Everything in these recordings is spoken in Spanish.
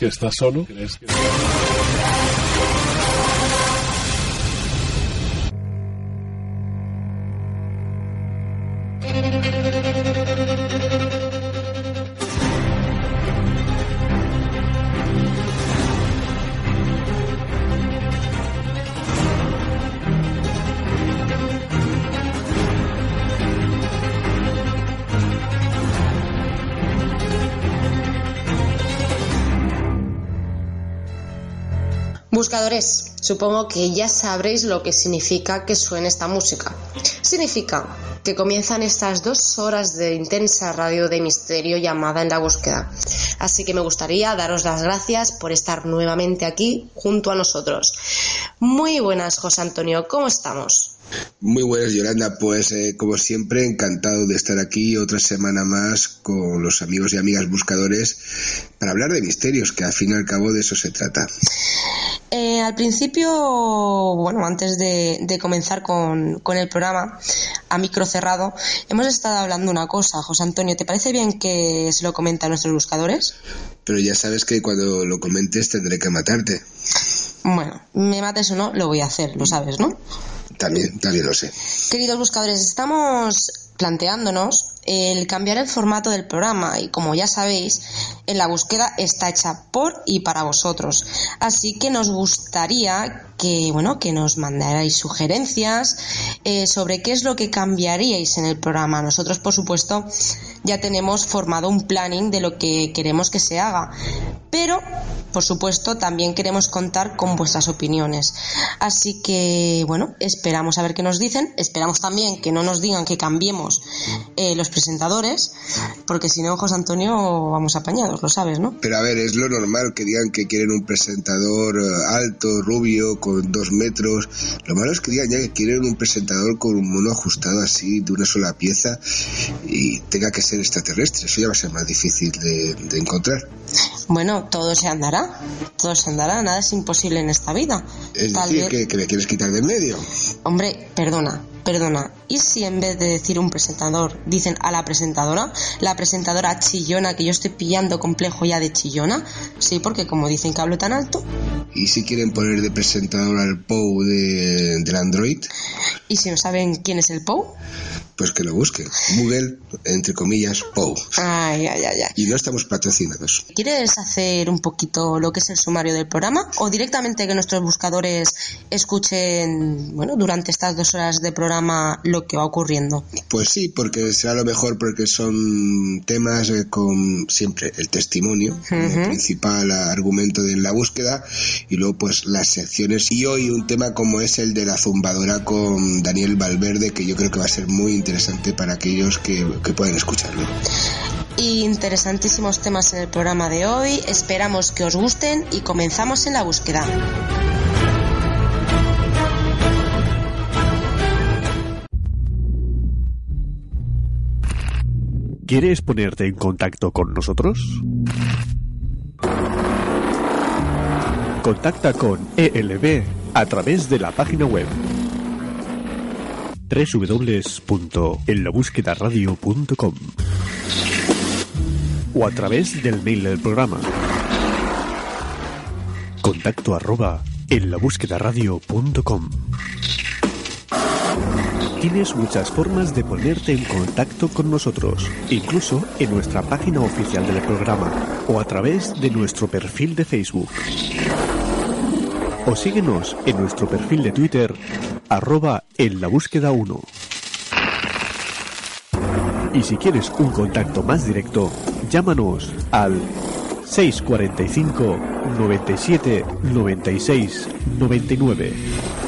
Que estás solo? ¿Crees que... supongo que ya sabréis lo que significa que suene esta música. Significa que comienzan estas dos horas de intensa radio de misterio llamada En la búsqueda. Así que me gustaría daros las gracias por estar nuevamente aquí junto a nosotros. Muy buenas, José Antonio, ¿cómo estamos? Muy buenas, Yolanda. Pues eh, como siempre, encantado de estar aquí otra semana más con los amigos y amigas buscadores para hablar de misterios, que al fin y al cabo de eso se trata. Eh, al principio, bueno, antes de, de comenzar con, con, el programa, a micro cerrado, hemos estado hablando una cosa, José Antonio. ¿Te parece bien que se lo comente a nuestros buscadores? Pero ya sabes que cuando lo comentes tendré que matarte. Bueno, me mates o no, lo voy a hacer, lo sabes, ¿no? También, también lo sé. Queridos buscadores, estamos planteándonos el cambiar el formato del programa y como ya sabéis, en la búsqueda está hecha por y para vosotros. Así que nos gustaría que, bueno, que nos mandarais sugerencias eh, sobre qué es lo que cambiaríais en el programa. Nosotros, por supuesto, ya tenemos formado un planning de lo que queremos que se haga, pero, por supuesto, también queremos contar con vuestras opiniones. Así que, bueno, esperamos a ver qué nos dicen. Esperamos también que no nos digan que cambiemos eh, los presentadores, porque si no, José Antonio, vamos apañados, lo sabes, ¿no? Pero a ver, es lo normal que digan que quieren un presentador eh, alto, rubio, con dos metros. Lo malo es que digan ya que quieren un presentador con un mono ajustado así, de una sola pieza, y tenga que ser extraterrestre. Eso ya va a ser más difícil de, de encontrar. Bueno, todo se andará, todo se andará, nada es imposible en esta vida. Es Tal decir, vez... que, que le quieres quitar de en medio. Hombre, perdona, perdona, ¿y si en vez de decir un presentador dicen a la presentadora? La presentadora chillona, que yo estoy pillando complejo ya de chillona. Sí, porque como dicen que hablo tan alto. ¿Y si quieren poner de presentador al Pou de, del Android? ¿Y si no saben quién es el Pou? Pues que lo busquen. Google, entre comillas, Pou. Ay, ay, ay, ay. Y no estamos patrocinados. ¿Quieres hacer un poquito lo que es el sumario del programa? ¿O directamente que nuestros buscadores escuchen, bueno, durante estas dos horas de programa lo que va ocurriendo? Pues sí, porque será lo mejor porque son temas eh, con siempre el testimonio, uh -huh. el principal argumento de la búsqueda, y luego pues las secciones. Y hoy un tema como es el de la zumbadora con Daniel Valverde, que yo creo que va a ser muy interesante para aquellos que, que puedan escucharlo. Interesantísimos temas en el programa de hoy, esperamos que os gusten y comenzamos en la búsqueda. ¿Quieres ponerte en contacto con nosotros? Contacta con ELB a través de la página web www.enlabúsquedaradio.com o a través del mail del programa contacto arroba en Tienes muchas formas de ponerte en contacto con nosotros, incluso en nuestra página oficial del programa o a través de nuestro perfil de Facebook. O síguenos en nuestro perfil de Twitter, arroba en la búsqueda 1. Y si quieres un contacto más directo, llámanos al 645 97 96 99.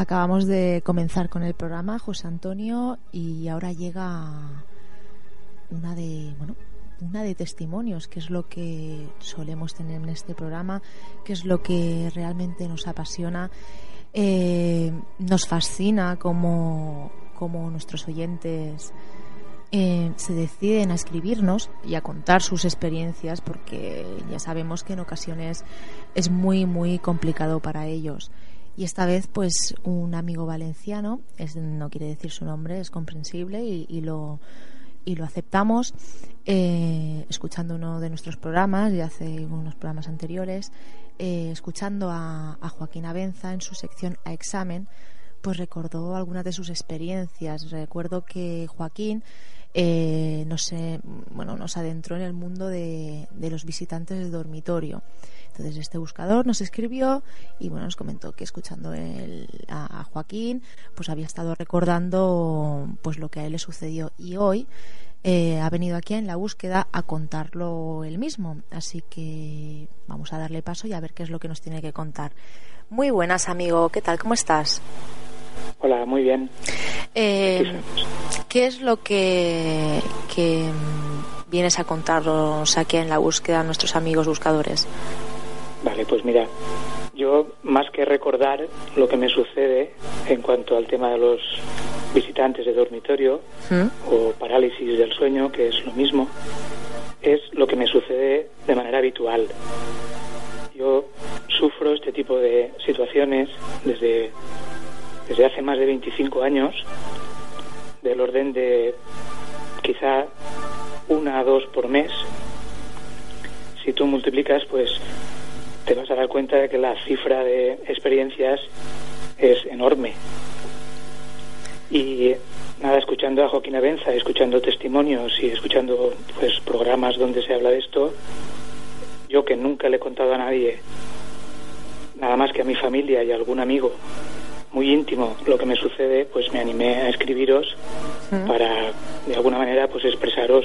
Acabamos de comenzar con el programa, José Antonio, y ahora llega una de, bueno, una de testimonios, que es lo que solemos tener en este programa, que es lo que realmente nos apasiona, eh, nos fascina como, como nuestros oyentes eh, se deciden a escribirnos y a contar sus experiencias, porque ya sabemos que en ocasiones es muy, muy complicado para ellos. Y esta vez, pues, un amigo valenciano, es, no quiere decir su nombre, es comprensible y, lo, y lo aceptamos, eh, escuchando uno de nuestros programas, ya hace unos programas anteriores, eh, escuchando a, a Joaquín Abenza en su sección A Examen, pues recordó algunas de sus experiencias. Recuerdo que Joaquín eh, nos, bueno, nos adentró en el mundo de, de los visitantes del dormitorio. Entonces este buscador nos escribió y bueno nos comentó que escuchando a, Joaquín pues había estado recordando pues lo que a él le sucedió y hoy eh, ha venido aquí en la búsqueda a contarlo él mismo. Así que vamos a darle paso y a ver qué es lo que nos tiene que contar. Muy buenas, amigo. ¿Qué tal? ¿Cómo estás? Hola, muy bien. Eh, ¿Qué es lo que, que vienes a contarnos aquí en la búsqueda a nuestros amigos buscadores? Vale, pues mira, yo más que recordar lo que me sucede en cuanto al tema de los visitantes de dormitorio ¿Mm? o parálisis del sueño, que es lo mismo, es lo que me sucede de manera habitual. Yo sufro este tipo de situaciones desde, desde hace más de 25 años, del orden de quizá una a dos por mes. Si tú multiplicas, pues te vas a dar cuenta de que la cifra de experiencias es enorme. Y nada, escuchando a Joaquín Abenza, escuchando testimonios y escuchando pues programas donde se habla de esto, yo que nunca le he contado a nadie, nada más que a mi familia y a algún amigo muy íntimo lo que me sucede, pues me animé a escribiros para de alguna manera pues expresaros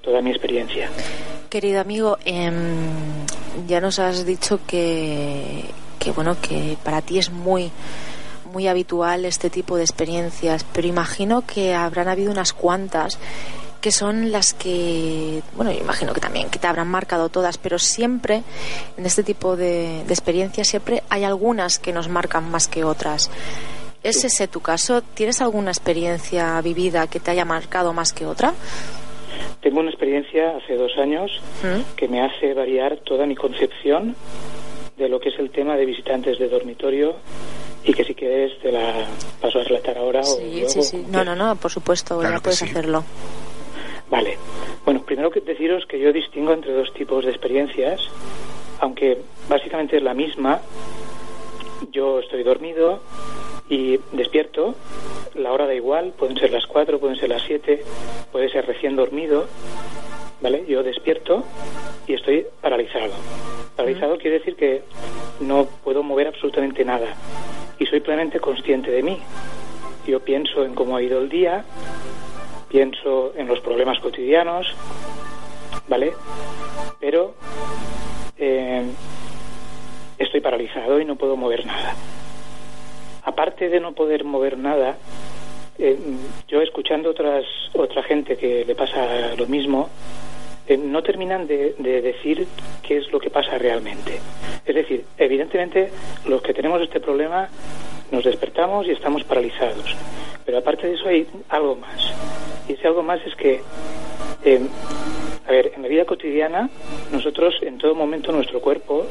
toda mi experiencia. Querido amigo, em, ya nos has dicho que, que bueno que para ti es muy muy habitual este tipo de experiencias, pero imagino que habrán habido unas cuantas que son las que, bueno, yo imagino que también, que te habrán marcado todas, pero siempre, en este tipo de, de experiencias, siempre hay algunas que nos marcan más que otras. ¿Es ese tu caso? ¿Tienes alguna experiencia vivida que te haya marcado más que otra? Tengo una experiencia hace dos años ¿Mm? que me hace variar toda mi concepción de lo que es el tema de visitantes de dormitorio y que si quieres te la paso a relatar ahora sí, o luego. Sí, sí, no, no, no, por supuesto, ya puedes hacerlo. Vale. Bueno, primero que deciros que yo distingo entre dos tipos de experiencias, aunque básicamente es la misma. Yo estoy dormido y despierto la hora da igual, pueden ser las 4, pueden ser las 7, puede ser recién dormido, ¿vale? Yo despierto y estoy paralizado. Paralizado quiere decir que no puedo mover absolutamente nada y soy plenamente consciente de mí. Yo pienso en cómo ha ido el día, pienso en los problemas cotidianos, ¿vale? Pero eh, estoy paralizado y no puedo mover nada aparte de no poder mover nada, eh, yo escuchando otras otra gente que le pasa lo mismo, eh, no terminan de, decir qué es lo que pasa realmente. Es decir, evidentemente los que tenemos este problema nos despertamos y estamos paralizados. Pero aparte de eso hay algo más. Y ese algo más es que, eh, a ver, en la vida cotidiana nosotros en todo momento nuestro cuerpo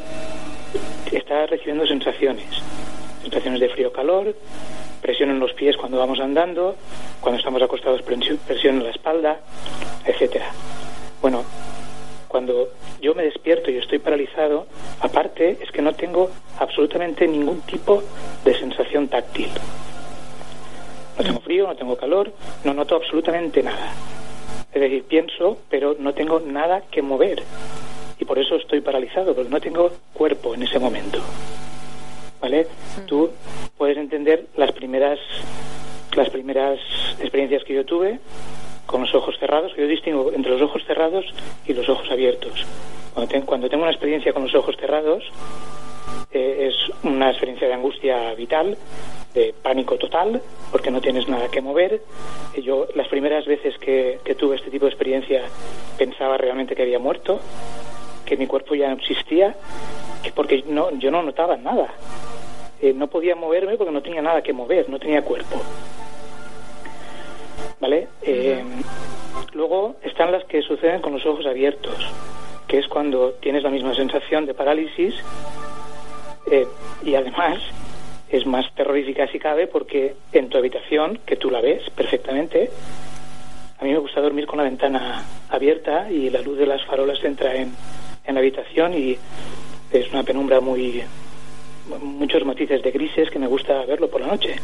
está recibiendo sensaciones sensaciones de frío-calor, presión en los pies cuando vamos andando, cuando estamos acostados presión en la espalda, etcétera. Bueno, cuando yo me despierto y estoy paralizado, aparte es que no tengo absolutamente ningún tipo de sensación táctil. No tengo frío, no tengo calor, no noto absolutamente nada. Es decir, pienso, pero no tengo nada que mover. Y por eso estoy paralizado, porque no tengo cuerpo en ese momento. ¿Vale? Tú puedes entender las primeras las primeras experiencias que yo tuve con los ojos cerrados, yo distingo entre los ojos cerrados y los ojos abiertos. Cuando, tengo una experiencia con los ojos cerrados, eh, es una experiencia de angustia vital, de pánico total, porque no tienes nada que mover. Yo las primeras veces que, tuve este tipo de experiencia pensaba realmente que había muerto, que mi cuerpo ya no existía, porque no, yo no notaba nada. Eh, no podía moverme porque no tenía nada que mover, no tenía cuerpo. ¿vale? Eh, luego están las que suceden con los ojos abiertos, que es cuando tienes la misma sensación de parálisis eh, y además es más terrorífica si cabe porque en tu habitación, que tú la ves perfectamente, a mí me gusta dormir con la ventana abierta y la luz de las farolas entra en, en la habitación y es una penumbra muy muchos matices de grises que me gusta verlo por la noche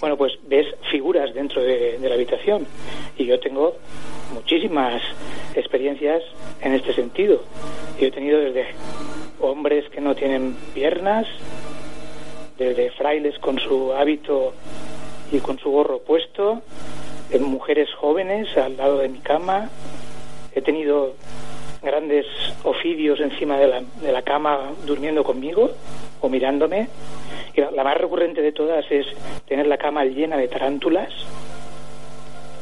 bueno, pues ves figuras dentro de, la habitación. Y yo tengo muchísimas experiencias en este sentido. Yo he tenido desde hombres que no tienen piernas, desde frailes con su hábito y con su gorro puesto, mujeres jóvenes al lado de mi cama. He tenido grandes ofidios encima de la, de la cama durmiendo conmigo o mirándome la, más recurrente de todas es tener la cama llena de tarántulas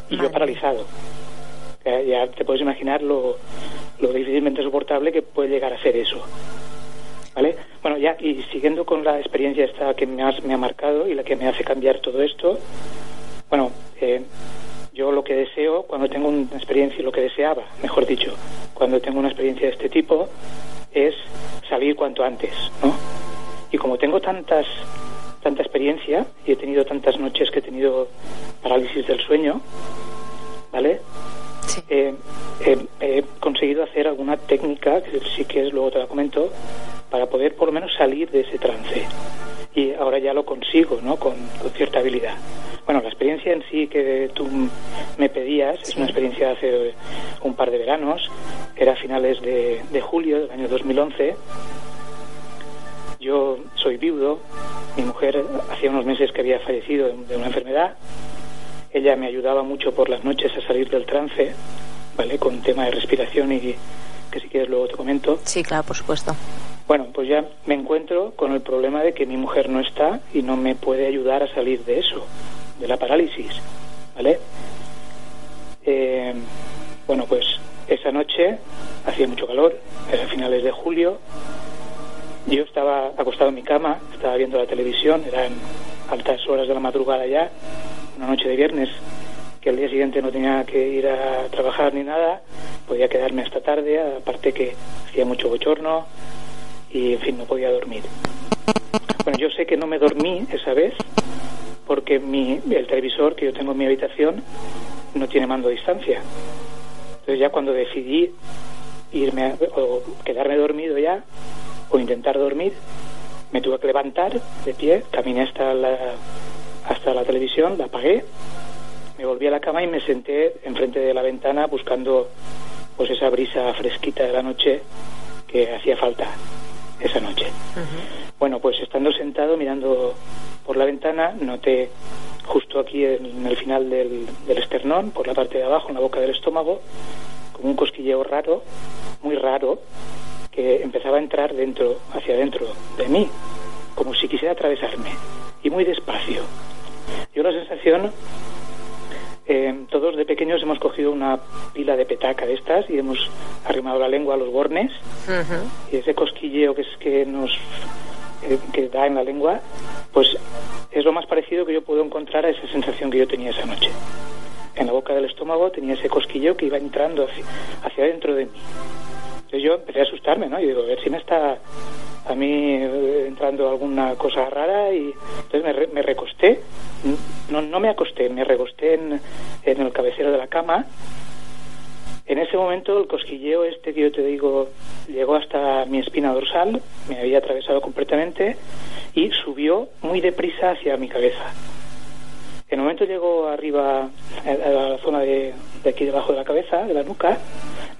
y yo paralizado. Ya, te puedes imaginar lo, lo difícilmente soportable que puede llegar a ser eso. ¿Vale? Bueno, ya, y siguiendo con la experiencia esta que me, me ha marcado y la que me hace cambiar todo esto, bueno, eh, yo lo que deseo cuando tengo una experiencia, lo que deseaba, mejor dicho, cuando tengo una experiencia de este tipo, es salir cuanto antes, ¿no? Y como tengo tantas tanta experiencia y he tenido tantas noches que he tenido parálisis del sueño, ¿vale? Eh, he conseguido hacer alguna técnica, que sí que es, luego te la comento, para poder por lo menos salir de ese trance. Y ahora ya lo consigo, ¿no? Con, cierta habilidad. Bueno, la experiencia en sí que tú me pedías es una experiencia de hace un par de veranos, era a finales de, de julio del año 2011 yo soy viudo, mi mujer hacía unos meses que había fallecido de una enfermedad. Ella me ayudaba mucho por las noches a salir del trance, ¿vale? Con tema de respiración y que si quieres luego te comento. Sí, claro, por supuesto. Bueno, pues ya me encuentro con el problema de que mi mujer no está y no me puede ayudar a salir de eso, de la parálisis, ¿vale? Eh, bueno, pues esa noche hacía mucho calor, era finales de julio, yo estaba acostado en mi cama, estaba viendo la televisión, eran altas horas de la madrugada ya, una noche de viernes, que al día siguiente no tenía que ir a trabajar ni nada, podía quedarme hasta tarde, aparte que hacía mucho bochorno y en fin, no podía dormir. Bueno, yo sé que no me dormí esa vez porque mi, el televisor que yo tengo en mi habitación no tiene mando a distancia. Entonces ya cuando decidí irme o quedarme dormido ya, o intentar dormir, me tuve que levantar de pie, caminé hasta la, hasta la televisión, la apagué, me volví a la cama y me senté enfrente de la ventana buscando pues esa brisa fresquita de la noche que hacía falta esa noche. Bueno, pues estando sentado mirando por la ventana, noté justo aquí en, el final del, del esternón, por la parte de abajo, en la boca del estómago, como un cosquilleo raro, muy raro, que empezaba a entrar dentro, hacia adentro de mí, como si quisiera atravesarme, y muy despacio. Yo la sensación, eh, todos de pequeños hemos cogido una pila de petaca de estas y hemos arrimado la lengua a los bornes, y ese cosquilleo que es que nos eh, que da en la lengua, pues es lo más parecido que yo puedo encontrar a esa sensación que yo tenía esa noche. En la boca del estómago tenía ese cosquilleo que iba entrando hacia, hacia dentro de mí. Entonces yo empecé a asustarme, ¿no? Y digo, a ver si me está a mí eh, entrando alguna cosa rara y entonces me, recosté, no, no me acosté, me recosté en, en el cabecero de la cama. En ese momento el cosquilleo este que yo te digo llegó hasta mi espina dorsal, me había atravesado completamente y subió muy deprisa hacia mi cabeza. En el momento llegó arriba, a la zona de, aquí debajo de la cabeza, de la nuca,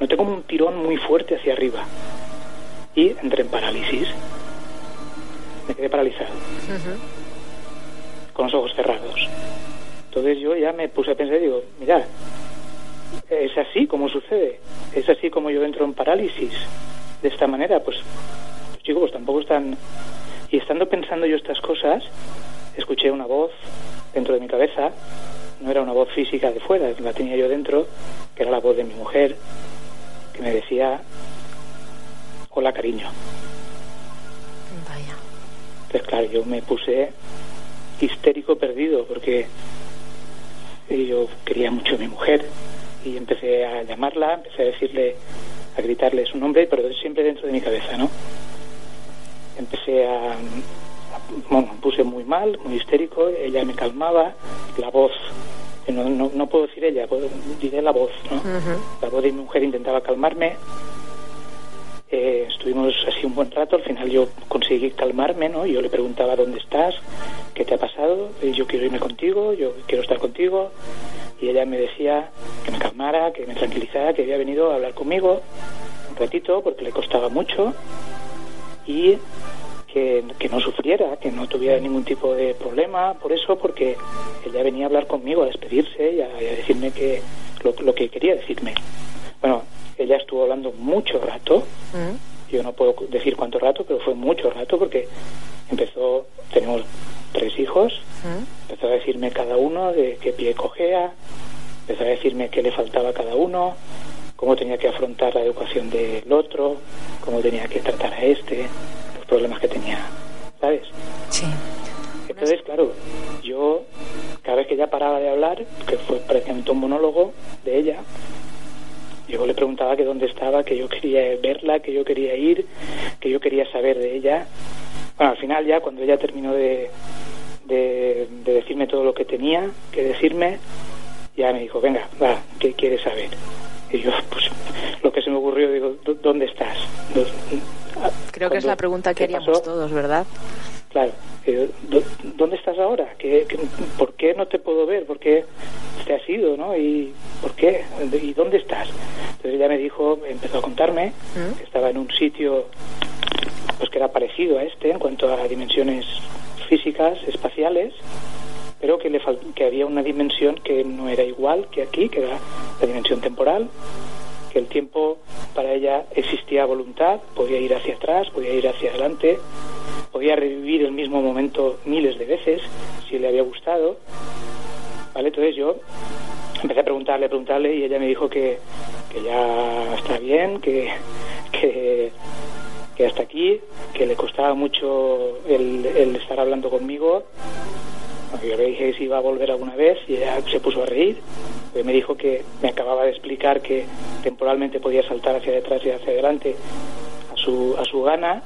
noté como un tirón muy fuerte hacia arriba. Y entré en parálisis. Me quedé paralizado, con los ojos cerrados. Entonces yo ya me puse a pensar y digo, mira, es así como sucede, es así como yo entro en parálisis. De esta manera, pues, pues chicos, pues tampoco están... Y estando pensando yo estas cosas, escuché una voz dentro de mi cabeza, no era una voz física de fuera, la tenía yo dentro, que era la voz de mi mujer, que me decía, hola cariño. Vaya. Entonces, claro, yo me puse histérico perdido porque yo quería mucho a mi mujer y empecé a llamarla, empecé a decirle, a gritarle su nombre, pero siempre dentro de mi cabeza, ¿no? Empecé a, bueno, me puse muy mal, muy histérico, ella me calmaba, la voz, no, no, puedo decir ella, puedo, diré la voz, ¿no? La voz de mi mujer intentaba calmarme, eh, estuvimos así un buen rato, al final yo conseguí calmarme, ¿no? Yo le preguntaba dónde estás, qué te ha pasado, y yo quiero irme contigo, yo quiero estar contigo, y ella me decía que me calmara, que me tranquilizara, que había venido a hablar conmigo un ratito porque le costaba mucho. Y que, no sufriera, que no tuviera ningún tipo de problema por eso, porque ella venía a hablar conmigo, a despedirse y a, decirme que lo, que quería decirme. Bueno, ella estuvo hablando mucho rato, mm. yo no puedo decir cuánto rato, pero fue mucho rato porque empezó, tenemos tres hijos, mm. empezó a decirme cada uno de qué pie cojea, empezó a decirme qué le faltaba a cada uno, cómo tenía que afrontar la educación del otro, cómo tenía que tratar a este, problemas que tenía, ¿sabes? Sí. Entonces, claro, yo cada vez que ella paraba de hablar, que fue prácticamente un monólogo de ella, yo le preguntaba que dónde estaba, que yo quería verla, que yo quería ir, que yo quería saber de ella. Bueno, al final ya cuando ella terminó de, de, decirme todo lo que tenía que decirme, ya me dijo, venga, va, ¿qué quieres saber? Y yo, pues, lo que se me ocurrió, digo, ¿dónde estás? Creo que es la pregunta que haríamos todos, ¿verdad? Claro. ¿Dónde estás ahora? ¿Qué, por qué no te puedo ver? ¿Por qué te has ido? ¿no? ¿Y por qué? ¿Y dónde estás? Entonces ella me dijo, empezó a contarme ¿Mm? que estaba en un sitio pues que era parecido a este en cuanto a dimensiones físicas, espaciales, pero que, le que había una dimensión que no era igual que aquí, que era la dimensión temporal, que el tiempo para ella existía voluntad, podía ir hacia atrás, podía ir hacia adelante, podía revivir el mismo momento miles de veces si le había gustado. ¿Vale? Entonces yo empecé a preguntarle, a preguntarle y ella me dijo que, que ya está bien, que, que que hasta aquí, que le costaba mucho el, estar hablando conmigo. Yo le dije si iba a volver alguna vez y ella se puso a reír. Pues me dijo que me acababa de explicar que temporalmente podía saltar hacia detrás y hacia adelante a su, a su gana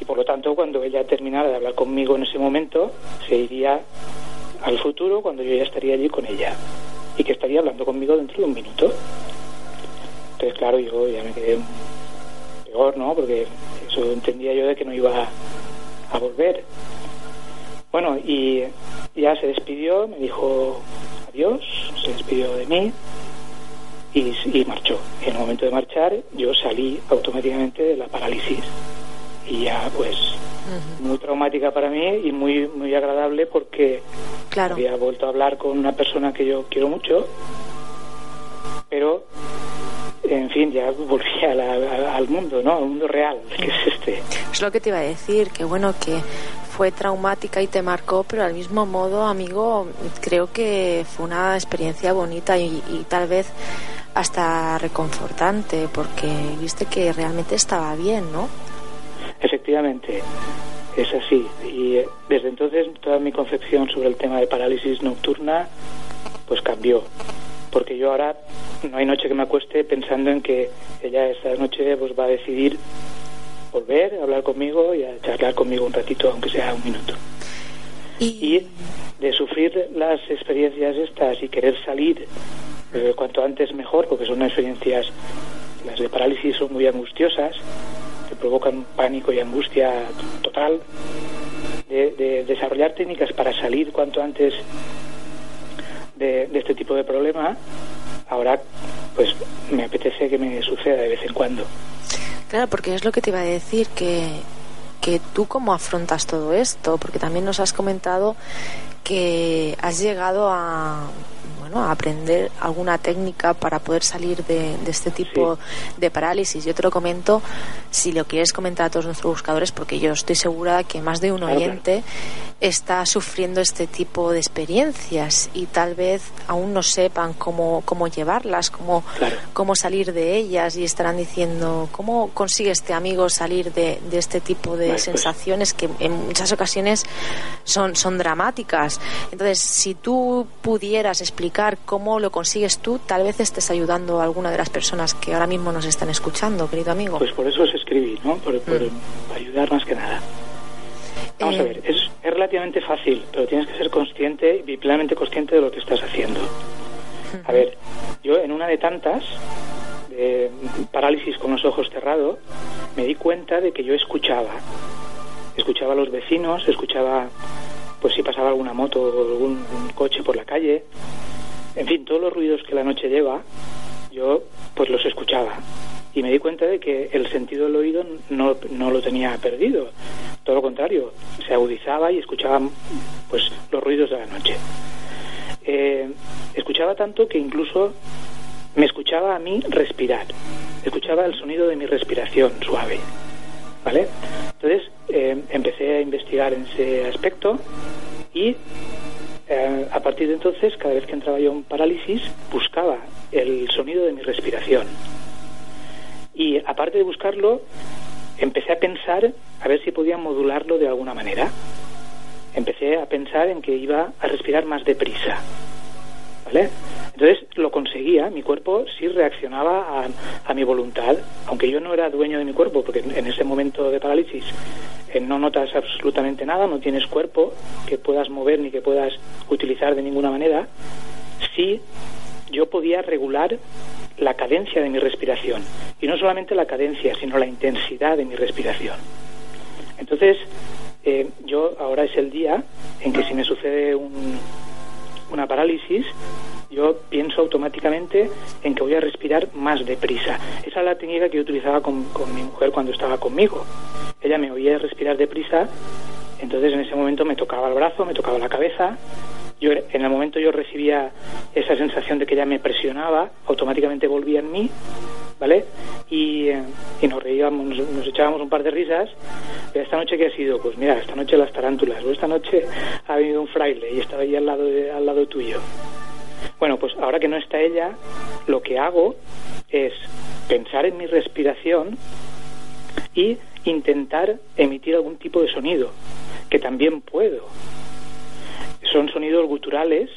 y por lo tanto cuando ella terminara de hablar conmigo en ese momento se iría al futuro cuando yo ya estaría allí con ella y que estaría hablando conmigo dentro de un minuto. Entonces claro, yo ya me quedé ¿no? Porque eso entendía yo de que no iba a, volver. Bueno, y ya se despidió, me dijo adiós, se despidió de mí y, marchó. Y en el momento de marchar yo salí automáticamente de la parálisis. Y ya pues muy traumática para mí y muy muy agradable porque había vuelto a hablar con una persona que yo quiero mucho, pero en fin, ya volví al mundo, ¿no? Al mundo real, que es este. Es lo que te iba a decir, que bueno, que fue traumática y te marcó, pero al mismo modo, amigo, creo que fue una experiencia bonita y, tal vez hasta reconfortante, porque viste que realmente estaba bien, ¿no? Efectivamente, es así. Y eh, desde entonces toda mi concepción sobre el tema de parálisis nocturna pues cambió porque yo ahora no hay noche que me acueste pensando en que ella esta noche pues va a decidir volver a hablar conmigo y a charlar conmigo un ratito, aunque sea un minuto. Y, de sufrir las experiencias estas y querer salir cuanto antes mejor, porque son experiencias, las de parálisis son muy angustiosas, que provocan pánico y angustia total. De, desarrollar técnicas para salir cuanto antes de, de este tipo de problema, ahora pues me apetece que me suceda de vez en cuando. Claro, porque es lo que te iba a decir, que, que tú cómo afrontas todo esto, porque también nos has comentado que has llegado a a aprender alguna técnica para poder salir de, este tipo de parálisis. Yo te lo comento, si lo quieres comentar a todos nuestros buscadores, porque yo estoy segura que más de un oyente está sufriendo este tipo de experiencias y tal vez aún no sepan cómo, cómo llevarlas, cómo, cómo salir de ellas y estarán diciendo, ¿cómo consigue este amigo salir de, este tipo de pues. sensaciones que en muchas ocasiones son, son dramáticas? Entonces, si tú pudieras explicar cómo lo consigues tú, tal vez estés ayudando a alguna de las personas que ahora mismo nos están escuchando, querido amigo. Pues por eso os escribí, ¿no? Por, mm. ayudar más que nada. Vamos a eh, ver, es, es, relativamente fácil, pero tienes que ser consciente y plenamente consciente de lo que estás haciendo. A ver, yo en una de tantas, de parálisis con los ojos cerrados, me di cuenta de que yo escuchaba. Escuchaba a los vecinos, escuchaba pues si pasaba alguna moto o algún coche por la calle, en fin, todos los ruidos que la noche lleva, yo pues los escuchaba y me di cuenta de que el sentido del oído no, no lo tenía perdido. Todo lo contrario, se agudizaba y escuchaba pues los ruidos de la noche. Eh, escuchaba tanto que incluso me escuchaba a mí respirar, escuchaba el sonido de mi respiración suave. ¿Vale? Entonces eh, empecé a investigar en ese aspecto y eh, a partir de entonces, cada vez que entraba yo en parálisis, buscaba el sonido de mi respiración. Y aparte de buscarlo, empecé a pensar a ver si podía modularlo de alguna manera. Empecé a pensar en que iba a respirar más deprisa. Entonces lo conseguía, mi cuerpo sí reaccionaba a, mi voluntad, aunque yo no era dueño de mi cuerpo, porque en ese momento de parálisis no notas absolutamente nada, no tienes cuerpo que puedas mover ni que puedas utilizar de ninguna manera, sí yo podía regular la cadencia de mi respiración. Y no solamente la cadencia, sino la intensidad de mi respiración. Entonces, eh, yo ahora es el día en que si me sucede una parálisis, yo pienso automáticamente en que voy a respirar más deprisa. Esa es la técnica que yo utilizaba con, mi mujer cuando estaba conmigo. Ella me oía respirar deprisa, entonces en ese momento me tocaba el brazo, me tocaba la cabeza. Yo, en el momento yo recibía esa sensación de que ella me presionaba, automáticamente volvía en mí, ¿vale? Y, eh, nos reíamos, nos, echábamos un par de risas. ¿Esta noche qué ha sido? Pues mira, esta noche las tarántulas, o esta noche ha venido un fraile y estaba ahí al lado, al lado tuyo. Bueno, pues ahora que no está ella, lo que hago es pensar en mi respiración y intentar emitir algún tipo de sonido, que también puedo. Son sonidos guturales,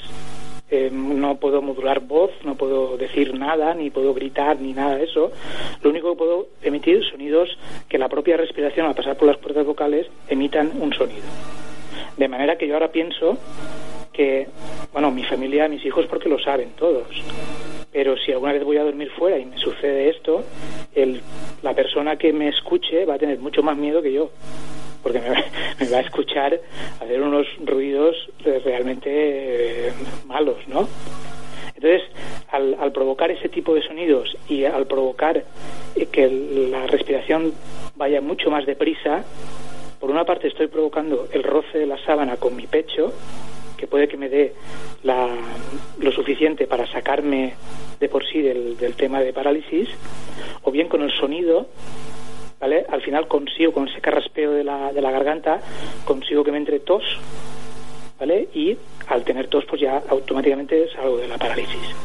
eh, no puedo modular voz, no puedo decir nada, ni puedo gritar, ni nada de eso. Lo único que puedo emitir sonidos que la propia respiración, al pasar por las cuerdas vocales, emitan un sonido. De manera que yo ahora pienso que, bueno, mi familia, mis hijos, porque lo saben todos. Pero si alguna vez voy a dormir fuera y me sucede esto, el, la persona que me escuche va a tener mucho más miedo que yo, porque me, va a escuchar hacer unos ruidos realmente eh, malos, ¿no? Entonces, al, al, provocar ese tipo de sonidos y al provocar eh, que la respiración vaya mucho más deprisa, por una parte estoy provocando el roce de la sábana con mi pecho, que puede que me dé lo suficiente para sacarme de por sí del, tema de parálisis, o bien con el sonido, ¿vale? Al final consigo, con ese carraspeo de la, de la garganta, consigo que me entre tos, ¿vale? Y al tener tos, pues ya automáticamente salgo de la parálisis.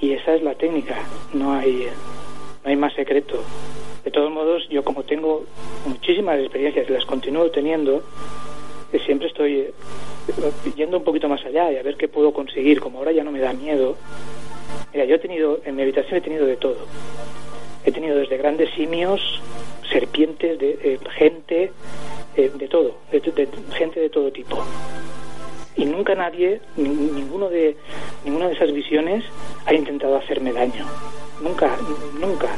Y esa es la técnica, no hay, no hay más secreto. De todos modos, yo como tengo muchísimas experiencias y las continúo teniendo, que siempre estoy yendo un poquito más allá y a ver qué puedo conseguir, como ahora ya no me da miedo. Mira, yo he tenido, en mi habitación he tenido de todo. He tenido desde grandes simios, serpientes, de, gente, eh, de todo, de, gente de todo tipo. y nunca nadie, ninguno de, ninguna de esas visiones ha intentado hacerme daño. Nunca, nunca.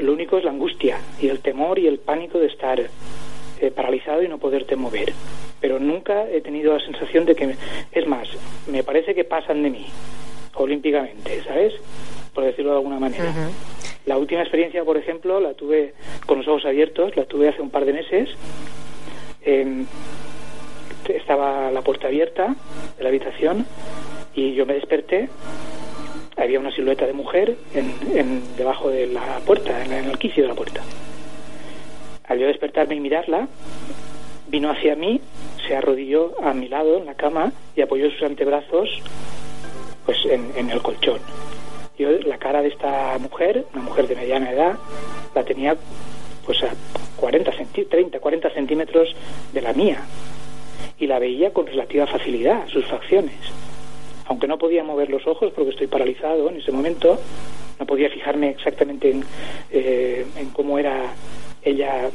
Lo único es la angustia y el temor y el pánico de estar eh, paralizado y no poderte mover. Pero nunca he tenido la sensación de que, es más, me parece que pasan de mí, olímpicamente, ¿sabes? Por decirlo de alguna manera. La última experiencia, por ejemplo, la tuve con los ojos abiertos, la tuve hace un par de meses. Em, estaba la puerta abierta de la habitación y yo me desperté. Había una silueta de mujer en, debajo de la puerta, en, el quicio de la puerta. Al yo despertarme y mirarla, vino hacia mí, se arrodilló a mi lado en la cama y apoyó sus antebrazos pues en, el colchón. Yo la cara de esta mujer, una mujer de mediana edad, la tenía pues a 40 30, 40 centímetros de la mía y la veía con relativa facilidad, sus facciones. Aunque no podía mover los ojos porque estoy paralizado en ese momento, no podía fijarme exactamente en, eh, cómo era ella,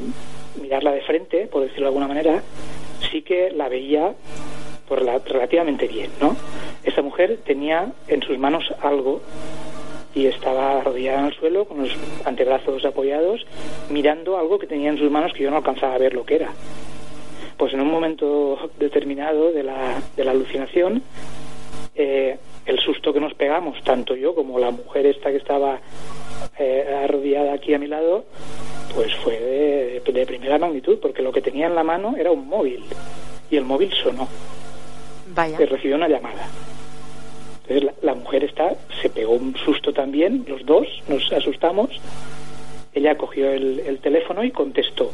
mirarla de frente, por decirlo de alguna manera, sí que la veía por la, relativamente bien, ¿no? Esa mujer tenía en sus manos algo y estaba arrodillada en el suelo con los antebrazos apoyados mirando algo que tenía en sus manos que yo no alcanzaba a ver lo que era pues en un momento determinado de la, de la alucinación, eh, el susto que nos pegamos, tanto yo como la mujer esta que estaba eh, arrodillada aquí a mi lado, pues fue de, primera magnitud, porque lo que tenía en la mano era un móvil, y el móvil sonó. Vaya. Y recibió una llamada. Entonces la, mujer está, se pegó un susto también, los dos nos asustamos. Ella cogió el teléfono y contestó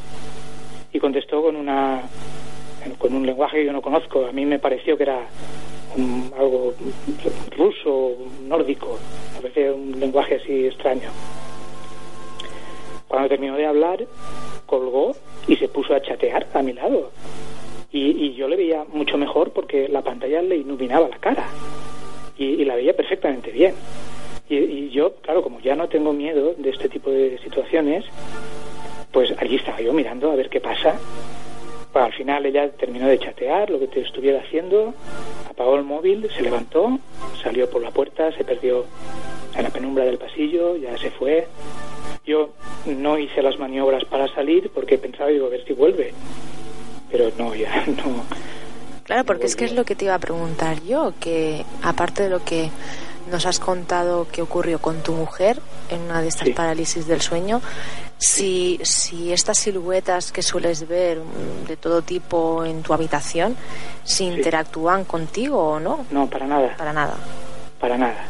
y contestó con una con un lenguaje que yo no conozco. A mí me pareció que era algo ruso, nórdico, a veces un lenguaje así extraño. Cuando terminó de hablar, colgó y se puso a chatear a mi lado. Y, yo le veía mucho mejor porque la pantalla le iluminaba la cara y, la veía perfectamente bien. Y, yo, claro, como ya no tengo miedo de este tipo de situaciones, pues allí estaba yo mirando a ver qué pasa. al final ella terminó de chatear lo que te estuviera haciendo, apagó el móvil, se levantó, salió por la puerta, se perdió en la penumbra del pasillo, ya se fue. Yo no hice las maniobras para salir porque pensaba, digo, a ver si vuelve. Pero no, ya no. Claro, porque es que es lo que te iba a preguntar yo, que aparte de lo que nos has contado que ocurrió con tu mujer en una de estas parálisis del sueño, si, si estas siluetas que sueles ver de todo tipo en tu habitación, si interactúan contigo o no. No, para nada. Para nada. Para nada.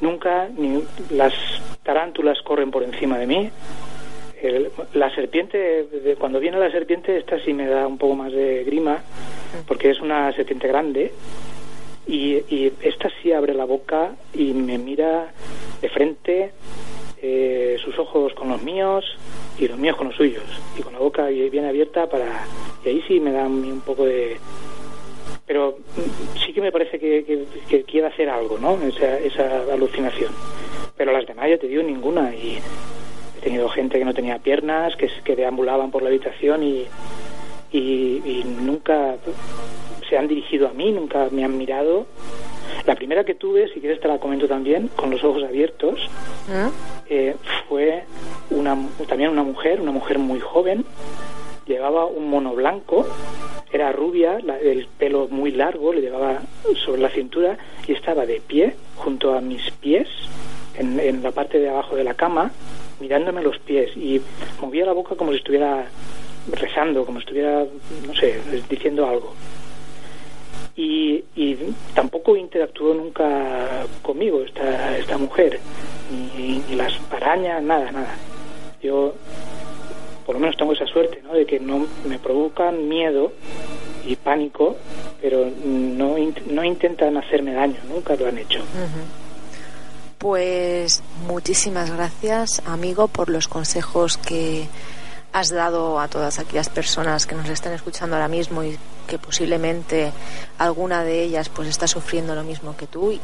Nunca ni las tarántulas corren por encima de mí. La serpiente, cuando viene la serpiente, esta sí me da un poco más de grima, porque es una serpiente grande. Y, esta sí abre la boca y me mira de frente eh, sus ojos con los míos y los míos con los suyos y con la boca bien abierta para y ahí sí me da un poco de pero sí que me parece que, que, quiere hacer algo no esa, esa alucinación pero las demás ya te digo ninguna y tenido gente que no tenía piernas que, que deambulaban por la habitación y, y nunca se han dirigido a mí nunca me han mirado la primera que tuve, si quieres te la comento también, con los ojos abiertos, ¿Ah? eh, fue una, también una mujer, una mujer muy joven, llevaba un mono blanco, era rubia, el pelo muy largo, le llevaba sobre la cintura y estaba de pie junto a mis pies, en, en la parte de abajo de la cama, mirándome los pies y movía la boca como si estuviera rezando, como si estuviera, no sé, diciendo algo y, tampoco interactuó nunca conmigo esta, esta mujer, ni, las arañas, nada, nada. Yo por lo menos tengo esa suerte, ¿no? De que no me provocan miedo y pánico, pero no, no intentan hacerme daño, nunca lo han hecho. Pues muchísimas gracias, amigo, por los consejos que has dado a todas aquellas personas que nos están escuchando ahora mismo y que posiblemente alguna de ellas pues está sufriendo lo mismo que tú y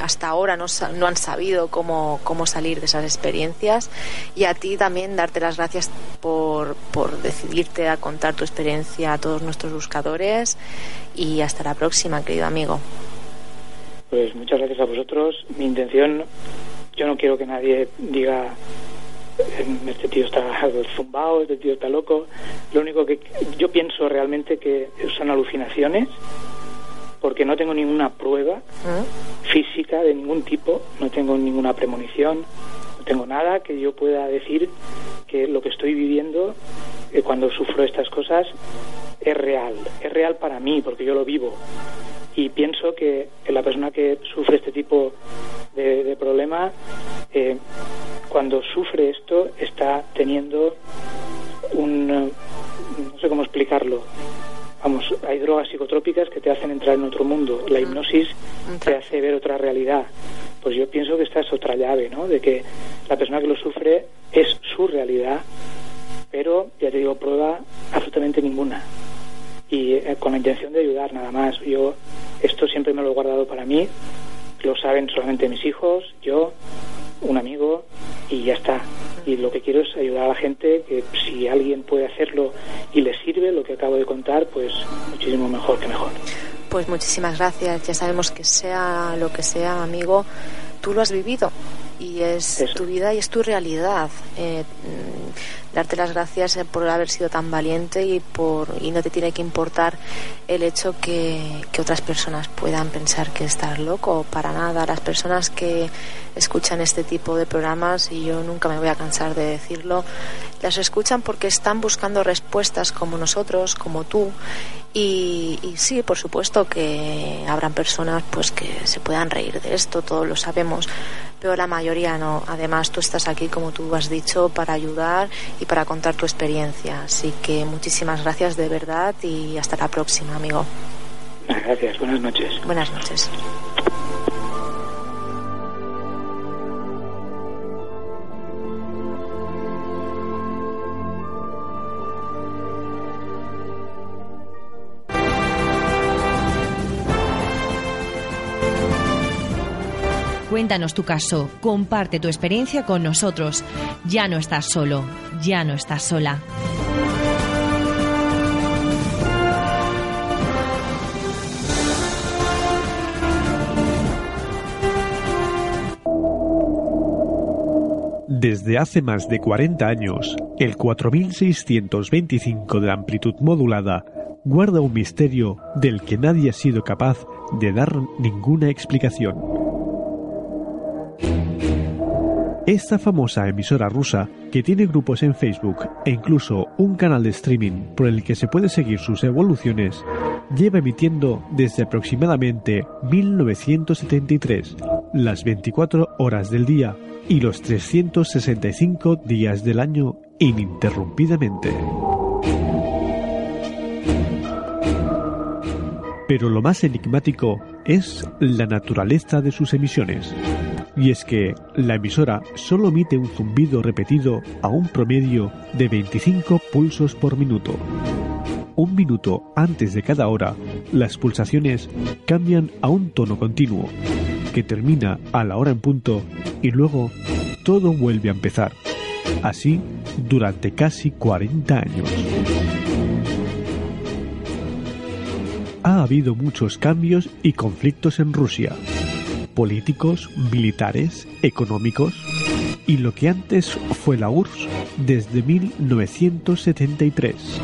hasta ahora no, no han sabido cómo, cómo salir de esas experiencias. Y a ti también darte las gracias por, por decidirte a contar tu experiencia a todos nuestros buscadores. Y hasta la próxima querido amigo pues muchas gracias a vosotros. Mi intención yo no quiero que nadie diga este tío está zumbado, este tío está loco. Lo único que yo pienso realmente que son alucinaciones porque no tengo ninguna prueba física de ningún tipo, no tengo ninguna premonición, no tengo nada que yo pueda decir que lo que estoy viviendo eh, cuando sufro estas cosas es real, es real para mí porque yo lo vivo y pienso que, la persona que sufre este tipo de, problema eh, cuando sufre esto está teniendo un no sé cómo explicarlo. Vamos hay drogas psicotrópicas que te hacen entrar en otro mundo. La hipnosis te hace ver otra realidad. Pues yo pienso que esta es otra llave no de que la persona que lo sufre es su realidad pero ya te digo prueba absolutamente ninguna y eh, con la intención de ayudar nada más yo esto siempre me lo he guardado para mí lo saben solamente mis hijos yo un amigo y ya está. Y lo que quiero es ayudar a la gente, que si alguien puede hacerlo y le sirve lo que acabo de contar, pues muchísimo mejor que mejor. Pues muchísimas gracias. Ya sabemos que sea lo que sea, amigo, tú lo has vivido y es tu vida y es tu realidad. Eh, darte las gracias eh, por haber sido tan valiente y por y no te tiene que importar el hecho que, que otras personas puedan pensar que estás loco. Para nada. Las personas que escuchan este tipo de programas y yo nunca me voy a cansar de decirlo las escuchan porque están buscando respuestas como nosotros como tú. Y, y, sí, por supuesto que habrán personas pues que se puedan reír de esto, todos lo sabemos, pero la mayoría no. Además, tú estás aquí, como tú has dicho, para ayudar y para contar tu experiencia. Así que muchísimas gracias de verdad y hasta la próxima, amigo. Gracias, buenas noches. Buenas noches. Cuéntanos tu caso, comparte tu experiencia con nosotros. Ya no estás solo, ya no estás sola. Desde hace más de 40 años, el 4625 de amplitud modulada guarda un misterio del que nadie ha sido capaz de dar ninguna explicación. Esta famosa emisora rusa, que tiene grupos en Facebook e incluso un canal de streaming por el que se puede seguir sus evoluciones, lleva emitiendo desde aproximadamente 1973, las 24 horas del día y los 365 días del año ininterrumpidamente. Pero lo más enigmático es la naturaleza de sus emisiones. Y es que la emisora solo emite un zumbido repetido a un promedio de 25 pulsos por minuto. Un minuto antes de cada hora, las pulsaciones cambian a un tono continuo, que termina a la hora en punto y luego todo vuelve a empezar. Así durante casi 40 años. Ha habido muchos cambios y conflictos en Rusia, políticos, militares, económicos y lo que antes fue la URSS desde 1973.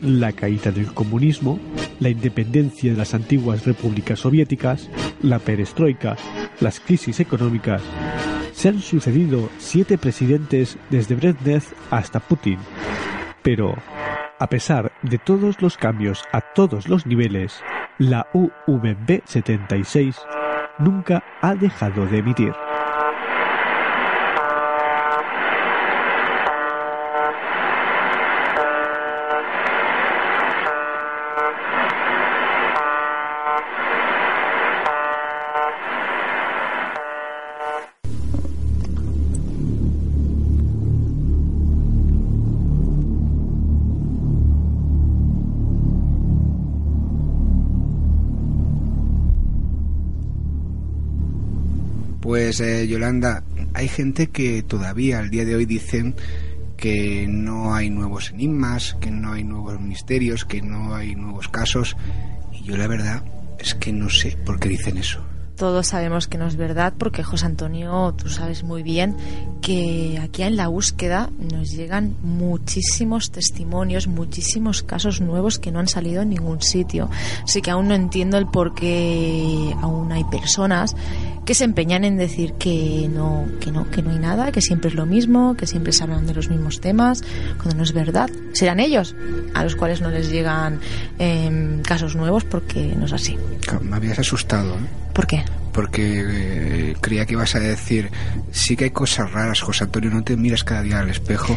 La caída del comunismo, la independencia de las antiguas repúblicas soviéticas, la perestroika, las crisis económicas. Se han sucedido siete presidentes desde Brezhnev hasta Putin. Pero, a pesar de todos los cambios a todos los niveles, la UVB 76 nunca ha dejado de emitir. Pues eh, Yolanda, hay gente que todavía al día de hoy dicen que no hay nuevos enigmas, que no hay nuevos misterios, que no hay nuevos casos. Y yo la verdad es que no sé por qué dicen eso todos sabemos que no es verdad porque José Antonio, tú sabes muy bien que aquí en la búsqueda nos llegan muchísimos testimonios, muchísimos casos nuevos que no han salido en ningún sitio. Así que aún no entiendo el por qué aún hay personas que se empeñan en decir que no, que no, que no hay nada, que siempre es lo mismo, que siempre se hablan de los mismos temas, cuando no es verdad. Serán ellos a los cuales no les llegan em, casos nuevos porque no es así. Me habías asustado. ¿eh? ¿Por qué? Porque eh, creía que ibas a decir, sí que hay cosas raras, José Antonio, no te miras cada día al espejo.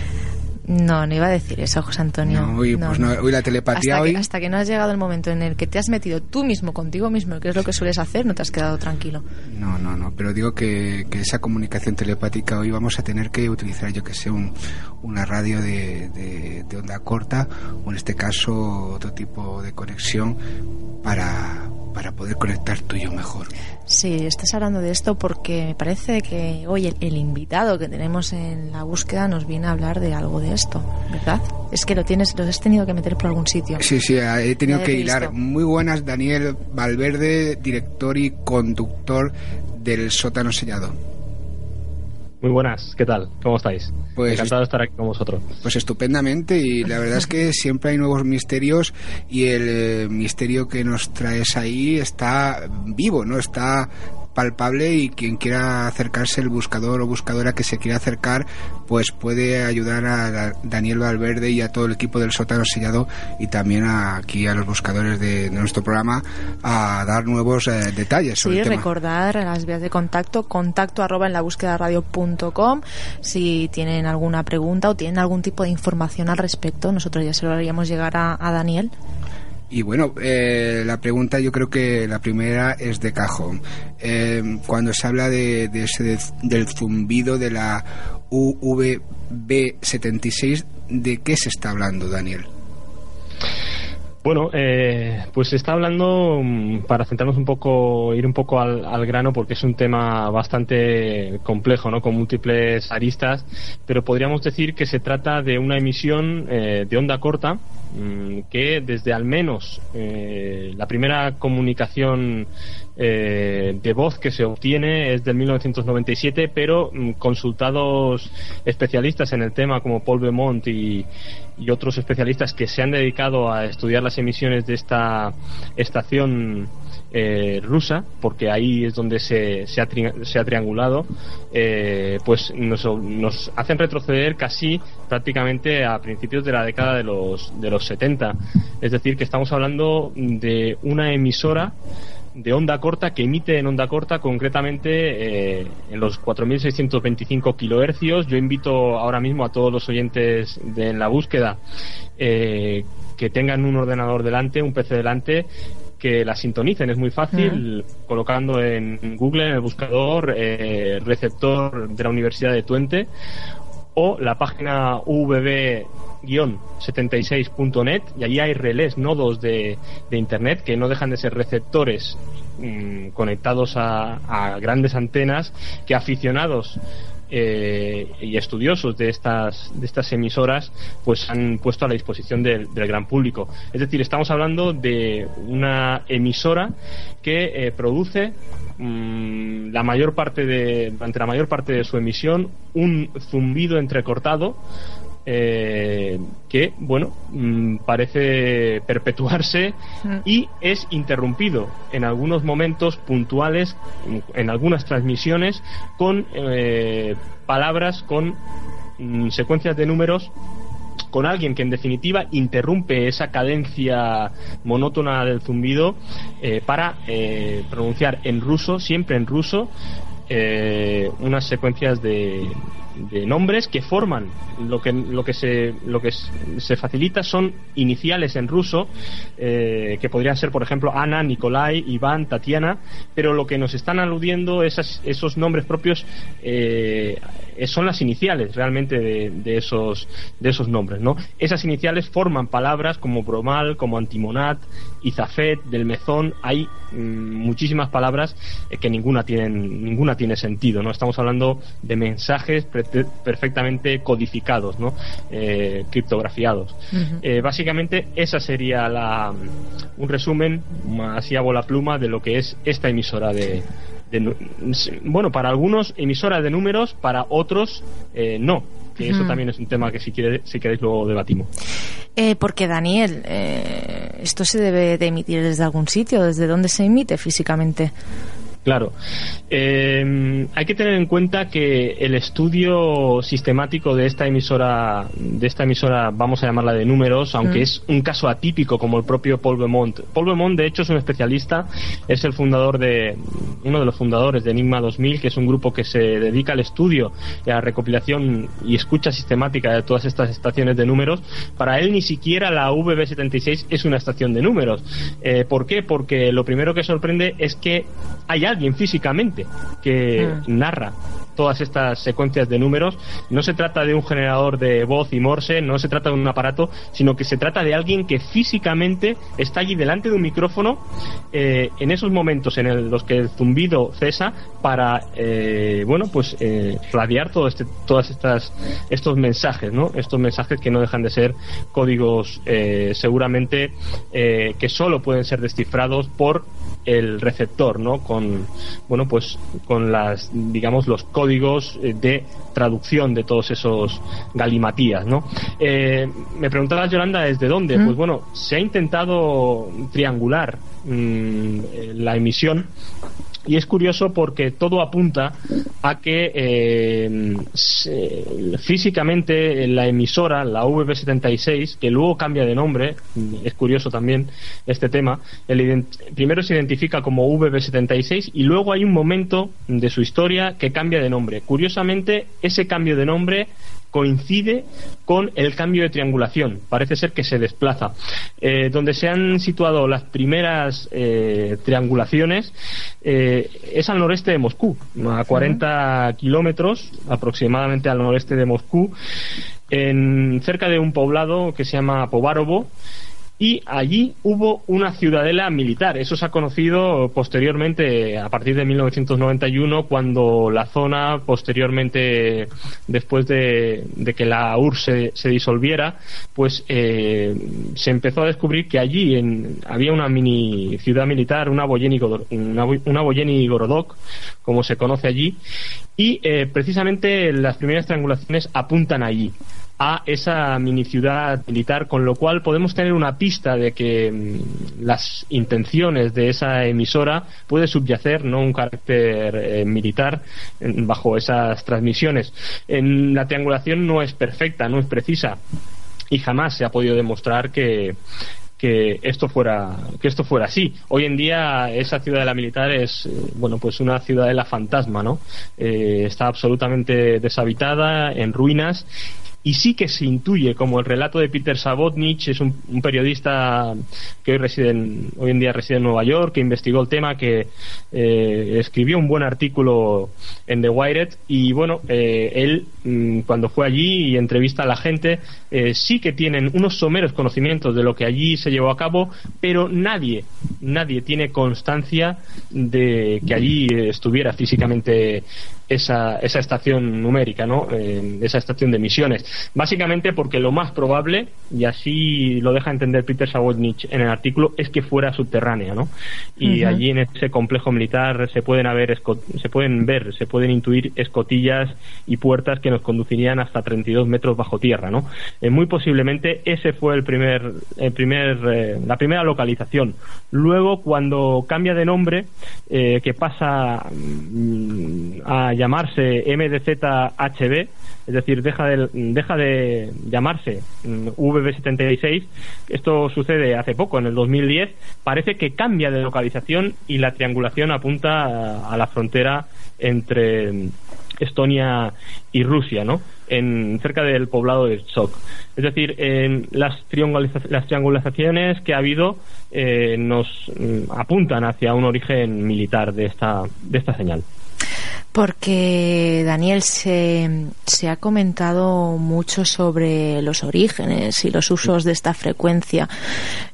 No, no iba a decir eso, José Antonio. No, hoy, pues la telepatía hasta hoy... Que, hasta que no has llegado el momento en el que te has metido tú mismo contigo mismo, que es lo que sueles hacer, no te has quedado tranquilo. No, no, no, pero digo que, esa comunicación telepática hoy vamos a tener que utilizar, yo que sé, un, una radio de, de onda corta o en este caso otro tipo de conexión para, para poder conectar tú y yo mejor. Sí, estás hablando de esto porque me parece que hoy el, invitado que tenemos en la búsqueda nos viene a hablar de algo de esto, ¿verdad? Es que lo tienes, lo has tenido que meter por algún sitio. Sí, sí, he tenido que hilar. Muy buenas, Daniel Valverde, director y conductor del Sótano Sellado. Muy buenas, ¿qué tal? ¿Cómo estáis? Pues Encantado de estar aquí con vosotros. Pues estupendamente y la verdad es que siempre hay nuevos misterios y el eh, misterio que nos traes ahí está vivo, ¿no? Está palpable y quien quiera acercarse, el buscador o buscadora que se quiera acercar, pues puede ayudar a Daniel Valverde y a todo el equipo del sótano sellado y también aquí a los buscadores de, nuestro programa a dar nuevos eh, detalles sobre sí, el tema. recordar las vías de contacto, contacto arroba en la búsqueda radio.com si tienen alguna pregunta o tienen algún tipo de información al respecto, nosotros ya se lo haríamos llegar a, a Daniel. Y bueno, eh, la pregunta yo creo que la primera es de cajón. Eh, cuando se habla de, ese del zumbido de la UVB76, ¿de qué se está hablando, Daniel? Bueno, eh, pues está hablando, mm, para centrarnos un poco, ir un poco al, grano, porque es un tema bastante complejo, ¿no? Con múltiples aristas, pero podríamos decir que se trata de una emisión eh, de onda corta, mm, que desde al menos eh, la primera comunicación eh, de voz que se obtiene es del 1997, pero mm, consultados especialistas en el tema como Paul Beaumont y, otros especialistas que se han dedicado a estudiar las emisiones de esta estación eh, rusa, porque ahí es donde se, se, ha, se ha, triangulado, eh, pues nos, nos, hacen retroceder casi prácticamente a principios de la década de los, de los 70. Es decir, que estamos hablando de una emisora de onda corta que emite en onda corta concretamente eh, en los 4.625 kilohercios. Yo invito ahora mismo a todos los oyentes de en la búsqueda eh, que tengan un ordenador delante, un PC delante, que la sintonicen. Es muy fácil colocando en Google, en el buscador, eh, receptor de la Universidad de Twente o la página VB 76.net y allí hay relés, nodos de, de, Internet que no dejan de ser receptores mm, conectados a, grandes antenas que aficionados eh, y estudiosos de estas, de estas emisoras pues han puesto a la disposición del, gran público. Es decir, estamos hablando de una emisora que eh, produce mm, la mayor parte de, durante la mayor parte de su emisión un zumbido entrecortado eh, que, bueno, mm, parece perpetuarse mm. y es interrumpido en algunos momentos puntuales, en algunas transmisiones, con eh, palabras, con mm, secuencias de números con alguien que en definitiva interrumpe esa cadencia monótona del zumbido eh, para pronunciar en ruso, siempre en ruso, unas secuencias de, nombres que forman lo que lo que se lo que se facilita son iniciales en ruso eh, que podrían ser por ejemplo Ana, Nikolai, Iván, Tatiana, pero lo que nos están aludiendo esas, esos nombres propios eh, son las iniciales realmente de, esos de esos nombres, ¿no? Esas iniciales forman palabras como bromal, como antimonat, izafet, del mezón. Hay mm, muchísimas palabras que ninguna tienen ninguna tiene sentido, ¿no? Estamos hablando de mensajes perfectamente codificados, ¿no? Eh, criptografiados. Eh, básicamente esa sería la, un resumen así a bola pluma de lo que es esta emisora de, bueno, para algunos emisoras de números, para otros eh, no. Que eso también es un tema que si, quiere, si queréis luego debatimos. Eh, porque Daniel, eh, esto se debe de emitir desde algún sitio, ¿desde dónde se emite físicamente? Claro. Eh, hay que tener en cuenta que el estudio sistemático de esta emisora, de esta emisora, vamos a llamarla de números, aunque mm. es un caso atípico como el propio Paul Beaumont. Paul Beaumont, de hecho, es un especialista, es el fundador de, uno de los fundadores de Enigma 2000, que es un grupo que se dedica al estudio y a la recopilación y escucha sistemática de todas estas estaciones de números. Para él ni siquiera la VB76 es una estación de números. Eh, ¿Por qué? Porque lo primero que sorprende es que hay algo alguien físicamente que mm. narra todas estas secuencias de números. No se trata de un generador de voz y morse, no se trata de un aparato, sino que se trata de alguien que físicamente está allí delante de un micrófono eh, en esos momentos en los que el zumbido cesa para, eh, bueno, pues eh, radiar todo este, todas estas estos mensajes, ¿no? Estos mensajes que no dejan de ser códigos seguramente que solo pueden ser descifrados por el receptor, ¿no? Con, bueno, pues con las, digamos, los códigos eh, de traducción de todos esos galimatías, ¿no? Eh, me preguntaba Yolanda desde dónde. Pues bueno, se ha intentado triangular mm, la emisión y es curioso porque todo apunta a que eh, físicamente la emisora, la VB76, que luego cambia de nombre, es curioso también este tema, el primero se identifica como VB76 y luego hay un momento de su historia que cambia de nombre. Curiosamente, ese cambio de nombre coincide con el cambio de triangulación. Parece ser que se desplaza. Eh, donde se han situado las primeras eh, triangulaciones eh, es al noreste de Moscú, a 40 kilómetros aproximadamente al noreste de Moscú, en, cerca de un poblado que se llama Povarovo y allí hubo una ciudadela militar. Eso se ha conocido posteriormente, a partir de 1991, cuando la zona, posteriormente, después de, que la URSS se, disolviera, pues eh, se empezó a descubrir que allí en, había una mini ciudad militar, una Boyeni, una, una Gorodok, como se conoce allí, y eh, precisamente las primeras triangulaciones apuntan allí a esa mini ciudad militar, con lo cual podemos tener una pista de que mm, las intenciones de esa emisora puede subyacer no un carácter eh, militar bajo esas transmisiones. En la triangulación no es perfecta, no es precisa y jamás se ha podido demostrar que que esto fuera que esto fuera así. Hoy en día esa ciudad de la militar es eh, bueno pues una ciudad de la fantasma no eh, está absolutamente deshabitada en ruinas y sí que se intuye, como el relato de Peter Sabotnich, es un, periodista que hoy, reside en, hoy en día reside en Nueva York, que investigó el tema, que eh, escribió un buen artículo en The Wired. Y bueno, eh, él mm, cuando fue allí y entrevista a la gente, eh, sí que tienen unos someros conocimientos de lo que allí se llevó a cabo, pero nadie, nadie tiene constancia de que allí estuviera físicamente esa, esa estación numérica, ¿no? Eh, esa estación de misiones. Básicamente porque lo más probable, y así lo deja entender Peter Sawodnich en el artículo, es que fuera subterránea, ¿no? Y allí en ese complejo militar se pueden, haber se pueden ver, se pueden intuir escotillas y puertas que nos conducirían hasta 32 metros bajo tierra, ¿no? Eh, muy posiblemente ese fue el primer, el primer, eh, la primera localización. Luego, cuando cambia de nombre, que pasa mm, a llamarse MDZ-HB, es decir, deja de, deja de llamarse mm, VB76. Esto sucede hace poco, en el 2010. Parece que cambia de localización y la triangulación apunta a, la frontera entre mm, Estonia y Rusia, ¿no? En, cerca del poblado de Sok. Es decir, en las, las triangulaciones que ha habido eh, nos mm, apuntan hacia un origen militar de esta, de esta señal. Porque, Daniel, se, se, ha comentado mucho sobre los orígenes y los usos de esta frecuencia.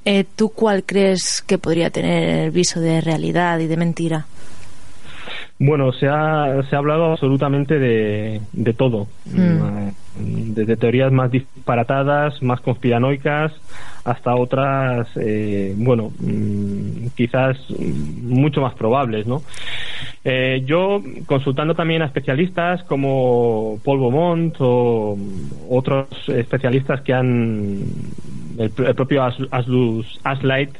Eh, ¿Tú cuál crees que podría tener el viso de realidad y de mentira? Bueno, se ha, se ha hablado absolutamente de, de todo, mm. desde teorías más disparatadas, más conspiranoicas, hasta otras, eh, bueno, mm, quizás mucho más probables, ¿no? Eh, yo, consultando también a especialistas como Paul Beaumont o otros especialistas que han, el, propio Aslus Aslight,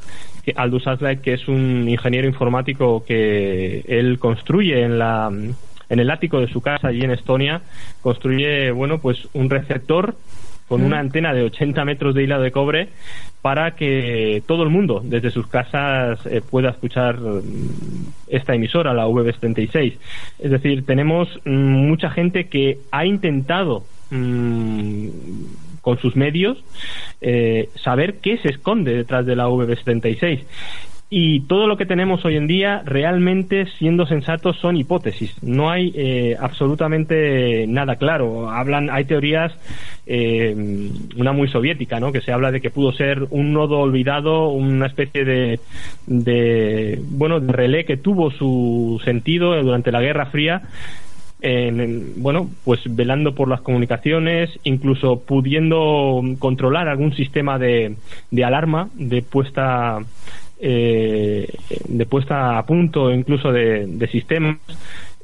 Aldous Aslay, que es un ingeniero informático que él construye en la en el ático de su casa allí en Estonia, construye, bueno, pues un receptor con una antena de 80 metros de hilo de cobre para que todo el mundo desde sus casas eh, pueda escuchar mm, esta emisora, la VB76. Es decir, tenemos mm, mucha gente que ha intentado mm, con sus medios, eh, saber qué se esconde detrás de la VB76. Y todo lo que tenemos hoy en día, realmente, siendo sensatos, son hipótesis. No hay eh, absolutamente nada claro. Hablan, hay teorías, eh, una muy soviética, ¿no? Que se habla de que pudo ser un nodo olvidado, una especie de, de bueno, de relé que tuvo su sentido durante la Guerra Fría bueno, pues velando por las comunicaciones, incluso pudiendo controlar algún sistema de, de alarma, de puesta eh, de puesta a punto incluso de, de sistemas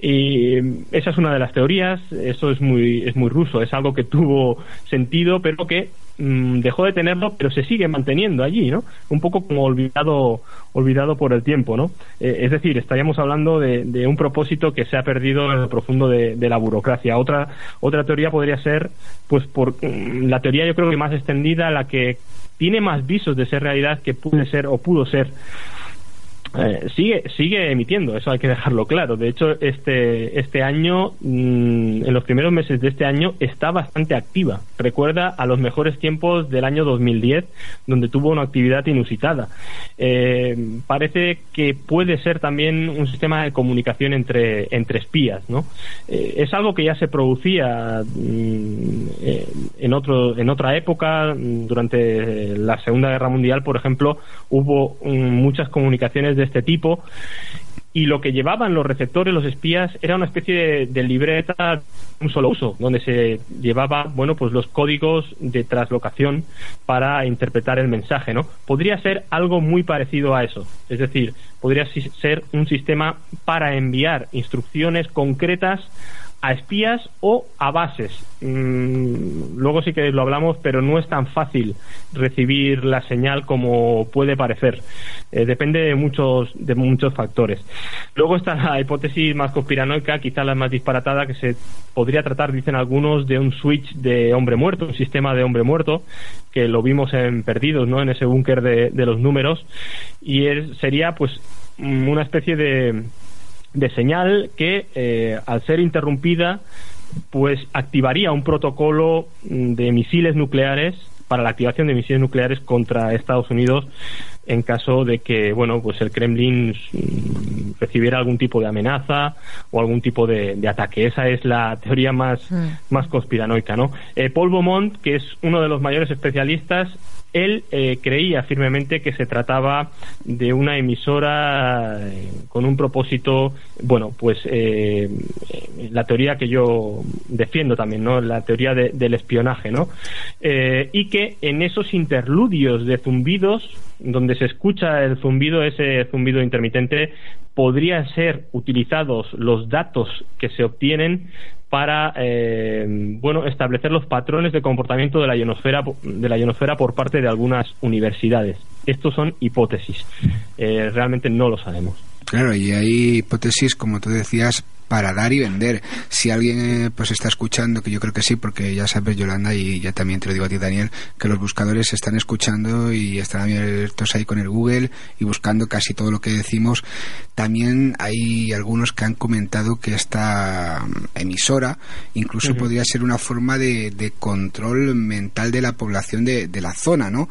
y esa es una de las teorías eso es muy es muy ruso es algo que tuvo sentido pero que Mm, dejó de tenerlo, pero se sigue manteniendo allí, ¿no? Un poco como olvidado, olvidado por el tiempo, ¿no? Eh, es decir, estaríamos hablando de, un propósito que se ha perdido en lo profundo de, la burocracia. Otra, otra teoría podría ser, pues, por mm, la teoría yo creo que más extendida, la que tiene más visos de ser realidad que puede ser o pudo ser eh, sigue sigue emitiendo eso hay que dejarlo claro. De hecho este este año mm, en los primeros meses de este año está bastante activa. Recuerda a los mejores tiempos del año 2010 donde tuvo una actividad inusitada. Eh, parece que puede ser también un sistema de comunicación entre entre espías no eh, es algo que ya se producía mm, en otro en otra época durante la segunda guerra mundial por ejemplo hubo mm, muchas comunicaciones de este tipo y lo que llevaban los receptores, los espías, era una especie de, libreta un solo uso, donde se llevaba, bueno, pues los códigos de traslocación para interpretar el mensaje, ¿no? Podría ser algo muy parecido a eso, es decir, podría ser un sistema para enviar instrucciones concretas a espías o a bases. Mm, luego sí que lo hablamos, pero no es tan fácil recibir la señal como puede parecer. Eh, depende de muchos, de muchos factores. Luego está la hipótesis más conspiranoica, quizá la más disparatada, que se podría tratar, dicen algunos, de un switch de hombre muerto, un sistema de hombre muerto, que lo vimos en Perdidos, ¿no? En ese búnker de, de los números. Y sería, pues, una especie de de señal que eh, al ser interrumpida pues activaría un protocolo de misiles nucleares para la activación de misiles nucleares contra Estados Unidos en caso de que bueno pues el Kremlin mm, recibiera algún tipo de amenaza o algún tipo de, ataque. Esa es la teoría más más conspiranoica no eh, Paul Beaumont que es uno de los mayores especialistas él eh, creía firmemente que se trataba de una emisora eh, con un propósito, bueno, pues eh, la teoría que yo defiendo también, ¿no? La teoría del espionaje, ¿no? y que en esos interludios de zumbidos, donde se escucha el zumbido, ese zumbido intermitente, podrían ser utilizados los datos que se obtienen para eh, bueno establecer los patrones de comportamiento de la ionosfera de la ionosfera por parte de algunas universidades. Estos son hipótesis. Eh, realmente no lo sabemos. Claro, y hay hipótesis, como tú decías, para dar y vender. Si alguien eh, pues está escuchando, que yo creo que sí, porque ya sabes, Yolanda, y ya también te lo digo a ti, Daniel, que los buscadores están escuchando y están abiertos ahí con el Google y buscando casi todo lo que decimos. También hay algunos que han comentado que esta mm, emisora incluso podría ser una forma de, control mental de la población de, de la zona, ¿no?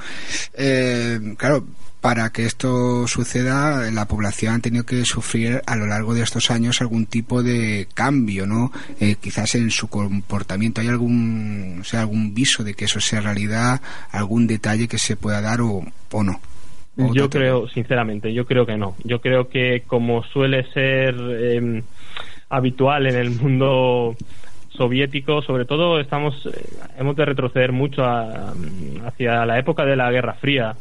Eh, claro, para que esto suceda, la población ha tenido que sufrir a lo largo de estos años algún tipo de cambio, ¿no? Eh, quizás en su comportamiento. ¿Hay algún, o sea, algún viso de que eso sea realidad, algún detalle que se pueda dar o, o no? yo creo, sinceramente, yo creo que no. Yo creo que como suele ser em, habitual en el mundo soviético, sobre todo estamos eh, hemos de retroceder mucho hacia la época de la Guerra Fría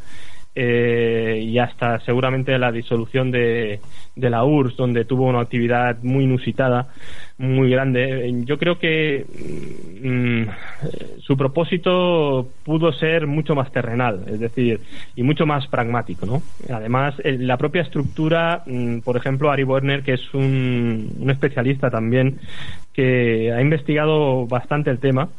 eh, y hasta seguramente la disolución de, de, la URSS, donde tuvo una actividad muy inusitada, muy grande. Yo creo que mm, su propósito pudo ser mucho más terrenal, es decir, y mucho más pragmático. ¿no? Además, la propia estructura, mm, por ejemplo, Ari Werner, que es un especialista también, que ha investigado bastante el tema,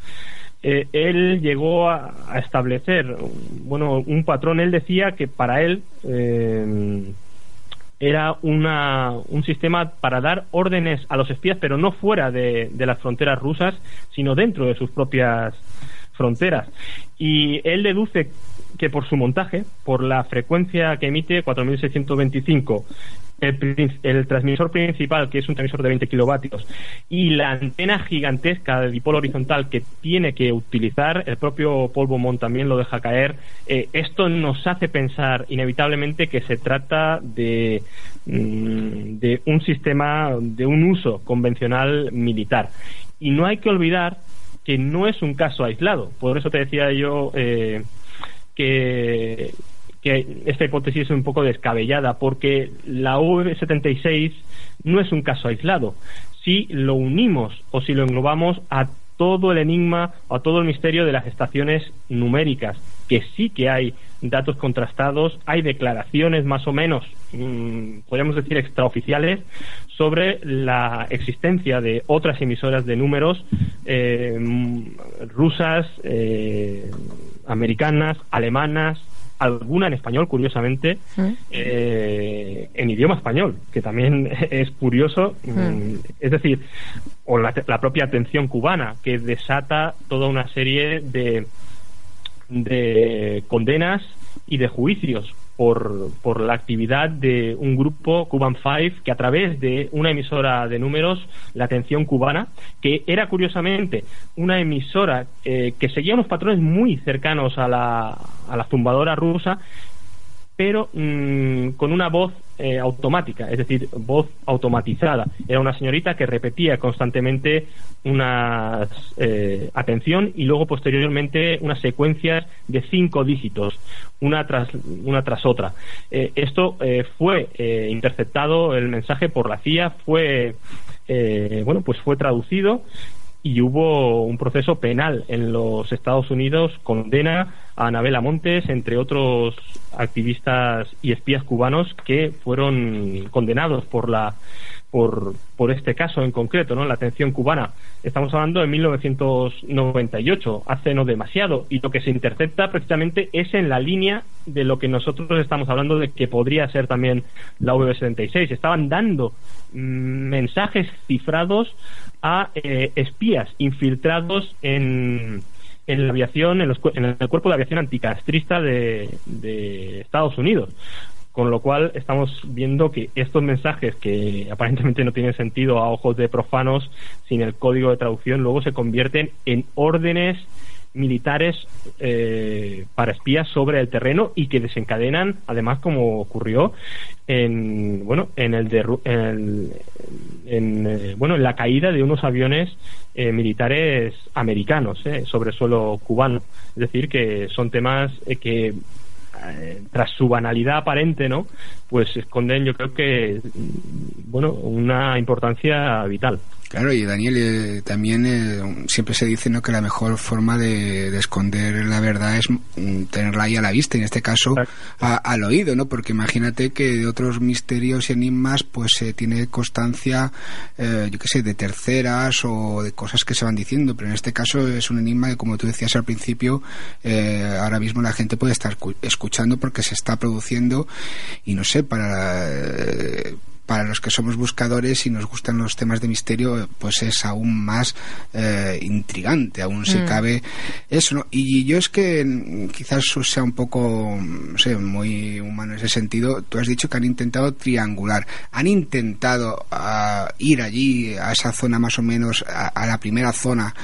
eh, él llegó a, establecer bueno un patrón. Él decía que para él eh, era una, un sistema para dar órdenes a los espías pero no fuera de, de las fronteras rusas sino dentro de sus propias fronteras. Y él deduce que por su montaje, por la frecuencia que emite 4625 el, transmisor principal, que es un transmisor de 20 kilovatios, y la antena gigantesca de dipolo horizontal que tiene que utilizar, el propio Paul Mon también lo deja caer, eh, esto nos hace pensar inevitablemente que se trata de, mm, de un sistema, de un uso convencional militar. Y no hay que olvidar que no es un caso aislado. Por eso te decía yo eh, que que esta hipótesis es un poco descabellada, porque la V76 no es un caso aislado. Si lo unimos o si lo englobamos a todo el enigma o a todo el misterio de las estaciones numéricas, que sí que hay datos contrastados, hay declaraciones más o menos, mm, podríamos decir, extraoficiales sobre la existencia de otras emisoras de números eh, rusas, eh, americanas, alemanas, alguna en español, curiosamente, mm. eh, en idioma español, que también es curioso. Mm. Mm, es decir, o la, propia atención cubana, que desata toda una serie de, de condenas y de juicios por, por la actividad de un grupo Cuban Five que a través de una emisora de números, la atención cubana, que era curiosamente una emisora eh, que seguía unos patrones muy cercanos a la, a la zumbadora rusa, pero mm, con una voz eh, automática, es decir, voz automatizada. Era una señorita que repetía constantemente una eh, atención y luego posteriormente unas secuencias de cinco dígitos, una tras, una tras otra. Eh, esto fue interceptado, el mensaje por la CIA fue, bueno, pues fue traducido y hubo un proceso penal en los Estados Unidos, condena a Anabela Montes, entre otros activistas y espías cubanos que fueron condenados por la por, por este caso en concreto, ¿no? La atención cubana. Estamos hablando de 1998, hace no demasiado, y lo que se intercepta precisamente es en la línea de lo que nosotros estamos hablando de que podría ser también la V76. Estaban dando mm, mensajes cifrados a eh, espías infiltrados en, en la aviación, en, en, el cuerpo de aviación anticastrista de Estados Unidos. Con lo cual estamos viendo que estos mensajes que aparentemente no tienen sentido a ojos de profanos sin el código de traducción luego se convierten en órdenes militares eh, para espías sobre el terreno y que desencadenan, además, como ocurrió en bueno en el, en, eh, bueno en la caída de unos aviones eh, militares americanos sobre suelo cubano. Es decir, que son temas que tras su banalidad aparente, ¿no? Pues esconden, yo creo que, bueno, una importancia vital. Claro, y Daniel, eh, también eh, siempre se dice ¿no? que la mejor forma de, esconder la verdad es mm, tenerla ahí a la vista, en este caso al oído, ¿no? Porque imagínate que de otros misterios y enigmas pues se tiene constancia, eh, yo qué sé, de terceras o de cosas que se van diciendo, pero en este caso es un enigma que, como tú decías al principio, ahora mismo la gente puede estar escuchando porque se está produciendo y no sé, para para los que somos buscadores y nos gustan los temas de misterio, pues es aún más eh, intrigante, aún si mm. cabe eso. ¿no? Y yo es que quizás sea un poco, no sé, muy humano en ese sentido. Tú has dicho que han intentado triangular, han intentado ah, ir allí, a esa zona más o menos, a la primera zona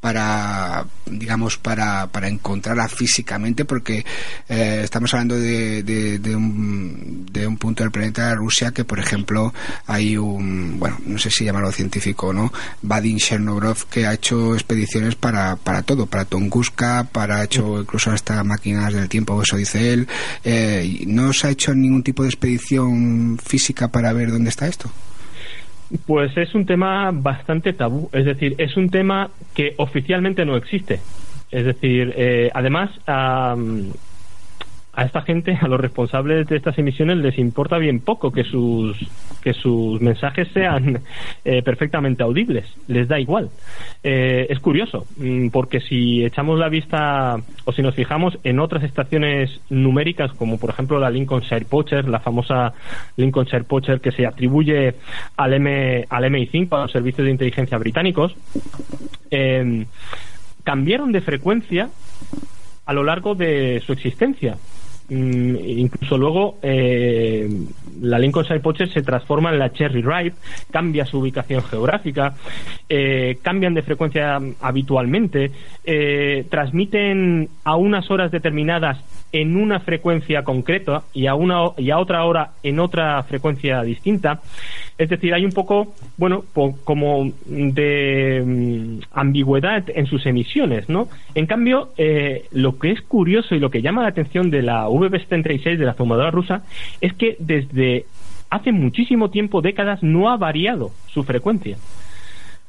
para digamos para, para encontrarla físicamente porque eh, estamos hablando de, de, un, de un punto del planeta Rusia que por ejemplo hay un bueno no sé si llamarlo científico o no Vadim Chernobrov que ha hecho expediciones para, para todo para Tunguska para ha hecho incluso hasta máquinas del tiempo eso dice él. Eh, no se ha hecho ningún tipo de expedición física para ver dónde está esto pues es un tema bastante tabú, es decir, es un tema que oficialmente no existe. Es decir, eh, además, a esta gente, a los responsables de estas emisiones, les importa bien poco que sus, que sus mensajes sean eh, perfectamente audibles. Les da igual. Eh, es curioso, mm, porque si echamos la vista o si nos fijamos en otras estaciones numéricas, como por ejemplo la Lincolnshire Poacher, la famosa Lincolnshire Poacher que se atribuye al, M, al MI5, a los servicios de inteligencia británicos, eh, cambiaron de frecuencia a lo largo de su existencia. Mm, incluso luego eh, la Lincolnshire Poacher se transforma en la Cherry Ripe, cambia su ubicación geográfica, eh, cambian de frecuencia habitualmente, eh, transmiten a unas horas determinadas en una frecuencia concreta y a una y a otra hora en otra frecuencia distinta. Es decir, hay un poco, bueno, como de mm, ambigüedad en sus emisiones, ¿no? En cambio, eh, lo que es curioso y lo que llama la atención de la VB76 de la fumadora rusa es que desde hace muchísimo tiempo, décadas, no ha variado su frecuencia.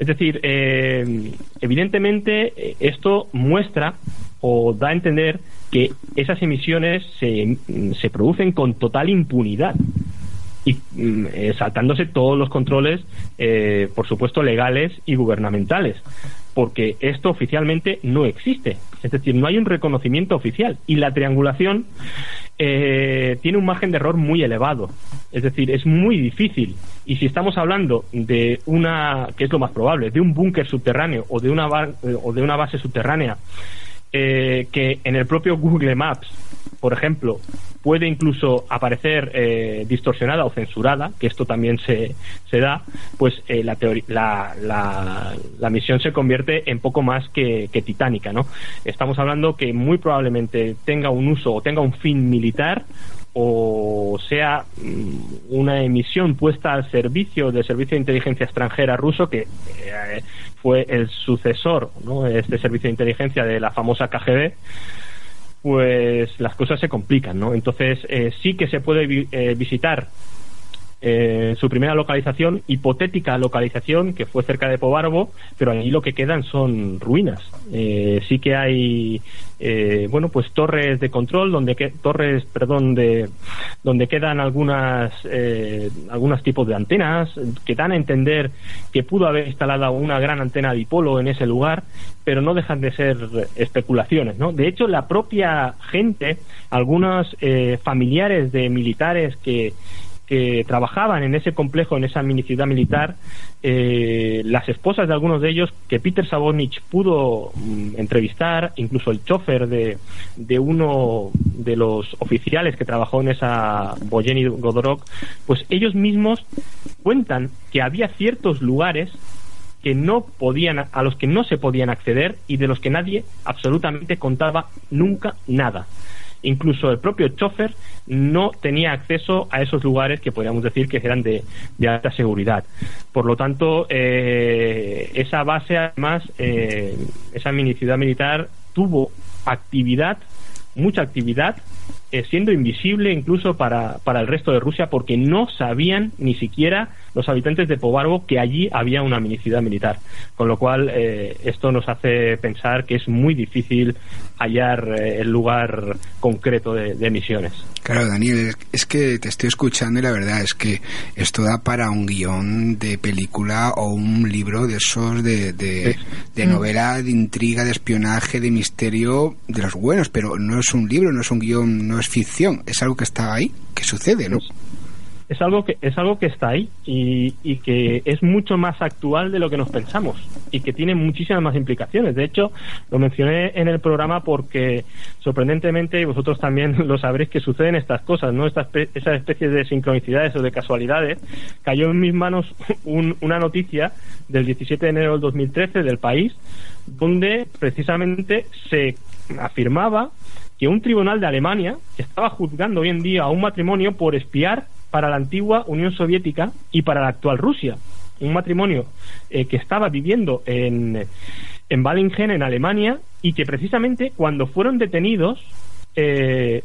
Es decir, eh, evidentemente esto muestra o da a entender que esas emisiones se, se producen con total impunidad y mm, eh, saltándose todos los controles, eh, por supuesto, legales y gubernamentales, porque esto oficialmente no existe. Es decir, no hay un reconocimiento oficial y la triangulación eh, tiene un margen de error muy elevado. Es decir, es muy difícil. Y si estamos hablando de una, que es lo más probable, de un búnker subterráneo o de una, o de una base subterránea, eh, que en el propio Google Maps, por ejemplo, puede incluso aparecer eh, distorsionada o censurada, que esto también se, se da, pues eh, la, la, la, misión se convierte en poco más que, que, titánica, ¿no? Estamos hablando que muy probablemente tenga un uso o tenga un fin militar o sea mm, una emisión puesta al servicio del Servicio de Inteligencia Extranjera ruso, que eh, fue el sucesor, ¿no? este servicio de inteligencia de la famosa KGB, pues las cosas se complican, ¿no? Entonces eh, sí que se puede eh, visitar eh, su primera localización, hipotética localización, que fue cerca de Pobarbo, pero allí lo que quedan son ruinas. Eh, sí que hay, eh, bueno, pues torres de control, donde torres, perdón, de, donde quedan algunas, eh, algunos tipos de antenas que dan a entender que pudo haber instalada una gran antena dipolo en ese lugar, pero no dejan de ser especulaciones, ¿no? De hecho, la propia gente, algunos familiares de militares que que trabajaban en ese complejo, en esa mini ciudad militar, eh, las esposas de algunos de ellos que Peter Sabonich pudo mm, entrevistar, incluso el chofer de, de, uno de los oficiales que trabajó en esa Boyeni Godorok, pues ellos mismos cuentan que había ciertos lugares que no podían, a los que no se podían acceder y de los que nadie absolutamente contaba nunca nada. Incluso el propio chofer no tenía acceso a esos lugares que podríamos decir que eran de, alta seguridad. Por lo tanto, eh, esa base, además, eh, esa mini ciudad militar tuvo actividad, mucha actividad, eh, siendo invisible incluso para, para el resto de Rusia porque no sabían ni siquiera los habitantes de Pobarbo que allí había una minicidad militar. Con lo cual, eh, esto nos hace pensar que es muy difícil hallar eh, el lugar concreto de, de, misiones. Claro, Daniel, es que te estoy escuchando y la verdad es que esto da para un guion de película o un libro de esos de, de, de novela, de intriga, de espionaje, de misterio, de los buenos, pero no es un libro, no es un guion, no es ficción, es algo que está ahí, que sucede, ¿no? Es algo que es algo que está ahí y, y, que es mucho más actual de lo que nos pensamos y que tiene muchísimas más implicaciones. De hecho, lo mencioné en el programa porque sorprendentemente y vosotros también lo sabréis que suceden estas cosas, no estas esas especies de sincronicidades o de casualidades. Cayó en mis manos un, una noticia del 17 de enero del 2013 del país donde precisamente se afirmaba que un tribunal de Alemania estaba juzgando hoy en día a un matrimonio por espiar para la antigua Unión Soviética y para la actual Rusia. Un matrimonio eh, que estaba viviendo en, en Balingen, en Alemania, y que precisamente cuando fueron detenidos, eh,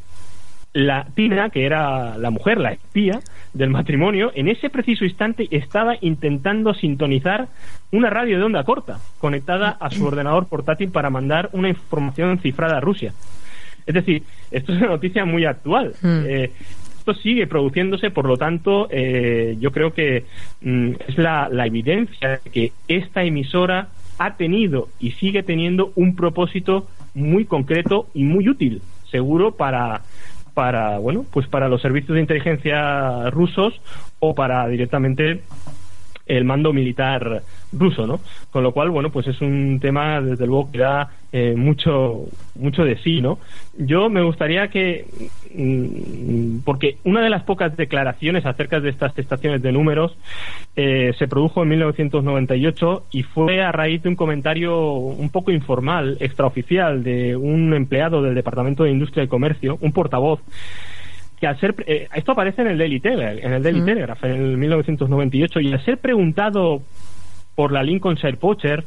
la Tina, que era la mujer, la espía del matrimonio, en ese preciso instante estaba intentando sintonizar una radio de onda corta conectada a su ordenador portátil para mandar una información cifrada a Rusia. Es decir, esto es una noticia muy actual. Mm. Eh, esto sigue produciéndose, por lo tanto, eh, yo creo que mm, es la, la evidencia de que esta emisora ha tenido y sigue teniendo un propósito muy concreto y muy útil, seguro para para bueno pues para los servicios de inteligencia rusos o para directamente el mando militar ruso, ¿no? Con lo cual, bueno, pues es un tema, desde luego, que da eh, mucho, mucho de sí, ¿no? Yo me gustaría que, mm, porque una de las pocas declaraciones acerca de estas estaciones de números eh, se produjo en 1998 y fue a raíz de un comentario un poco informal, extraoficial, de un empleado del Departamento de Industria y Comercio, un portavoz, que al ser eh, esto aparece en el Daily Telegraph, en el Daily Telegraph en el 1998 y al ser preguntado por la Lincolnshire Poacher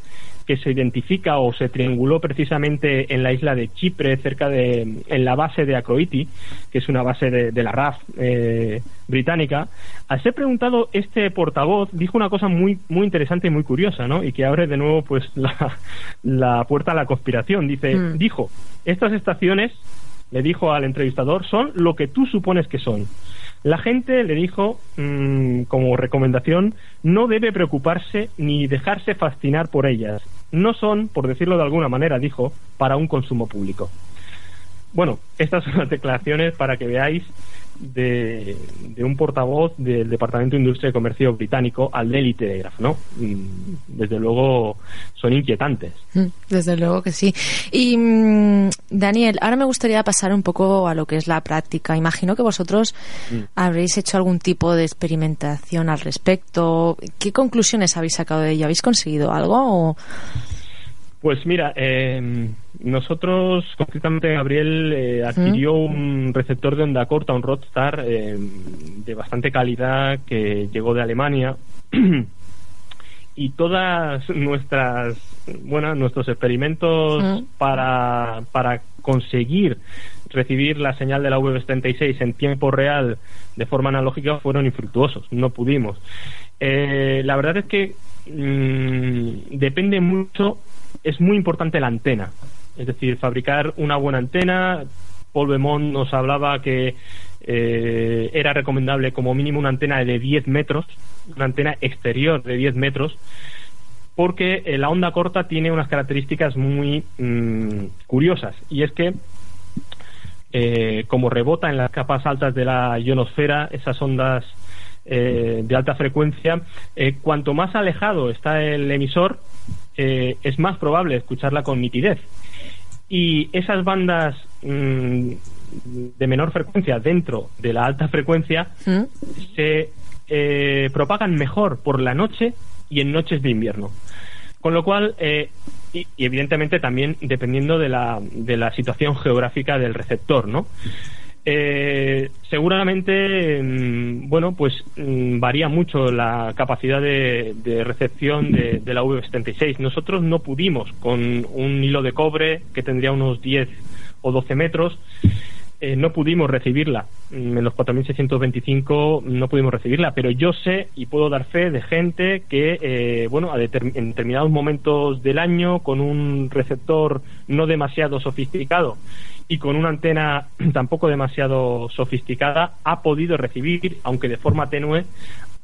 que se identifica o se trianguló precisamente en la isla de Chipre, cerca de, en la base de Acroiti, que es una base de, de la RAF eh, británica. Al ser preguntado, este portavoz dijo una cosa muy, muy interesante y muy curiosa, ¿no? Y que abre de nuevo, pues, la, la puerta a la conspiración. Dice, mm. dijo, estas estaciones le dijo al entrevistador, son lo que tú supones que son. La gente le dijo, mmm, como recomendación, no debe preocuparse ni dejarse fascinar por ellas. No son, por decirlo de alguna manera, dijo, para un consumo público. Bueno, estas son las declaraciones para que veáis de, de, un portavoz del Departamento de Industria y Comercio británico al Daily Telegraph, ¿no? Desde luego son inquietantes. Mm, desde luego que sí. Y mm, Daniel, ahora me gustaría pasar un poco a lo que es la práctica. Imagino que vosotros mm. habréis hecho algún tipo de experimentación al respecto. ¿Qué conclusiones habéis sacado de ello? ¿Habéis conseguido algo? O... Pues mira, eh, nosotros, concretamente Gabriel, eh, adquirió un receptor de onda corta, un Rodstar, eh, de bastante calidad que llegó de Alemania. y todas nuestras, bueno, nuestros experimentos para, para conseguir recibir la señal de la V76 en tiempo real de forma analógica fueron infructuosos, no pudimos. Eh, la verdad es que mmm, depende mucho es muy importante la antena. Es decir, fabricar una buena antena. Paul Bemont nos hablaba que eh, era recomendable como mínimo una antena de 10 metros, una antena exterior de 10 metros, porque eh, la onda corta tiene unas características muy mmm, curiosas. Y es que eh, como rebota en las capas altas de la ionosfera, esas ondas eh, de alta frecuencia, eh, cuanto más alejado está el emisor, eh, es más probable escucharla con nitidez. Y esas bandas mmm, de menor frecuencia dentro de la alta frecuencia ¿Mm? se eh, propagan mejor por la noche y en noches de invierno. Con lo cual, eh, y, y, evidentemente también dependiendo de la, de la situación geográfica del receptor, ¿no? Eh, seguramente, mmm, bueno, pues mmm, varía mucho la capacidad de, recepción de, la V76. Nosotros no pudimos con un hilo de cobre que tendría unos 10 o 12 metros. eh, no pudimos recibirla. Mm, en los 4.625 no pudimos recibirla, pero yo sé y puedo dar fe de gente que, eh, bueno, en determinados momentos del año, con un receptor no demasiado sofisticado y con una antena tampoco demasiado sofisticada, ha podido recibir, aunque de forma tenue,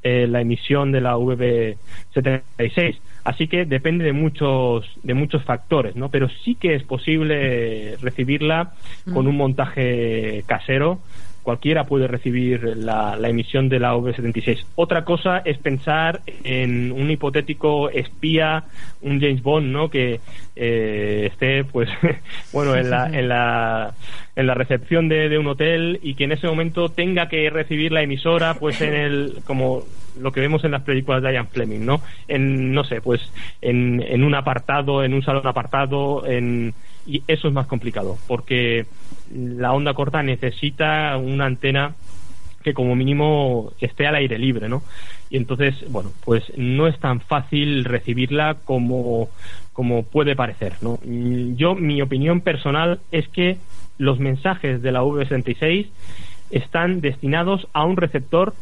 eh, la emisión de la VB76. Así que depende de muchos, de muchos factores, ¿no? Pero sí que es posible recibirla con un montaje casero cualquiera puede recibir la, emisión de la V76. Otra cosa es pensar en un hipotético espía, un James Bond, ¿no? Que eh, esté, pues, bueno, en la, en la, en la recepción de, de, un hotel y que en ese momento tenga que recibir la emisora, pues, en el, como lo que vemos en las películas de Ian Fleming, ¿no? En, no sé, pues, en, un apartado, en un salón apartado, en y eso es más complicado porque la onda corta necesita una antena que como mínimo esté al aire libre, ¿no? Y entonces, bueno, pues no es tan fácil recibirla como, como puede parecer, ¿no? Yo, mi opinión personal es que los mensajes de la V66 están destinados a un receptor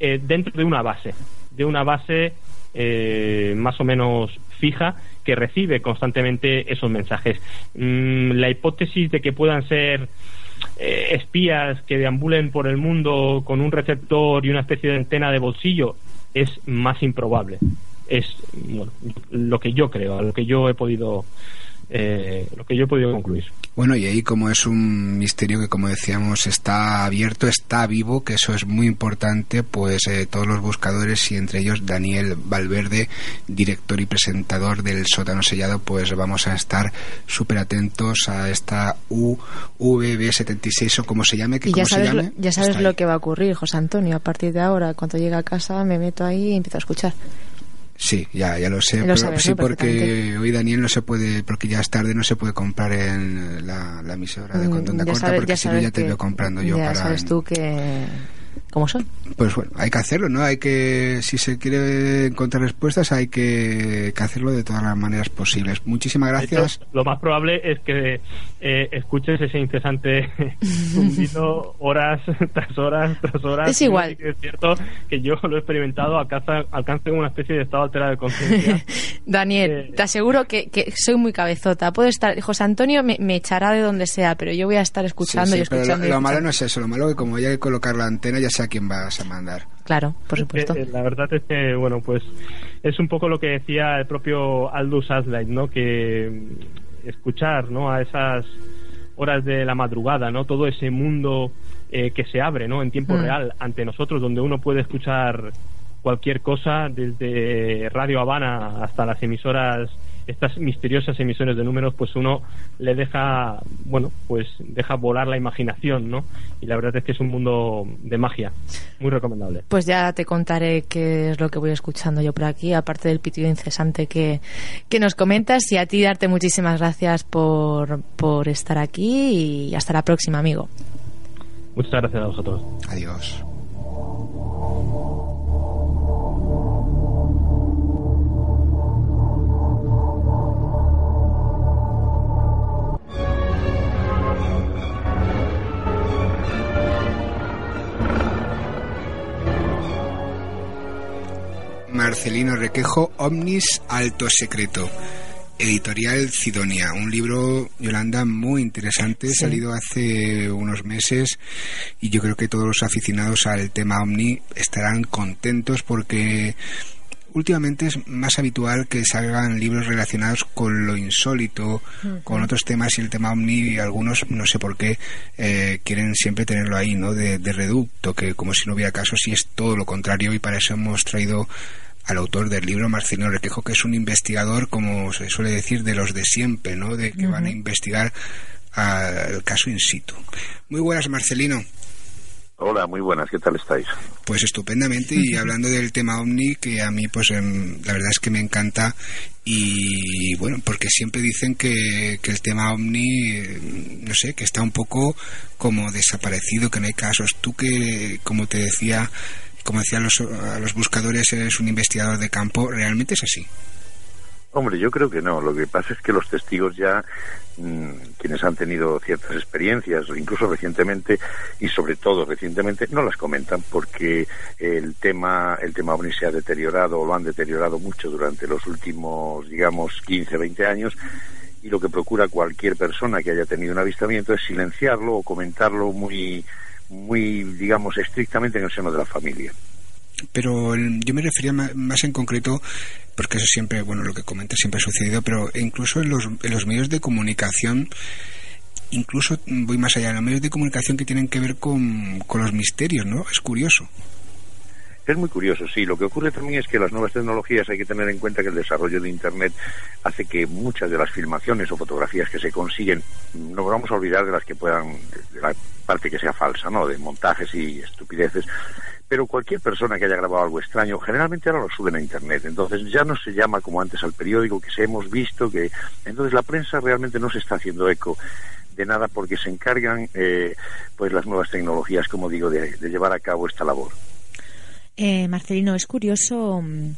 eh, dentro de una base, de una base eh, más o menos fija que recibe constantemente esos mensajes. Mm, la hipótesis de que puedan ser eh, espías que deambulen por el mundo con un receptor y una especie de antena de bolsillo es más improbable. Es lo que yo creo, lo que yo he podido eh, lo que yo he podido concluir. Bueno, y ahí como es un misterio que como decíamos está abierto, está vivo, que eso es muy importante, pues eh, todos los buscadores y entre ellos Daniel Valverde, director y presentador del sótano sellado, pues vamos a estar súper atentos a esta UVB76 o como se llame, que ya sabes, se llame, lo, ya sabes lo que va a ocurrir, José Antonio, a partir de ahora, cuando llegue a casa me meto ahí y empiezo a escuchar. Sí, ya, ya lo sé. sí, porque hoy Daniel no se puede, porque ya es tarde, no se puede comprar en la, emisora de mm, Corta, porque si no ya te veo comprando yo ya para. sabes tú que como son. Pues bueno, hay que hacerlo, ¿no? Hay que, si se quiere encontrar respuestas, hay que, hacerlo de todas las maneras posibles. Muchísimas gracias. lo más probable es que eh, escuches ese incesante zumbido horas tras horas tras horas. Es igual. es cierto que yo lo he experimentado, alcanza, alcance una especie de estado alterado de conciencia. Daniel, eh, te aseguro que, soy muy cabezota. Puedo estar, José Antonio me, echará de donde sea, pero yo voy a estar escuchando y escuchando. lo, malo no es eso, lo malo es que como hay que colocar la antena ya a quién vas a mandar. Claro, por supuesto. Eh, la verdad es que, bueno, pues es un poco lo que decía el propio Aldous Aslight, ¿no? Que mm, escuchar, ¿no? A esas horas de la madrugada, ¿no? Todo ese mundo eh, que se abre, ¿no? En tiempo mm. real ante nosotros, donde uno puede escuchar cualquier cosa, desde Radio Habana hasta las emisoras estas misteriosas emisiones de números, pues uno le deja, bueno, pues deja volar la imaginación, ¿no? Y la verdad es que es un mundo de magia, muy recomendable. Pues ya te contaré qué es lo que voy escuchando yo por aquí, aparte del pitido incesante que, que nos comentas, y a ti darte muchísimas gracias por, por estar aquí y hasta la próxima, amigo. Muchas gracias a vosotros. Adiós. Marcelino Requejo, Omnis Alto Secreto. Editorial Cidonia, un libro, Yolanda, muy interesante, salido hace unos meses y yo creo que todos los aficionados al tema Omni estarán contentos porque últimamente es más habitual que salgan libros relacionados con lo insólito, con otros temas y el tema Omni, y algunos, no sé por qué, eh, quieren siempre tenerlo ahí, ¿no? De, de, reducto, que como si no hubiera caso, si es todo lo contrario, y para eso hemos traído al autor del libro, Marcelino Requejo, que es un investigador, como se suele decir, de los de siempre, ¿no? De que van a investigar el caso in situ. Muy buenas, Marcelino. Hola, muy buenas, ¿qué tal estáis? Pues estupendamente y hablando del tema Omni, que a mí pues em, la verdad es que me encanta y bueno, porque siempre dicen que, que el tema Omni, em, no sé, que está un poco como desaparecido, que no hay casos. Tú que, como te decía, como decían los, los buscadores, eres un investigador de campo, ¿realmente es así? Hombre, yo creo que no. Lo que pasa es que los testigos ya, mm, quienes han tenido ciertas experiencias, incluso recientemente, y sobre todo recientemente, no las comentan porque el tema, el tema OVNI se ha deteriorado o lo han deteriorado mucho durante los últimos, digamos, 15, 20 años y lo que procura cualquier persona que haya tenido un avistamiento es silenciarlo o comentarlo muy, muy, digamos, estrictamente en el seno de la familia. Pero yo me refería más, en concreto, porque eso siempre, bueno, lo que comenta siempre ha sucedido, pero incluso en los, en los medios de comunicación, incluso voy más allá, en los medios de comunicación que tienen que ver con, con los misterios, ¿no? Es curioso. Es muy curioso, sí. Lo que ocurre también es que las nuevas tecnologías hay que tener en cuenta que el desarrollo de Internet hace que muchas de las filmaciones o fotografías que se consiguen, no vamos a olvidar de las que puedan, de la parte que sea falsa, ¿no? De montajes y estupideces. Pero cualquier persona que haya grabado algo extraño, generalmente ahora lo suben a Internet. Entonces ya no se llama como antes al periódico, que se hemos visto, que... Entonces la prensa realmente no se está haciendo eco de nada porque se encargan eh, pues las nuevas tecnologías, como digo, de llevar a cabo esta labor. Eh, Marcelino, es curioso mm,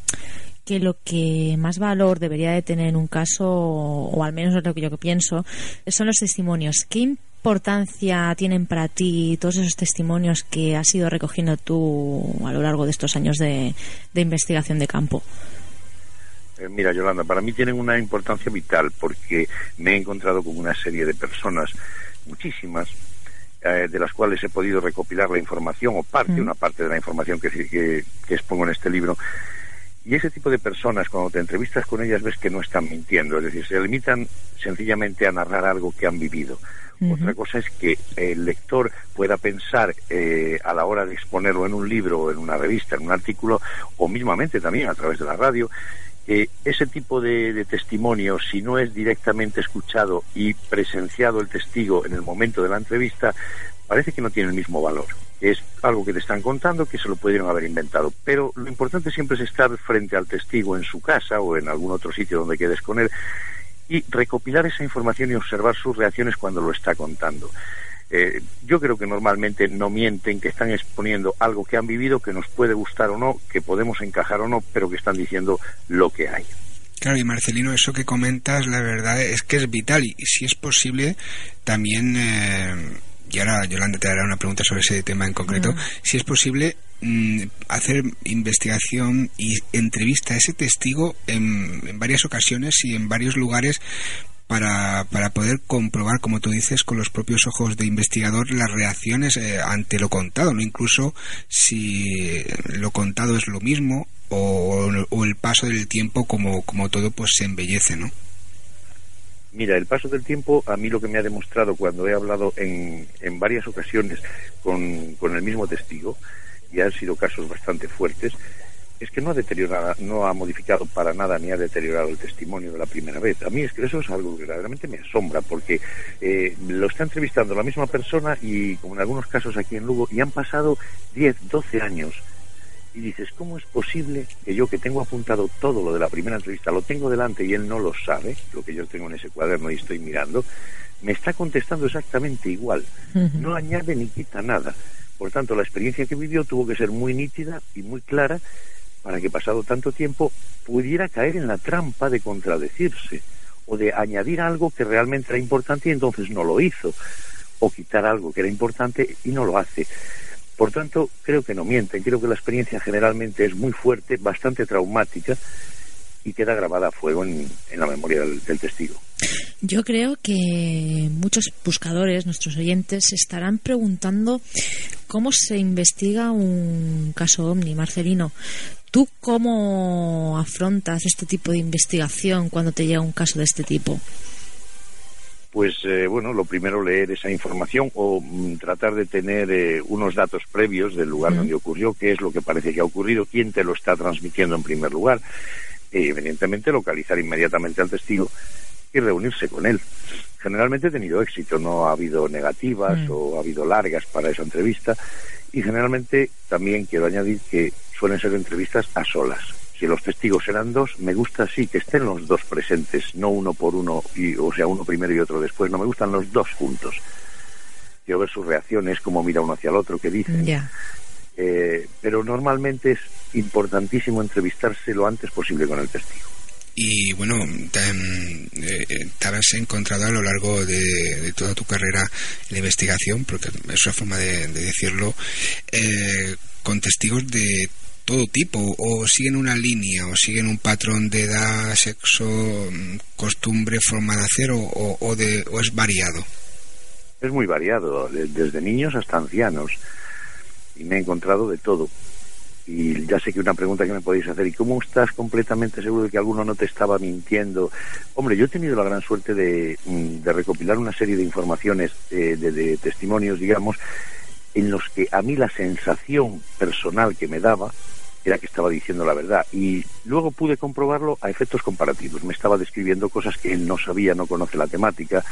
que lo que más valor debería de tener en un caso, o al menos es lo que yo pienso, son los testimonios. ¿Qué importancia tienen para ti todos esos testimonios que has ido recogiendo tú a lo largo de estos años de, investigación de campo? Eh, mira, Yolanda, para mí tienen una importancia vital porque me he encontrado con una serie de personas, muchísimas, eh, de las cuales he podido recopilar la información o parte, una parte de la información que, que, expongo en este libro. Y ese tipo de personas, cuando te entrevistas con ellas, ves que no están mintiendo, es decir, se limitan sencillamente a narrar algo que han vivido. Otra cosa es que el lector pueda pensar eh, a la hora de exponerlo en un libro, o en una revista, en un artículo, o mismamente también a través de la radio, que ese tipo de, testimonio, si no es directamente escuchado y presenciado el testigo en el momento de la entrevista, parece que no tiene el mismo valor. Es algo que te están contando que se lo pudieron haber inventado. Pero lo importante siempre es estar frente al testigo en su casa o en algún otro sitio donde quedes con él y recopilar esa información y observar sus reacciones cuando lo está contando. Eh, yo creo que normalmente no mienten, que están exponiendo algo que han vivido, que nos puede gustar o no, que podemos encajar o no, pero que están diciendo lo que hay. Claro, y Marcelino, eso que comentas, la verdad es que es vital y, si es posible, también, eh, y ahora Yolanda te dará una pregunta sobre ese tema en concreto, si es posible mm, hacer investigación y entrevista a ese testigo en, en varias ocasiones y en varios lugares para, para poder comprobar, como tú dices, con los propios ojos de investigador las reacciones eh, ante lo contado, no incluso si lo contado es lo mismo o, el paso del tiempo como, como todo pues se embellece, ¿no? Mira, el paso del tiempo a mí lo que me ha demostrado cuando he hablado en, en varias ocasiones con, con el mismo testigo, y han sido casos bastante fuertes, es que no ha deteriorado, no ha modificado para nada ni ha deteriorado el testimonio de la primera vez. A mí es que eso es algo que verdaderamente me asombra porque eh, lo está entrevistando la misma persona y como en algunos casos aquí en Lugo y han pasado 10, 12 años y dices, ¿cómo es posible que yo que tengo apuntado todo lo de la primera entrevista, lo tengo delante y él no lo sabe, lo que yo tengo en ese cuaderno y estoy mirando, me está contestando exactamente igual, no añade ni quita nada. Por tanto, la experiencia que vivió tuvo que ser muy nítida y muy clara para que pasado tanto tiempo pudiera caer en la trampa de contradecirse o de añadir algo que realmente era importante y entonces no lo hizo, o quitar algo que era importante y no lo hace. Por tanto, creo que no mienten, creo que la experiencia generalmente es muy fuerte, bastante traumática y queda grabada a fuego en, la memoria del, testigo. Yo creo que muchos buscadores, nuestros oyentes, se estarán preguntando cómo se investiga un caso ovni, Marcelino. ¿Tú cómo afrontas este tipo de investigación cuando te llega un caso de este tipo? Pues eh, bueno, lo primero leer esa información o mm, tratar de tener eh, unos datos previos del lugar donde ocurrió, qué es lo que parece que ha ocurrido, quién te lo está transmitiendo en primer lugar, y evidentemente localizar inmediatamente al testigo y reunirse con él. Generalmente he tenido éxito, no ha habido negativas mm. o ha habido largas para esa entrevista y generalmente también quiero añadir que suelen ser entrevistas a solas. Si los testigos eran dos, me gusta sí que estén los dos presentes, no uno por uno, y, o sea, uno primero y otro después. No me gustan los dos juntos. Quiero ver sus reacciones, cómo mira uno hacia el otro, qué dicen. Eh, pero normalmente es importantísimo entrevistarse lo antes posible con el testigo. y bueno, te, eh, has encontrado a lo largo de, toda tu carrera en la investigación, porque es una forma de, decirlo, eh, con testigos de todo tipo, o siguen una línea, o siguen un patrón de edad, sexo, costumbre, forma de hacer, o, o, de, o es variado. Es muy variado, desde niños hasta ancianos, y me he encontrado de todo y ya sé que una pregunta que me podéis hacer, ¿y cómo estás completamente seguro de que alguno no te estaba mintiendo? Hombre, yo he tenido la gran suerte de, mm, recopilar una serie de informaciones, eh, de, testimonios, digamos, en los que a mí la sensación personal que me daba era que estaba diciendo la verdad. Y luego pude comprobarlo a efectos comparativos. Me estaba describiendo cosas que él no sabía, no conoce la temática,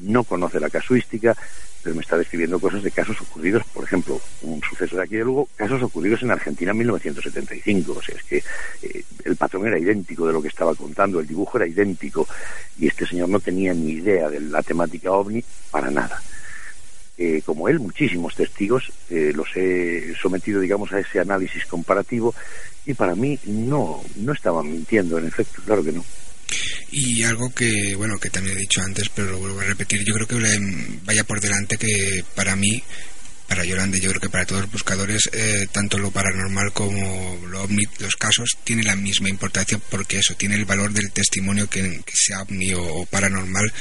no conoce la casuística, pero me está describiendo cosas de casos ocurridos, por ejemplo, un suceso de aquí de Lugo, casos ocurridos en Argentina en 1975. O sea, es que eh, el patrón era idéntico de lo que estaba contando, el dibujo era idéntico, y este señor no tenía ni idea de la temática ovni para nada. Eh, como él, muchísimos testigos, eh, los he sometido, digamos, a ese análisis comparativo, y para mí no, no estaban mintiendo, en efecto, claro que no. Y algo que, bueno, que también he dicho antes, pero lo vuelvo a repetir, yo creo que vaya por delante que para mí, para Yolanda, yo creo que para todos los buscadores, eh, tanto lo paranormal como lo ovni, los casos, tiene la misma importancia porque eso, tiene el valor del testimonio que, sea ovni o, paranormal,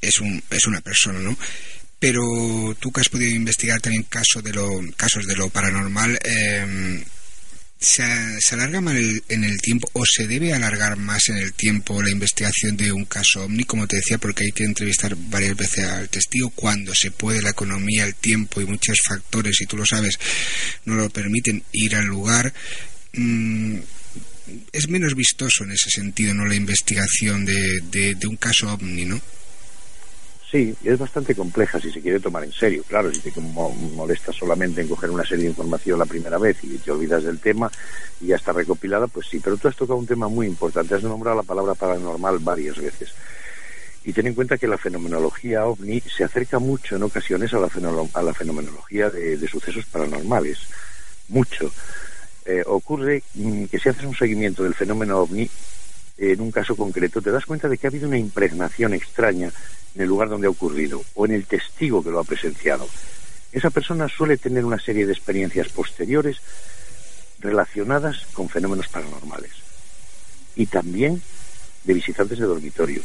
es, un, es una persona, ¿no? Pero tú que has podido investigar también casos de lo, casos de lo paranormal, eh, se, alarga más en el tiempo o se debe alargar más en el tiempo la investigación de un caso ovni, como te decía, porque hay que entrevistar varias veces al testigo cuando se puede, la economía, el tiempo y muchos factores, y tú lo sabes, no lo permiten ir al lugar. Mm, es menos vistoso en ese sentido, ¿no? La investigación de, de un caso ovni, ¿no? Sí, es bastante compleja si se quiere tomar en serio. Claro, si te molestas solamente en coger una serie de información la primera vez y te olvidas del tema y ya está recopilada, pues sí. Pero tú has tocado un tema muy importante. Has nombrado la palabra paranormal varias veces. Y ten en cuenta que la fenomenología ovni se acerca mucho en ocasiones a la, a la fenomenología de, sucesos paranormales. Mucho. Eh, ocurre mm, que si haces un seguimiento del fenómeno ovni, en un caso concreto, te das cuenta de que ha habido una impregnación extraña en el lugar donde ha ocurrido o en el testigo que lo ha presenciado. Esa persona suele tener una serie de experiencias posteriores relacionadas con fenómenos paranormales y también de visitantes de dormitorio.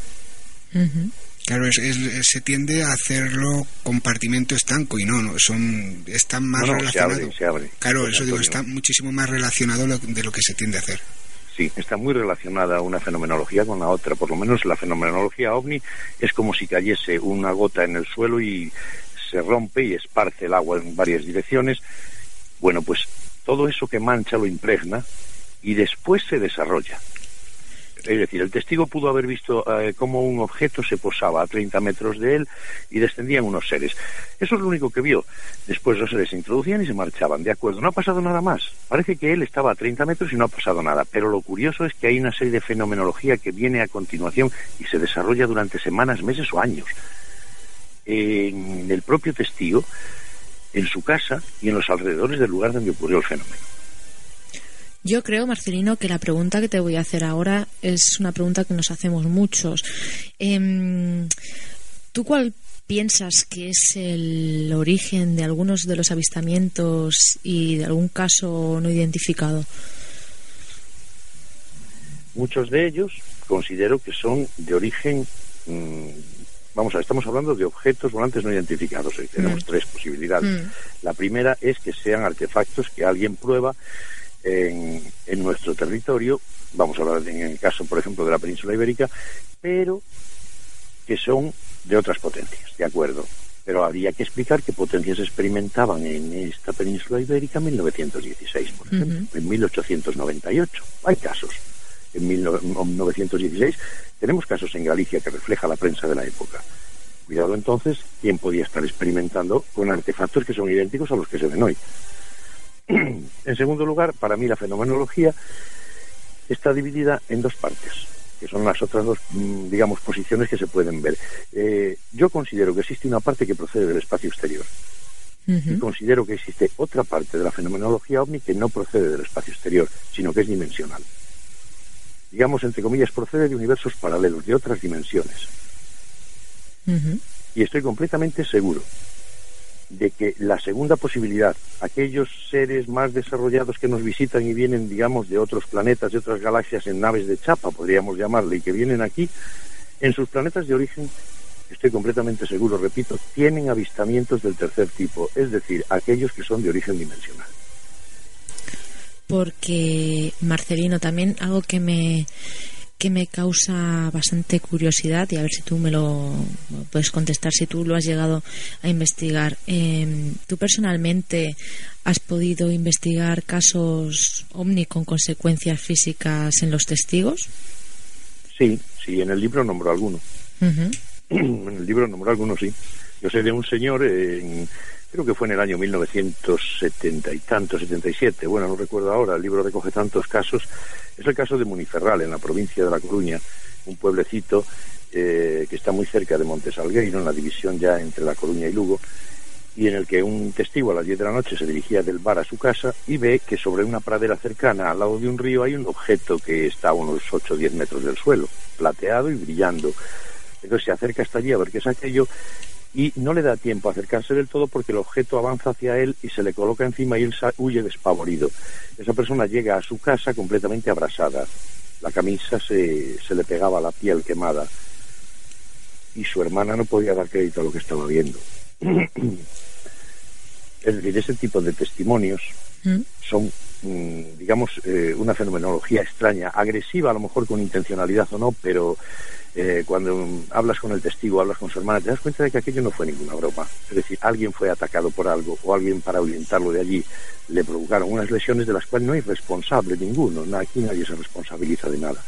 Claro, se tiende a hacerlo compartimento estanco y no, no son están más relacionados. Claro, eso digo, está muchísimo más relacionado de lo que se tiende a hacer. Está muy relacionada una fenomenología con la otra. Por lo menos la fenomenología ovni es como si cayese una gota en el suelo y se rompe y esparce el agua en varias direcciones. Bueno, pues todo eso que mancha lo impregna y después se desarrolla. Es decir, el testigo pudo haber visto eh, cómo un objeto se posaba a 30 metros de él y descendían unos seres. Eso es lo único que vio. Después los seres se introducían y se marchaban. De acuerdo, no ha pasado nada más. Parece que él estaba a 30 metros y no ha pasado nada. Pero lo curioso es que hay una serie de fenomenología que viene a continuación y se desarrolla durante semanas, meses o años. En el propio testigo, en su casa y en los alrededores del lugar donde ocurrió el fenómeno. Yo creo, Marcelino, que la pregunta que te voy a hacer ahora es una pregunta que nos hacemos muchos. Em, ¿Tú cuál piensas que es el origen de algunos de los avistamientos y de algún caso no identificado? Muchos de ellos considero que son de origen mm, vamos a ver, estamos hablando de objetos volantes no identificados. tenemos mm. tres posibilidades. Mm. La primera es que sean artefactos que alguien prueba en, en nuestro territorio, vamos a hablar en el caso, por ejemplo, de la península ibérica, pero que son de otras potencias, ¿de acuerdo? Pero habría que explicar qué potencias experimentaban en esta península ibérica en 1916, por ejemplo, en 1898. Hay casos. En 1916 tenemos casos en Galicia que refleja la prensa de la época. Cuidado entonces, ¿quién podía estar experimentando con artefactos que son idénticos a los que se ven hoy? en segundo lugar, para mí la fenomenología está dividida en dos partes, que son las otras dos, mm, digamos, posiciones que se pueden ver. Eh, yo considero que existe una parte que procede del espacio exterior. Y considero que existe otra parte de la fenomenología ovni que no procede del espacio exterior, sino que es dimensional. digamos, entre comillas, procede de universos paralelos, de otras dimensiones. Y estoy completamente seguro de que la segunda posibilidad, aquellos seres más desarrollados que nos visitan y vienen, digamos, de otros planetas, de otras galaxias en naves de chapa, podríamos llamarle, y que vienen aquí, en sus planetas de origen, estoy completamente seguro, repito, tienen avistamientos del tercer tipo, es decir, aquellos que son de origen dimensional. Porque, Marcelino, también algo que me que me causa bastante curiosidad y a ver si tú me lo puedes contestar, si tú lo has llegado a investigar. Em, ¿Tú personalmente has podido investigar casos ovni con consecuencias físicas en los testigos? Sí, sí, en el libro nombro alguno. En el libro nombro alguno, sí. Yo sé de un señor, creo que fue en el año 1970 y tanto, 77, bueno, no recuerdo ahora, el libro recoge tantos casos es el caso de Muniferral, en la provincia de La Coruña, un pueblecito eh, que está muy cerca de Montesalgueiro, en la división ya entre La Coruña y Lugo, y en el que un testigo a las 10 de la noche se dirigía del bar a su casa y ve que sobre una pradera cercana, al lado de un río, hay un objeto que está a unos 8 o 10 metros del suelo, plateado y brillando. Entonces se acerca hasta allí a ver qué es aquello y no le da tiempo a acercarse del todo porque el objeto avanza hacia él y se le coloca encima y él huye despavorido. Esa persona llega a su casa completamente abrasada. La camisa se, se le pegaba a la piel quemada y su hermana no podía dar crédito a lo que estaba viendo. es decir, ese tipo de testimonios ¿Mm? son, mm, digamos, eh, una fenomenología extraña, agresiva a lo mejor con intencionalidad o no, pero eh, cuando hablas con el testigo, hablas con su hermana, te das cuenta de que aquello no fue ninguna broma. Es decir, alguien fue atacado por algo o alguien para ahuyentarlo de allí le provocaron unas lesiones de las cuales no hay responsable ninguno. Aquí nadie se responsabiliza de nada.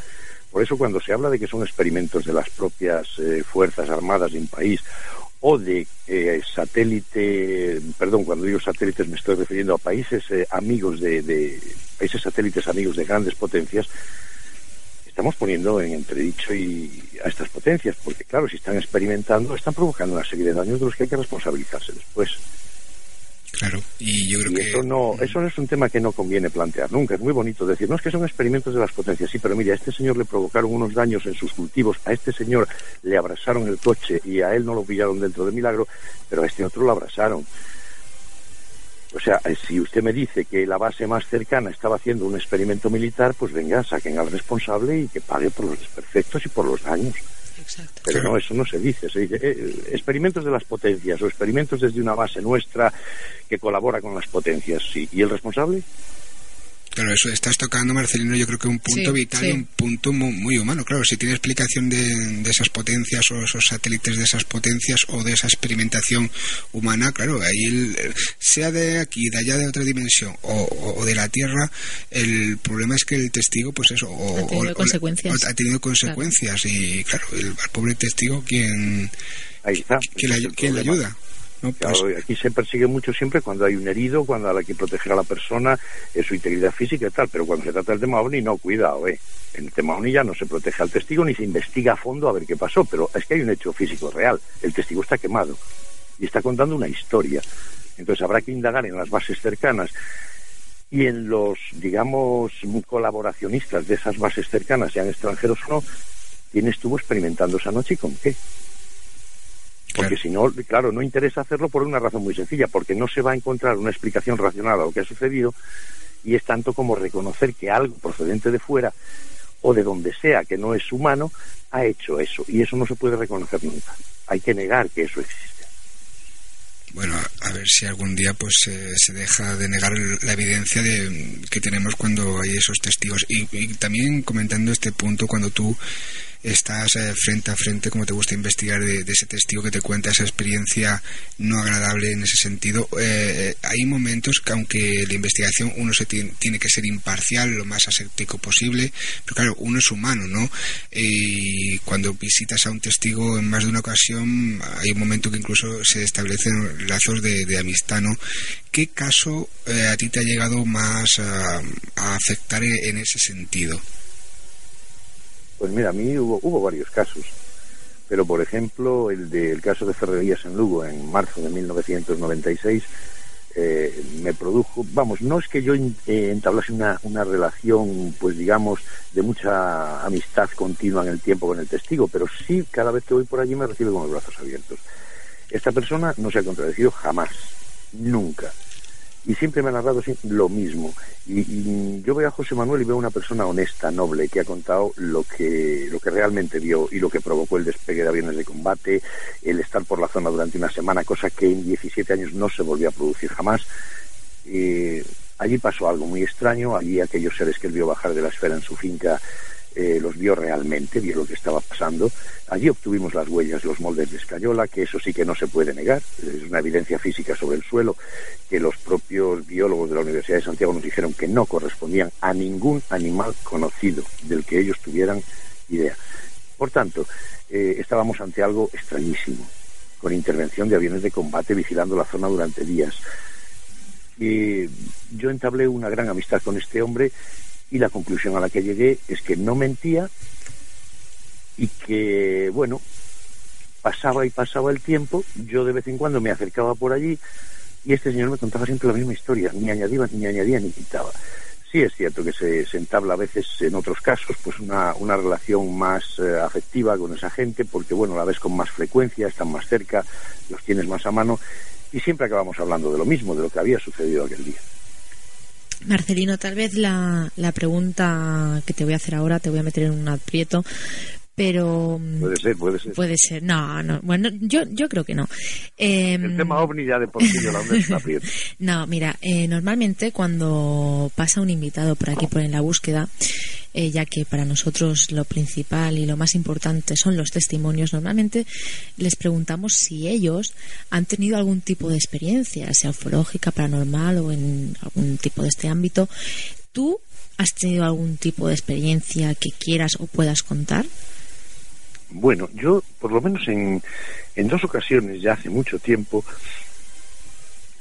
Por eso cuando se habla de que son experimentos de las propias eh, Fuerzas Armadas de un país o de eh, satélite, perdón, cuando digo satélites me estoy refiriendo a países amigos de, de, países satélites amigos de grandes potencias, estamos poniendo en entredicho y a estas potencias, porque claro, si están experimentando, están provocando una serie de daños de los que hay que responsabilizarse después. Claro, y yo creo que... Eso no, eso no es un tema que no conviene plantear nunca. Es muy bonito decir, no es que son experimentos de las potencias, sí, pero mira, a este señor le provocaron unos daños en sus cultivos, a este señor le abrasaron el coche y a él no lo pillaron dentro de milagro, pero a este otro lo abrasaron. O sea, eh, si usted me dice que la base más cercana estaba haciendo un experimento militar, pues venga, saquen al responsable y que pague por los desperfectos y por los daños. Exacto. Pero no, eso no se dice. Se dice eh, experimentos de las potencias o experimentos desde una base nuestra que colabora con las potencias, sí. ¿Y el responsable? Claro, eso estás tocando, Marcelino, yo creo que un punto vital y un punto muy, humano. Claro, si tiene explicación de, esas potencias o esos satélites de esas potencias o de esa experimentación humana, claro, ahí sea de aquí, de allá de otra dimensión o, de la Tierra, el problema es que el testigo, pues eso, ha tenido consecuencias. ha tenido consecuencias y claro, el, pobre testigo, ¿quién, Ahí está. ¿quién, le ayuda? Pues aquí se persigue mucho siempre cuando hay un herido, cuando hay que proteger a la persona, en su integridad física y tal, pero cuando se trata del tema OVNI, no, cuidado, eh. En el tema OVNI ya no se protege al testigo ni se investiga a fondo a ver qué pasó, pero es que hay un hecho físico real. El testigo está quemado y está contando una historia. Entonces habrá que indagar en las bases cercanas y en los, digamos, colaboracionistas de esas bases cercanas, sean extranjeros o no, quién estuvo experimentando esa noche y con qué. Porque si no, claro, no interesa hacerlo por una razón muy sencilla, porque no se va a encontrar una explicación racional a lo que ha sucedido y es tanto como reconocer que algo procedente de fuera o de donde sea que no es humano ha hecho eso y eso no se puede reconocer nunca. Hay que negar que eso existe. Bueno, a ver si algún día pues se deja de negar la evidencia de, que tenemos cuando hay esos testigos. y también comentando este punto, cuando tú estás eh, frente a frente, como te gusta investigar, de, ese testigo que te cuenta esa experiencia no agradable en ese sentido. Eh, hay momentos que, aunque la investigación uno se tiene, que ser imparcial, lo más aséptico posible, pero claro, uno es humano, ¿no? Y cuando visitas a un testigo en más de una ocasión, hay un momento que incluso se establecen lazos de, amistad, ¿no? ¿Qué caso eh, a ti te ha llegado más a, a afectar en ese sentido? Pues mira, a mí hubo, hubo varios casos, pero por ejemplo el del caso de Ferrerías en Lugo en marzo de 1996, eh, me produjo, vamos, no es que yo eh, entablase una, una relación, pues digamos, de mucha amistad continua en el tiempo con el testigo, pero sí cada vez que voy por allí me recibe con los brazos abiertos. Esta persona no se ha contradecido jamás, nunca y siempre me ha narrado lo mismo. Y, yo veo a José Manuel y veo una persona honesta, noble, que ha contado lo que, lo que realmente vio y lo que provocó el despegue de aviones de combate, el estar por la zona durante una semana, cosa que en 17 años no se volvió a producir jamás. allí pasó algo muy extraño, allí aquellos seres que él vio bajar de la esfera en su finca eh, los vio realmente, vio lo que estaba pasando. Allí obtuvimos las huellas, los moldes de escayola, que eso sí que no se puede negar, es una evidencia física sobre el suelo, que los propios biólogos de la Universidad de Santiago nos dijeron que no correspondían a ningún animal conocido del que ellos tuvieran idea. Por tanto, eh, estábamos ante algo extrañísimo, con intervención de aviones de combate vigilando la zona durante días. Y yo entablé una gran amistad con este hombre y la conclusión a la que llegué es que no mentía y que, bueno, pasaba y pasaba el tiempo, yo de vez en cuando me acercaba por allí y este señor me contaba siempre la misma historia, ni añadía ni, añadía, ni quitaba. Sí es cierto que se, se, entabla a veces, en otros casos, pues una, una relación más eh, afectiva con esa gente, porque bueno, la ves con más frecuencia, están más cerca, los tienes más a mano, y siempre acabamos hablando de lo mismo, de lo que había sucedido aquel día. Marcelino, tal vez la, la pregunta que te voy a hacer ahora te voy a meter en un aprieto, pero puede ser puede ser. puede ser. No no bueno yo yo creo que no. El em, tema ovni ya de por sí la no mira eh, normalmente cuando pasa un invitado por aquí por en la búsqueda eh, ya que para nosotros lo principal y lo más importante son los testimonios normalmente les preguntamos si ellos han tenido algún tipo de experiencia sea ufológica paranormal o en algún tipo de este ámbito. Tú has tenido algún tipo de experiencia que quieras o puedas contar bueno, yo por lo menos en, en dos ocasiones ya hace mucho tiempo,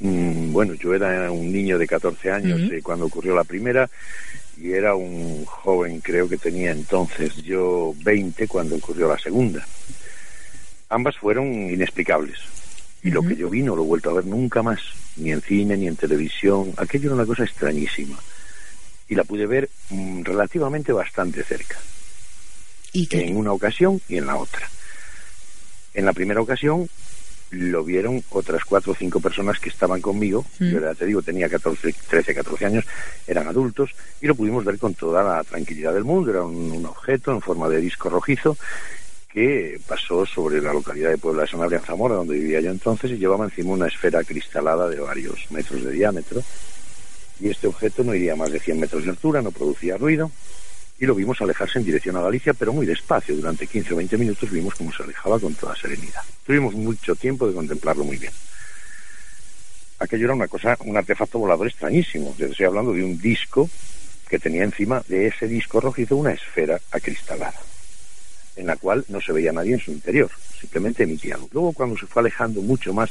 mmm, bueno, yo era un niño de 14 años eh, cuando ocurrió la primera y era un joven, creo que tenía entonces yo 20 cuando ocurrió la segunda. Ambas fueron inexplicables. Y lo que yo vi no lo he vuelto a ver nunca más, ni en cine, ni en televisión. Aquello era una cosa extrañísima. Y la pude ver mm, relativamente bastante cerca en una ocasión y en la otra. En la primera ocasión lo vieron otras cuatro o cinco personas que estaban conmigo, mm. yo ya te digo, tenía 14, 13, 14 años, eran adultos, y lo pudimos ver con toda la tranquilidad del mundo, era un, objeto en forma de disco rojizo que pasó sobre la localidad de Puebla de Sanabria, en Zamora, donde vivía yo entonces, y llevaba encima una esfera cristalada de varios metros de diámetro, y este objeto no iría más de 100 metros de altura, no producía ruido, y lo vimos alejarse en dirección a Galicia, pero muy despacio. Durante 15 o 20 minutos vimos cómo se alejaba con toda serenidad. Tuvimos mucho tiempo de contemplarlo muy bien. Aquello era una cosa, un artefacto volador extrañísimo. Estoy hablando de un disco que tenía encima de ese disco rojizo una esfera acristalada, en la cual no se veía nadie en su interior, simplemente emitía luz. Luego, cuando se fue alejando mucho más,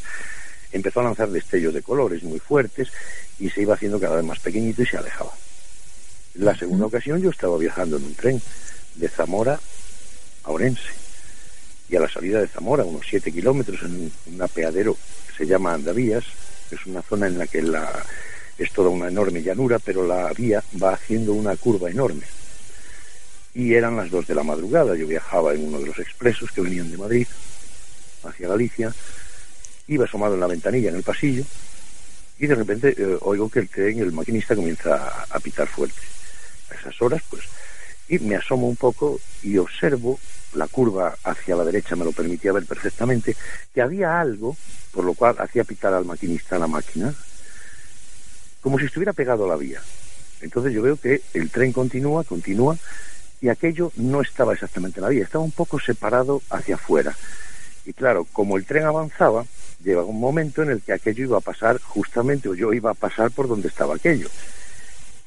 empezó a lanzar destellos de colores muy fuertes y se iba haciendo cada vez más pequeñito y se alejaba. La segunda ocasión yo estaba viajando en un tren de Zamora a Orense. Y a la salida de Zamora, unos 7 kilómetros, en un apeadero que se llama Andavías, es una zona en la que es toda una enorme llanura, pero la vía va haciendo una curva enorme. Y eran las 2 de la madrugada, yo viajaba en uno de los expresos que venían de Madrid hacia Galicia, iba asomado en la ventanilla en el pasillo y de repente eh, oigo que el tren, el maquinista comienza a pitar fuerte esas horas, pues, y me asomo un poco y observo la curva hacia la derecha me lo permitía ver perfectamente, que había algo por lo cual hacía pitar al maquinista la máquina, como si estuviera pegado a la vía. Entonces yo veo que el tren continúa, continúa, y aquello no estaba exactamente en la vía, estaba un poco separado hacia afuera. Y claro, como el tren avanzaba, llega un momento en el que aquello iba a pasar justamente, o yo iba a pasar por donde estaba aquello.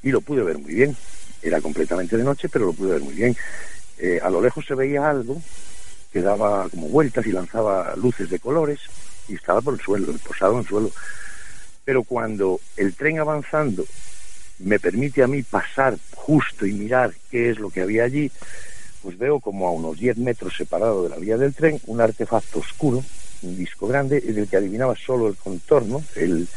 Y lo pude ver muy bien. Era completamente de noche, pero lo pude ver muy bien. Eh, a lo lejos se veía algo que daba como vueltas y lanzaba luces de colores y estaba por el suelo, posado en el suelo. Pero cuando el tren avanzando me permite a mí pasar justo y mirar qué es lo que había allí, pues veo como a unos 10 metros separado de la vía del tren un artefacto oscuro, un disco grande, en el que adivinaba solo el contorno, el,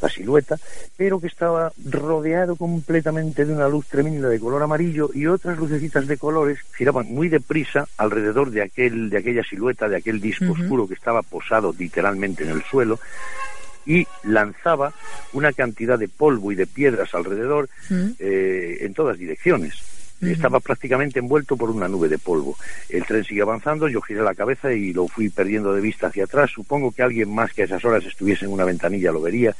la silueta, pero que estaba rodeado completamente de una luz tremenda de color amarillo y otras lucecitas de colores giraban muy deprisa alrededor de aquel de aquella silueta, de aquel disco oscuro que estaba posado literalmente en el suelo y lanzaba una cantidad de polvo y de piedras alrededor eh, en todas direcciones. Estaba prácticamente envuelto por una nube de polvo. El tren sigue avanzando, yo giré la cabeza y lo fui perdiendo de vista hacia atrás. Supongo que alguien más que a esas horas estuviese en una ventanilla lo vería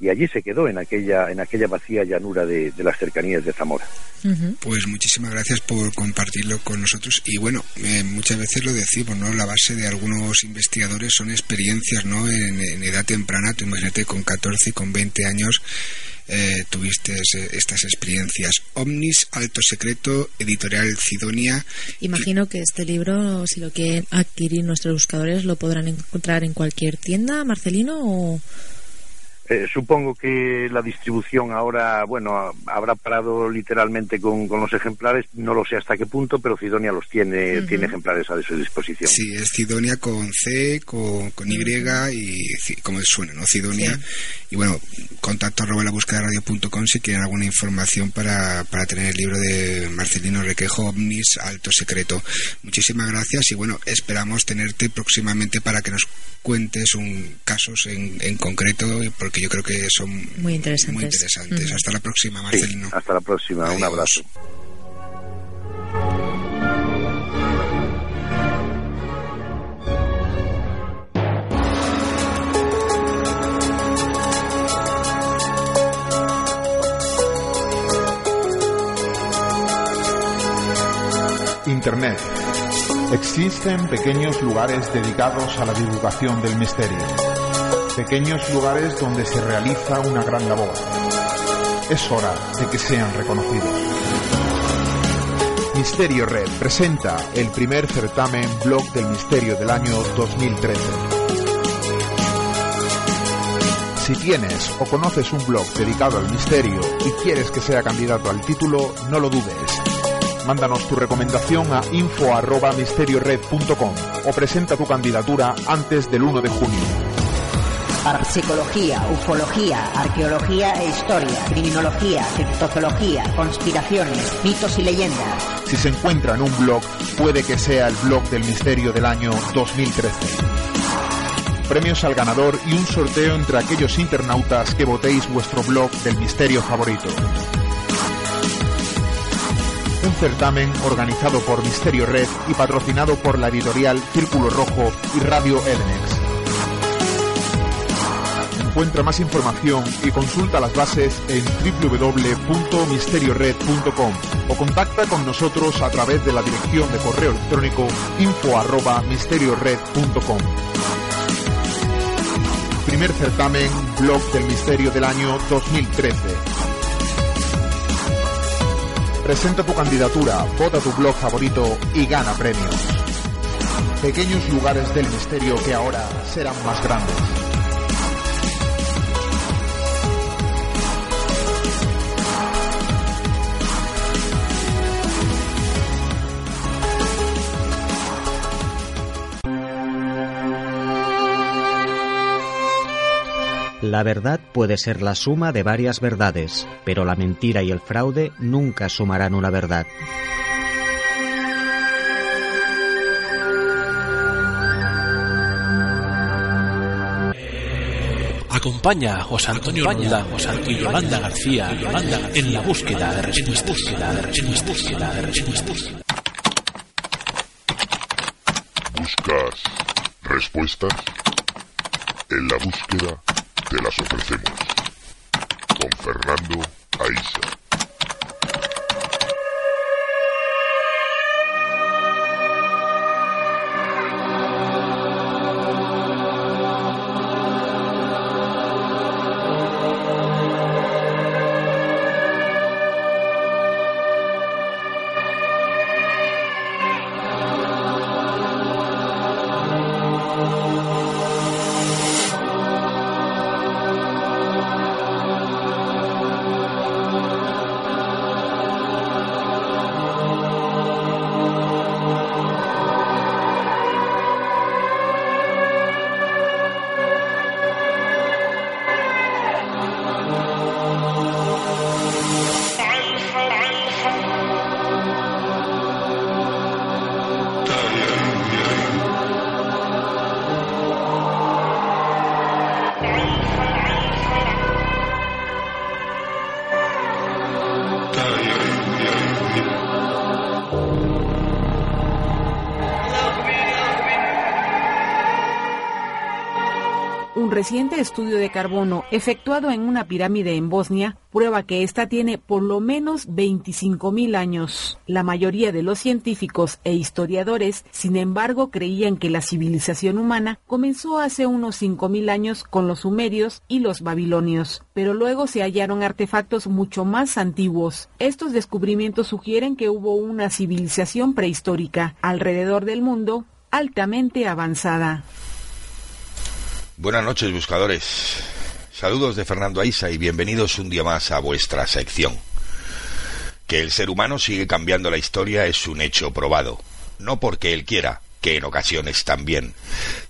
y allí se quedó en aquella, en aquella vacía llanura de, las cercanías de Zamora. Pues muchísimas gracias por compartirlo con nosotros y bueno, eh, muchas veces lo decimos, ¿no? La base de algunos investigadores son experiencias, ¿no? En, en edad temprana, tú imagínate con 14 y con 20 años eh, tuviste estas experiencias. Omnis, Alto Secreto, Editorial Cidonia. Imagino que este libro, si lo quieren adquirir nuestros buscadores, lo podrán encontrar en cualquier tienda, Marcelino, o... Eh, supongo que la distribución ahora, bueno, habrá parado literalmente con, los ejemplares, no lo sé hasta qué punto, pero Cidonia los tiene, tiene ejemplares a su disposición. Sí, es Cidonia con C, con, Y y como suena, ¿no? Cidonia. Y bueno, contacto arroba la búsqueda de radio.com si quieren alguna información para, para tener el libro de Marcelino Requejo, Omnis, Alto Secreto. Muchísimas gracias y bueno, esperamos tenerte próximamente para que nos cuentes un casos en, en concreto, porque yo creo que son muy interesantes. Hasta la próxima, Marcelino. hasta la próxima, un abrazo. Internet Existen pequeños lugares dedicados a la divulgación del misterio. Pequeños lugares donde se realiza una gran labor. Es hora de que sean reconocidos. Misterio Red presenta el primer certamen Blog del Misterio del año 2013. Si tienes o conoces un blog dedicado al misterio y quieres que sea candidato al título, no lo dudes Mándanos tu recomendación a info@misteriored.com o presenta tu candidatura antes del 1 de junio. Psicología, ufología, arqueología e historia, criminología, criptozoología, conspiraciones, mitos y leyendas. Si se encuentra en un blog, puede que sea el blog del misterio del año 2013 premios al ganador y un sorteo entre aquellos internautas que votéis vuestro blog del misterio favorito un certamen organizado por Misterio Red y patrocinado por la editorial Círculo Rojo y Radio Edenex. Encuentra más información y consulta las bases en www.misteriored.com o contacta con nosotros a través de la dirección de correo electrónico info@misteriored.com. Primer certamen Blog del Misterio del año 2013 Presenta tu candidatura, vota tu blog favorito y gana premios. Pequeños lugares del misterio que ahora serán más grandes. La verdad puede ser la suma de varias verdades, pero la mentira y el fraude nunca sumarán una verdad. Acompaña a José Antonio Roldán y Yolanda García en la búsqueda de respuestas. ¿Buscas respuestas? En la búsqueda te las ofrecemos. Con Fernando Aiza. Reciente estudio de carbono efectuado en una pirámide en Bosnia prueba que ésta tiene por lo menos 25.000 años. La mayoría de los científicos e historiadores, sin embargo, creían que la civilización humana comenzó hace unos 5.000 años con los sumerios y los babilonios, pero luego se hallaron artefactos mucho más antiguos. Estos descubrimientos sugieren que hubo una civilización prehistórica alrededor del mundo altamente avanzada. Buenas noches, buscadores. Saludos de Fernando Aisa y bienvenidos un día más a vuestra sección. Que el ser humano sigue cambiando la historia es un hecho probado. No porque él quiera, que en ocasiones también,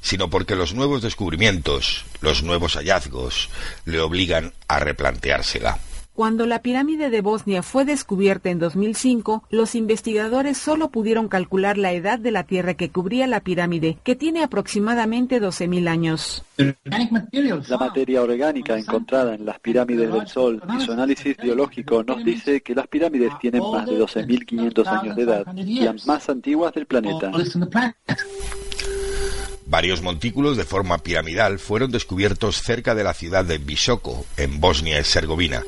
sino porque los nuevos descubrimientos, los nuevos hallazgos, le obligan a replanteársela. Cuando la pirámide de Bosnia fue descubierta en 2005, los investigadores solo pudieron calcular la edad de la tierra que cubría la pirámide, que tiene aproximadamente 12.000 años. La materia orgánica encontrada en las pirámides del Sol y su análisis biológico nos dice que las pirámides tienen más de 12.500 años de edad, las más antiguas del planeta. Varios montículos de forma piramidal fueron descubiertos cerca de la ciudad de Visoko, en Bosnia y Herzegovina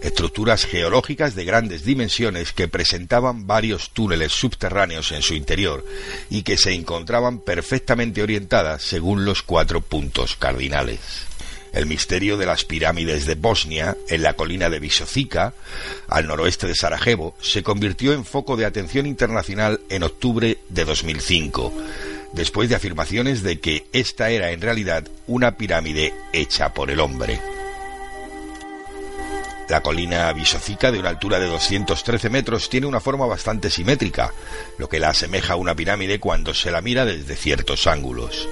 estructuras geológicas de grandes dimensiones que presentaban varios túneles subterráneos en su interior y que se encontraban perfectamente orientadas según los cuatro puntos cardinales. El misterio de las pirámides de Bosnia, en la colina de Visocica, al noroeste de Sarajevo, se convirtió en foco de atención internacional en octubre de 2005, después de afirmaciones de que esta era en realidad una pirámide hecha por el hombre. La colina Visocica, de una altura de 213 metros, tiene una forma bastante simétrica, lo que la asemeja a una pirámide cuando se la mira desde ciertos ángulos.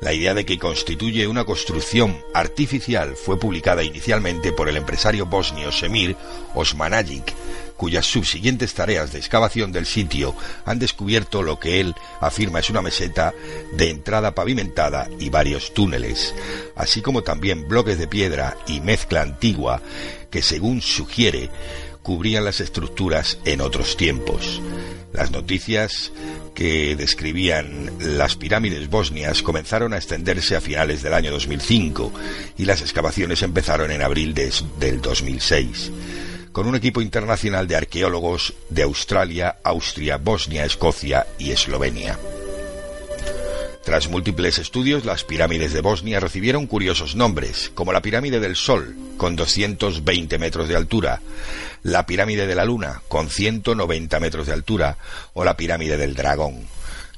La idea de que constituye una construcción artificial fue publicada inicialmente por el empresario bosnio Semir Osmanagic, cuyas subsiguientes tareas de excavación del sitio han descubierto lo que él afirma es una meseta de entrada pavimentada y varios túneles, así como también bloques de piedra y mezcla antigua que según sugiere cubrían las estructuras en otros tiempos. Las noticias que describían las pirámides bosnias comenzaron a extenderse a finales del año 2005 y las excavaciones empezaron en abril del 2006 con un equipo internacional de arqueólogos de Australia, Austria, Bosnia, Escocia y Eslovenia. Tras múltiples estudios, las pirámides de Bosnia recibieron curiosos nombres, como la pirámide del Sol, con 220 metros de altura, la pirámide de la Luna, con 190 metros de altura, o la pirámide del Dragón,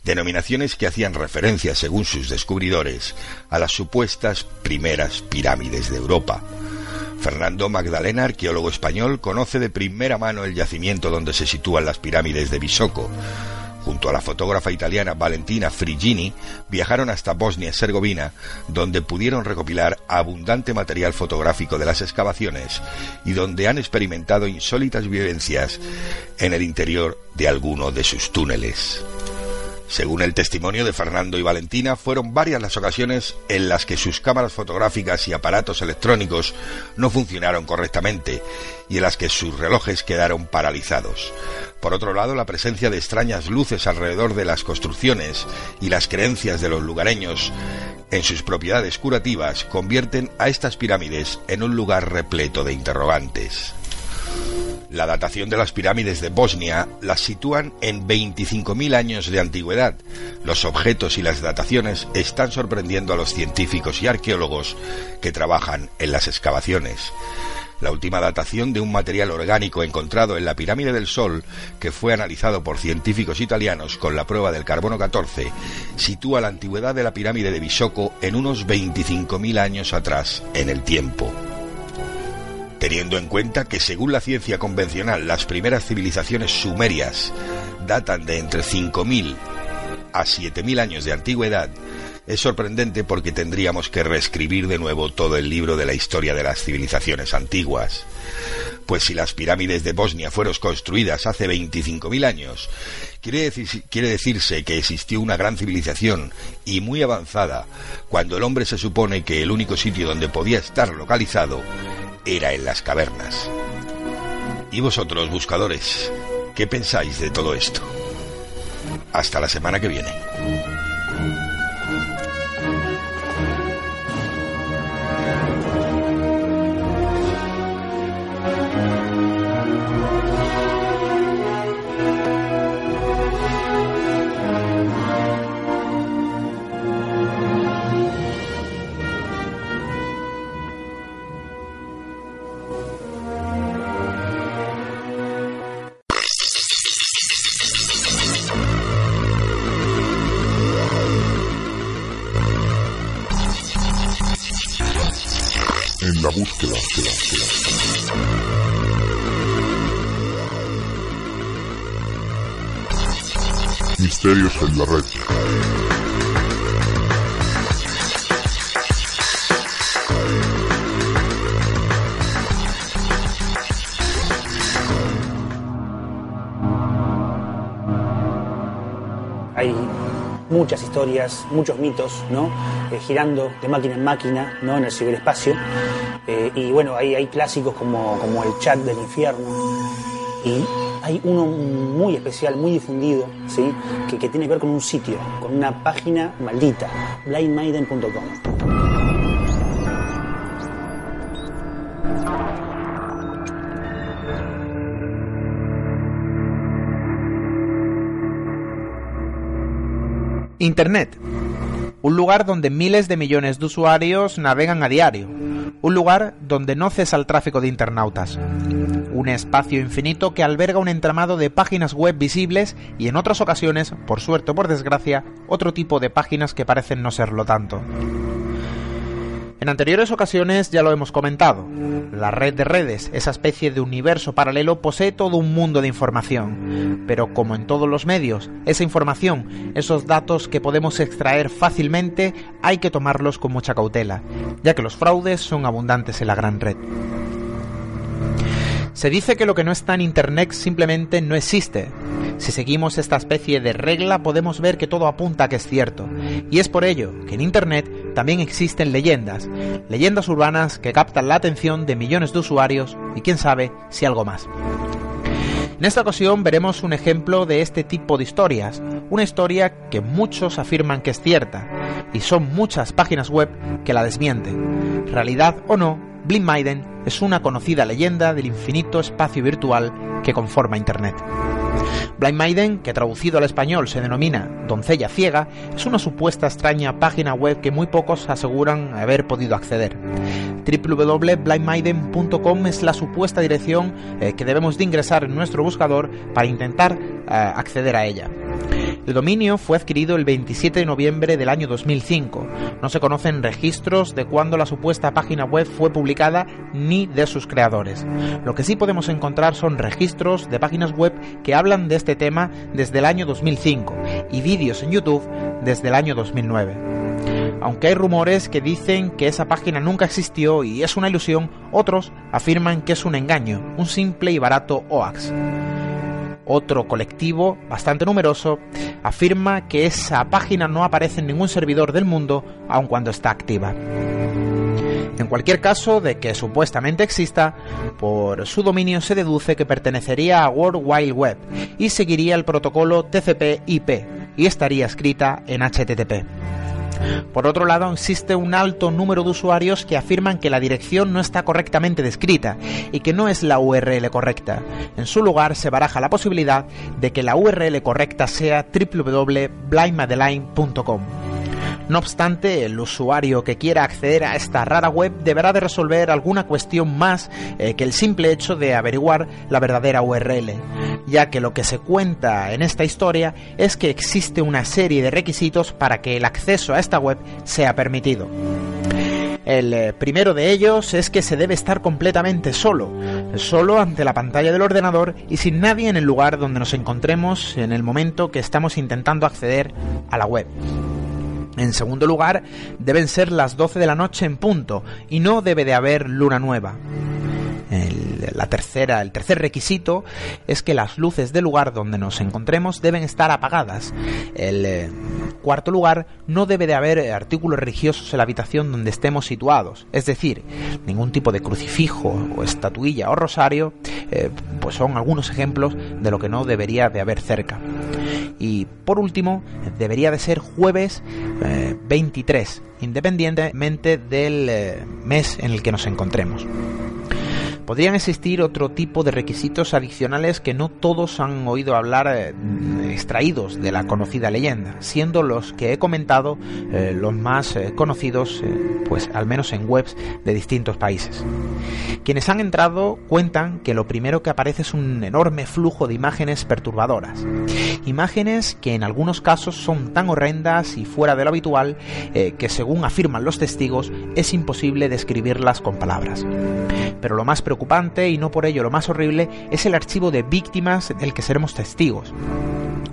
denominaciones que hacían referencia, según sus descubridores, a las supuestas primeras pirámides de Europa. Fernando Magdalena, arqueólogo español, conoce de primera mano el yacimiento donde se sitúan las pirámides de Bisoco, junto a la fotógrafa italiana Valentina Frigini, viajaron hasta Bosnia y Herzegovina, donde pudieron recopilar abundante material fotográfico de las excavaciones y donde han experimentado insólitas vivencias en el interior de alguno de sus túneles. Según el testimonio de Fernando y Valentina, fueron varias las ocasiones en las que sus cámaras fotográficas y aparatos electrónicos no funcionaron correctamente y en las que sus relojes quedaron paralizados. Por otro lado, la presencia de extrañas luces alrededor de las construcciones y las creencias de los lugareños en sus propiedades curativas convierten a estas pirámides en un lugar repleto de interrogantes. La datación de las pirámides de Bosnia las sitúan en 25.000 años de antigüedad. Los objetos y las dataciones están sorprendiendo a los científicos y arqueólogos que trabajan en las excavaciones. La última datación de un material orgánico encontrado en la pirámide del Sol, que fue analizado por científicos italianos con la prueba del carbono 14, sitúa la antigüedad de la pirámide de Bisoco en unos 25.000 años atrás en el tiempo teniendo en cuenta que según la ciencia convencional las primeras civilizaciones sumerias datan de entre 5.000 a 7.000 años de antigüedad, es sorprendente porque tendríamos que reescribir de nuevo todo el libro de la historia de las civilizaciones antiguas. Pues si las pirámides de Bosnia fueron construidas hace 25.000 años, quiere, quiere decirse que existió una gran civilización y muy avanzada, cuando el hombre se supone que el único sitio donde podía estar localizado era en las cavernas. ¿Y vosotros, buscadores, qué pensáis de todo esto? Hasta la semana que viene. Misterios en la red. Hay muchas historias, muchos mitos, ¿no? Eh, girando de máquina en máquina, ¿no? En el ciberespacio. Eh, y bueno, hay, hay clásicos como, como el chat del infierno. Y hay uno muy especial, muy difundido, ¿sí? que, que tiene que ver con un sitio, con una página maldita, blindmaiden.com. Internet. Un lugar donde miles de millones de usuarios navegan a diario. Un lugar donde no cesa el tráfico de internautas. Un espacio infinito que alberga un entramado de páginas web visibles y en otras ocasiones, por suerte o por desgracia, otro tipo de páginas que parecen no serlo tanto. En anteriores ocasiones ya lo hemos comentado. La red de redes, esa especie de universo paralelo, posee todo un mundo de información. Pero como en todos los medios, esa información, esos datos que podemos extraer fácilmente, hay que tomarlos con mucha cautela, ya que los fraudes son abundantes en la gran red. Se dice que lo que no está en Internet simplemente no existe. Si seguimos esta especie de regla podemos ver que todo apunta a que es cierto. Y es por ello que en Internet también existen leyendas, leyendas urbanas que captan la atención de millones de usuarios y quién sabe si algo más. En esta ocasión veremos un ejemplo de este tipo de historias, una historia que muchos afirman que es cierta, y son muchas páginas web que la desmienten. Realidad o no, Blind Maiden es una conocida leyenda del infinito espacio virtual que conforma Internet. Blind Maiden, que traducido al español se denomina Doncella Ciega, es una supuesta extraña página web que muy pocos aseguran haber podido acceder. www.blindmaiden.com es la supuesta dirección eh, que debemos de ingresar en nuestro buscador para intentar eh, acceder a ella. El dominio fue adquirido el 27 de noviembre del año 2005. No se conocen registros de cuándo la supuesta página web fue publicada ni de sus creadores. Lo que sí podemos encontrar son registros de páginas web que hablan de este tema desde el año 2005 y vídeos en YouTube desde el año 2009. Aunque hay rumores que dicen que esa página nunca existió y es una ilusión, otros afirman que es un engaño, un simple y barato hoax. Otro colectivo, bastante numeroso, afirma que esa página no aparece en ningún servidor del mundo aun cuando está activa. En cualquier caso de que supuestamente exista, por su dominio se deduce que pertenecería a World Wide Web y seguiría el protocolo TCP/IP y estaría escrita en HTTP. Por otro lado, existe un alto número de usuarios que afirman que la dirección no está correctamente descrita y que no es la URL correcta. En su lugar se baraja la posibilidad de que la URL correcta sea www.blindmadeline.com. No obstante, el usuario que quiera acceder a esta rara web deberá de resolver alguna cuestión más eh, que el simple hecho de averiguar la verdadera URL, ya que lo que se cuenta en esta historia es que existe una serie de requisitos para que el acceso a esta web sea permitido. El eh, primero de ellos es que se debe estar completamente solo, solo ante la pantalla del ordenador y sin nadie en el lugar donde nos encontremos en el momento que estamos intentando acceder a la web. En segundo lugar, deben ser las 12 de la noche en punto y no debe de haber luna nueva. El, la tercera, el tercer requisito es que las luces del lugar donde nos encontremos deben estar apagadas. El eh, cuarto lugar, no debe de haber artículos religiosos en la habitación donde estemos situados, es decir, ningún tipo de crucifijo o estatuilla o rosario, eh, pues son algunos ejemplos de lo que no debería de haber cerca. Y por último, debería de ser jueves eh, 23, independientemente del eh, mes en el que nos encontremos. Podrían existir otro tipo de requisitos adicionales que no todos han oído hablar eh, extraídos de la conocida leyenda, siendo los que he comentado eh, los más eh, conocidos, pues al menos en webs de distintos países. Quienes han entrado cuentan que lo primero que aparece es un enorme flujo de imágenes perturbadoras. Imágenes que en algunos casos son tan horrendas y fuera de lo habitual que según afirman los testigos es imposible describirlas con palabras. Pero lo más preocupante, y no por ello lo más horrible, es el archivo de víctimas del que seremos testigos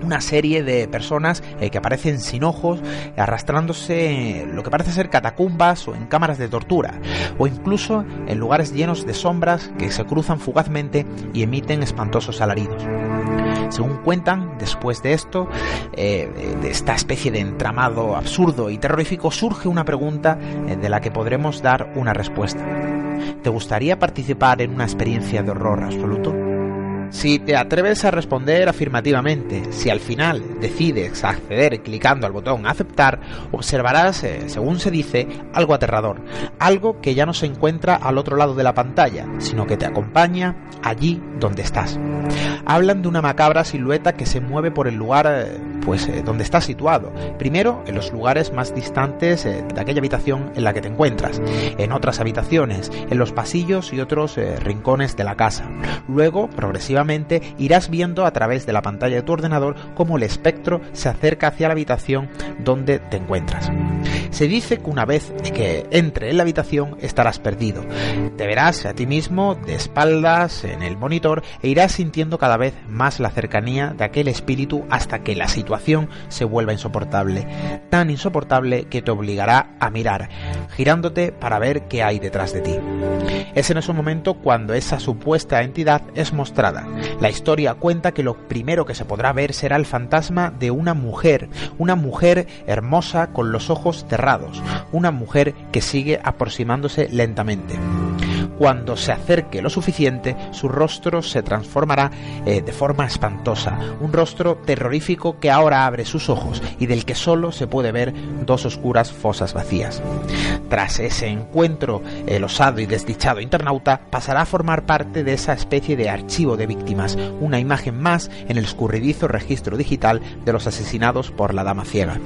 una serie de personas eh, que aparecen sin ojos, arrastrándose en lo que parece ser catacumbas o en cámaras de tortura, o incluso en lugares llenos de sombras que se cruzan fugazmente y emiten espantosos alaridos. Según cuentan, después de esto, eh, de esta especie de entramado absurdo y terrorífico, surge una pregunta eh, de la que podremos dar una respuesta. ¿Te gustaría participar en una experiencia de horror absoluto? Si te atreves a responder afirmativamente, si al final decides acceder clicando al botón aceptar, observarás, eh, según se dice, algo aterrador, algo que ya no se encuentra al otro lado de la pantalla, sino que te acompaña allí donde estás. Hablan de una macabra silueta que se mueve por el lugar eh, pues eh, donde estás situado. Primero, en los lugares más distantes de aquella habitación en la que te encuentras, en otras habitaciones, en los pasillos y otros rincones de la casa. Luego, progresivamente irás viendo a través de la pantalla de tu ordenador cómo el espectro se acerca hacia la habitación donde te encuentras. Se dice que una vez que entre en la habitación estarás perdido. Te verás a ti mismo de espaldas en el monitor e irás sintiendo cada vez más la cercanía de aquel espíritu hasta que la situación se vuelva insoportable. Tan insoportable que te obligará a mirar, girándote para ver qué hay detrás de ti. Es en ese momento cuando esa supuesta entidad es mostrada la historia cuenta que lo primero que se podrá ver será el fantasma de una mujer, una mujer hermosa con los ojos cerrados, una mujer que sigue aproximándose lentamente. Cuando se acerque lo suficiente, su rostro se transformará eh, de forma espantosa, un rostro terrorífico que ahora abre sus ojos y del que solo se puede ver dos oscuras fosas vacías. Tras ese encuentro, el osado y desdichado internauta pasará a formar parte de esa especie de archivo de víctimas, una imagen más en el escurridizo registro digital de los asesinados por la dama ciega.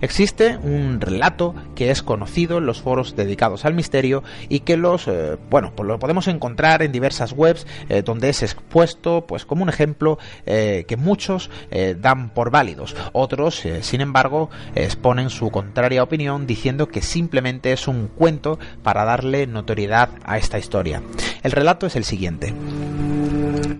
Existe un relato que es conocido en los foros dedicados al misterio y que los, eh, bueno, pues lo podemos encontrar en diversas webs eh, donde es expuesto, pues como un ejemplo eh, que muchos dan por válidos. Otros, sin embargo, exponen su contraria opinión diciendo que simplemente es un cuento para darle notoriedad a esta historia. El relato es el siguiente.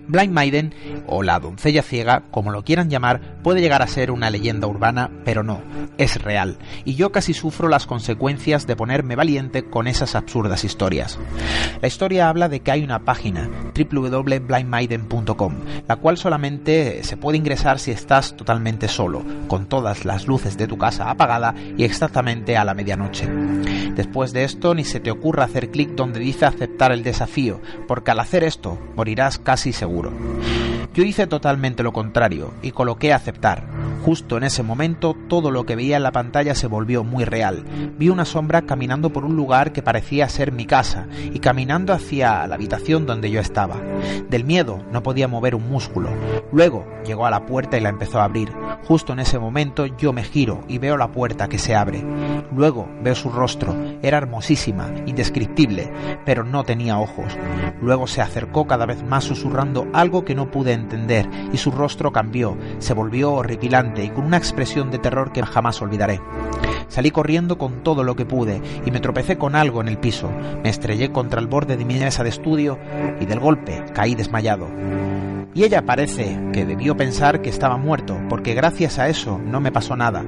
Blind Maiden, o la doncella ciega, como lo quieran llamar, puede llegar a ser una leyenda urbana, pero no, es real, y yo casi sufro las consecuencias de ponerme valiente con esas absurdas historias. La historia habla de que hay una página, www.blindmaiden.com, la cual solamente se puede ingresar si estás totalmente solo, con todas las luces de tu casa apagada y exactamente a la medianoche. Después de esto, ni se te ocurra hacer clic donde dice aceptar el desafío, porque al hacer esto, morirás casi seguro. Yo hice totalmente lo contrario y coloqué aceptar. Justo en ese momento todo lo que veía en la pantalla se volvió muy real. Vi una sombra caminando por un lugar que parecía ser mi casa y caminando hacia la habitación donde yo estaba. Del miedo no podía mover un músculo. Luego llegó a la puerta y la empezó a abrir. Justo en ese momento yo me giro y veo la puerta que se abre. Luego veo su rostro. Era hermosísima, indescriptible, pero no tenía ojos. Luego se acercó cada vez más susurrando algo que no pude entender y su rostro cambió, se volvió horripilante y con una expresión de terror que jamás olvidaré. Salí corriendo con todo lo que pude y me tropecé con algo en el piso. Me estrellé contra el borde de mi mesa de estudio y del golpe caí desmayado. Y ella parece que debió pensar que estaba muerto, porque gracias a eso no me pasó nada.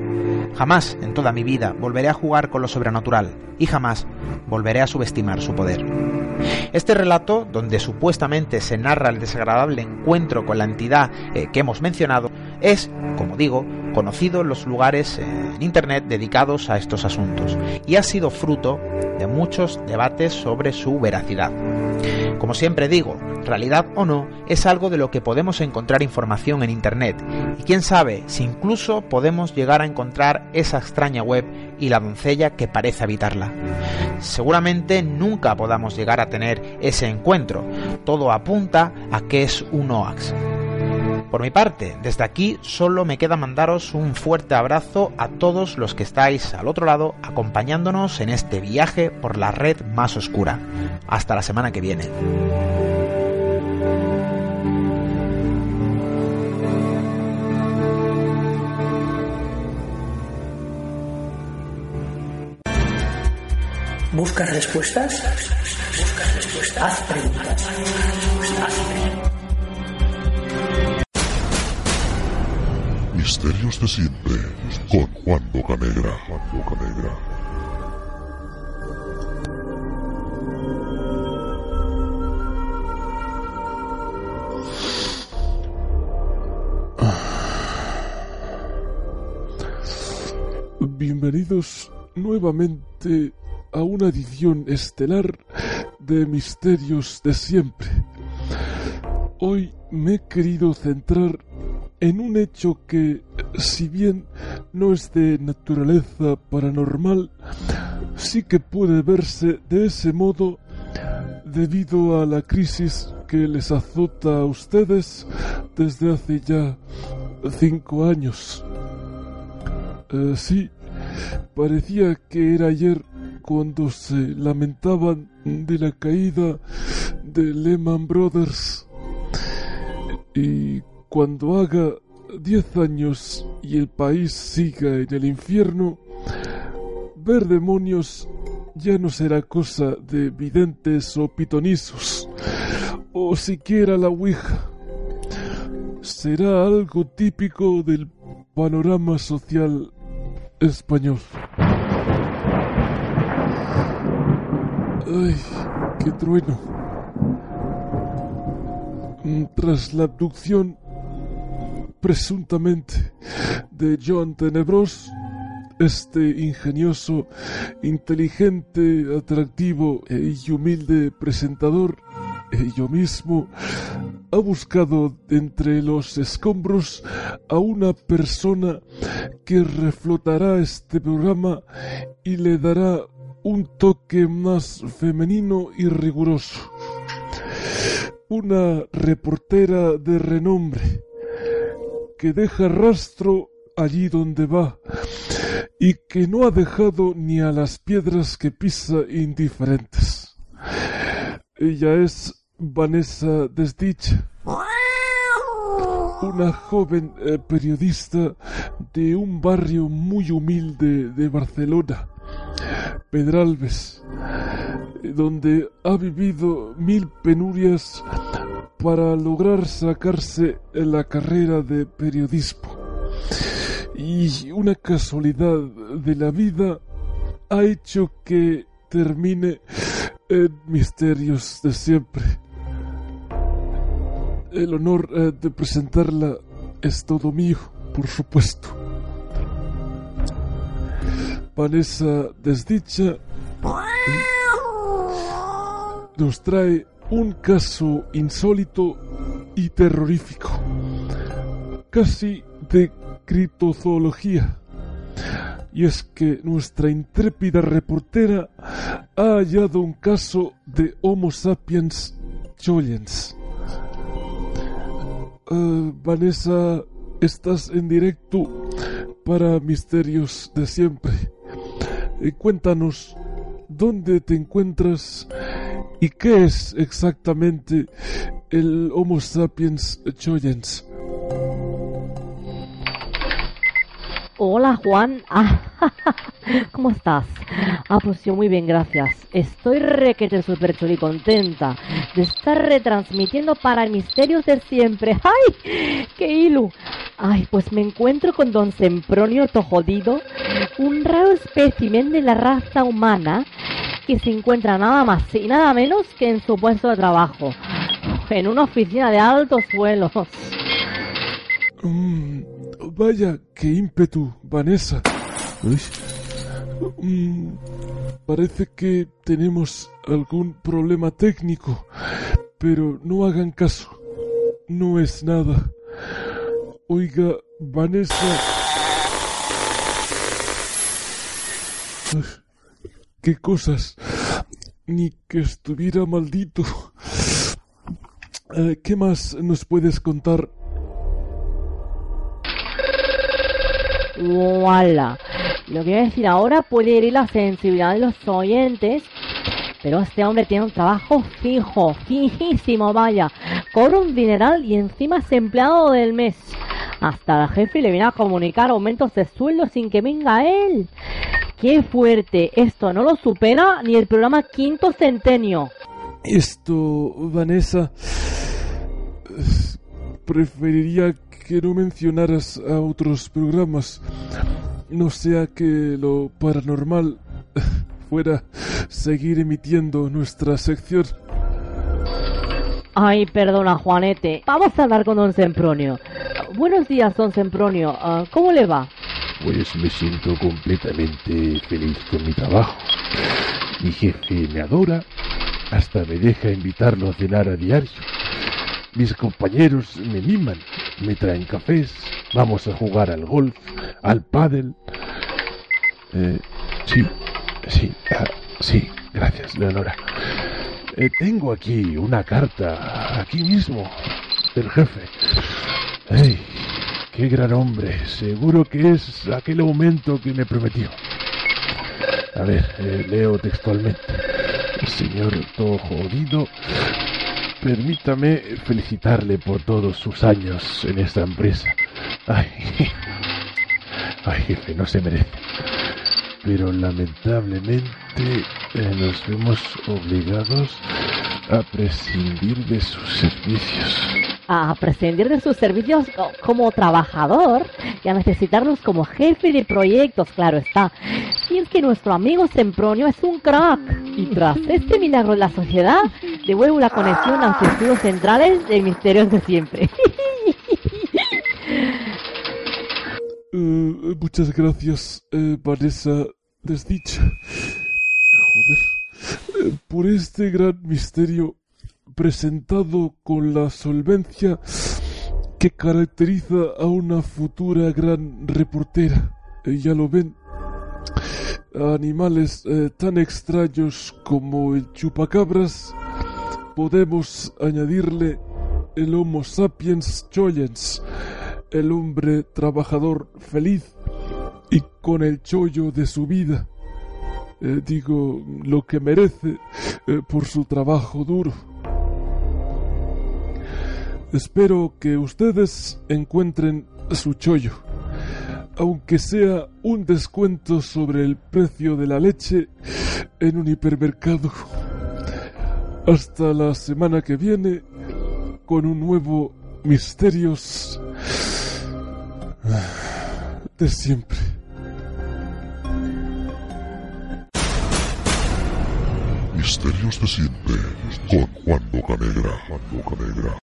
Jamás en toda mi vida volveré a jugar con lo sobrenatural y jamás volveré a subestimar su poder. Este relato, donde supuestamente se narra el desagradable encuentro con la entidad eh, que hemos mencionado, es, como digo, conocido en los lugares en Internet dedicados a estos asuntos y ha sido fruto de muchos debates sobre su veracidad. Como siempre digo, realidad o no, es algo de lo que podemos encontrar información en Internet. Y quién sabe si incluso podemos llegar a encontrar esa extraña web y la doncella que parece habitarla. Seguramente nunca podamos llegar a tener ese encuentro. Todo apunta a que es un OAX. Por mi parte, desde aquí solo me queda mandaros un fuerte abrazo a todos los que estáis al otro lado acompañándonos en este viaje por la red más oscura. Hasta la semana que viene. ¿Buscas respuestas? ¿Buscas respuestas? Haz preguntas. Haz preguntas. Misterios de siempre con Juan Bocanegra. Juan Bocanegra. Bienvenidos nuevamente a una edición estelar de Misterios de siempre. Hoy me he querido centrar en un hecho que, si bien no es de naturaleza paranormal, sí que puede verse de ese modo debido a la crisis que les azota a ustedes desde hace ya cinco años. Eh, sí, parecía que era ayer cuando se lamentaban de la caída de Lehman Brothers y cuando haga diez años y el país siga en el infierno, ver demonios ya no será cosa de videntes o pitonizos, o siquiera la Ouija. Será algo típico del panorama social español. ¡Ay, qué trueno! Tras la abducción presuntamente de John Tenebros, este ingenioso, inteligente, atractivo y humilde presentador, yo mismo, ha buscado entre los escombros a una persona que reflotará este programa y le dará un toque más femenino y riguroso. Una reportera de renombre que deja rastro allí donde va y que no ha dejado ni a las piedras que pisa indiferentes. Ella es Vanessa Desdicha, una joven eh, periodista de un barrio muy humilde de Barcelona, Pedralbes, donde ha vivido mil penurias para lograr sacarse la carrera de periodismo. Y una casualidad de la vida ha hecho que termine en Misterios de siempre. El honor eh, de presentarla es todo mío, por supuesto. Vanessa Desdicha nos trae un caso insólito y terrorífico, casi de criptozoología. Y es que nuestra intrépida reportera ha hallado un caso de Homo sapiens choyens. Ah, Vanessa, estás en directo para Misterios de Siempre. Eh, cuéntanos dónde te encuentras y qué es exactamente el Homo sapiens choyens. Hola Juan, ah, ¿cómo estás? Ah, pues yo muy bien, gracias. Estoy requete super chuli contenta de estar retransmitiendo para Misterios de Siempre. ¡Ay! ¡Qué ilu! Ay, pues me encuentro con don Sempronio Tojodido, un raro espécimen de la raza humana que se encuentra nada más y nada menos que en su puesto de trabajo, en una oficina de altos suelos. Mm, vaya, qué ímpetu, Vanessa. Mm, parece que tenemos algún problema técnico, pero no hagan caso. No es nada. Oiga, Vanessa. ¿Qué cosas? Ni que estuviera maldito. Eh, ¿Qué más nos puedes contar? ¡Wala! Lo que voy a decir ahora puede herir la sensibilidad de los oyentes, pero este hombre tiene un trabajo fijo, fijísimo, vaya. Cobra un dineral y encima es empleado del mes. Hasta el jefe le viene a comunicar aumentos de sueldo sin que venga él. ¡Qué fuerte! Esto no lo supera ni el programa Quinto Centenio. Esto, Vanessa, preferiría que no mencionaras a otros programas. No sea que lo paranormal fuera seguir emitiendo nuestra sección. Ay, perdona, Juanete. Vamos a hablar con don Sempronio. Buenos días, don Sempronio. Ah, ¿Cómo le va? Pues me siento completamente feliz con mi trabajo. Mi jefe me adora, hasta me deja invitarlo a cenar a diario. Mis compañeros me miman, me traen cafés, vamos a jugar al golf, al pádel. Eh, sí, sí, ah, sí, gracias, Leonora. Eh, tengo aquí una carta, aquí mismo, del jefe. ¡Ey! ¡Qué gran hombre! Seguro que es aquel aumento que me prometió. A ver, eh, leo textualmente. Señor todo jodido, permítame felicitarle por todos sus años en esta empresa. Ay, ay jefe, no se merece. Pero lamentablemente eh, nos vemos obligados a prescindir de sus servicios. A prescindir de sus servicios co- como trabajador y a necesitarlos como jefe de proyectos, claro está. Y es que nuestro amigo Sempronio es un crack. Y tras este milagro en la sociedad, devuelve la conexión a los estudios centrales de misterios de siempre. Eh, muchas gracias, eh, Vanessa Desdicha. Joder. Eh, por este gran misterio presentado con la solvencia que caracteriza a una futura gran reportera. Eh, ya lo ven. Animales tan extraños como el chupacabras, podemos añadirle el Homo sapiens choyens, el hombre trabajador feliz y con el chollo de su vida. Eh, digo, lo que merece eh, por su trabajo duro. Espero que ustedes encuentren su chollo, aunque sea un descuento sobre el precio de la leche en un hipermercado. Hasta la semana que viene con un nuevo Misterios de siempre. Misterios de siempre con Juan Bocanegra. Juan Bocanegra.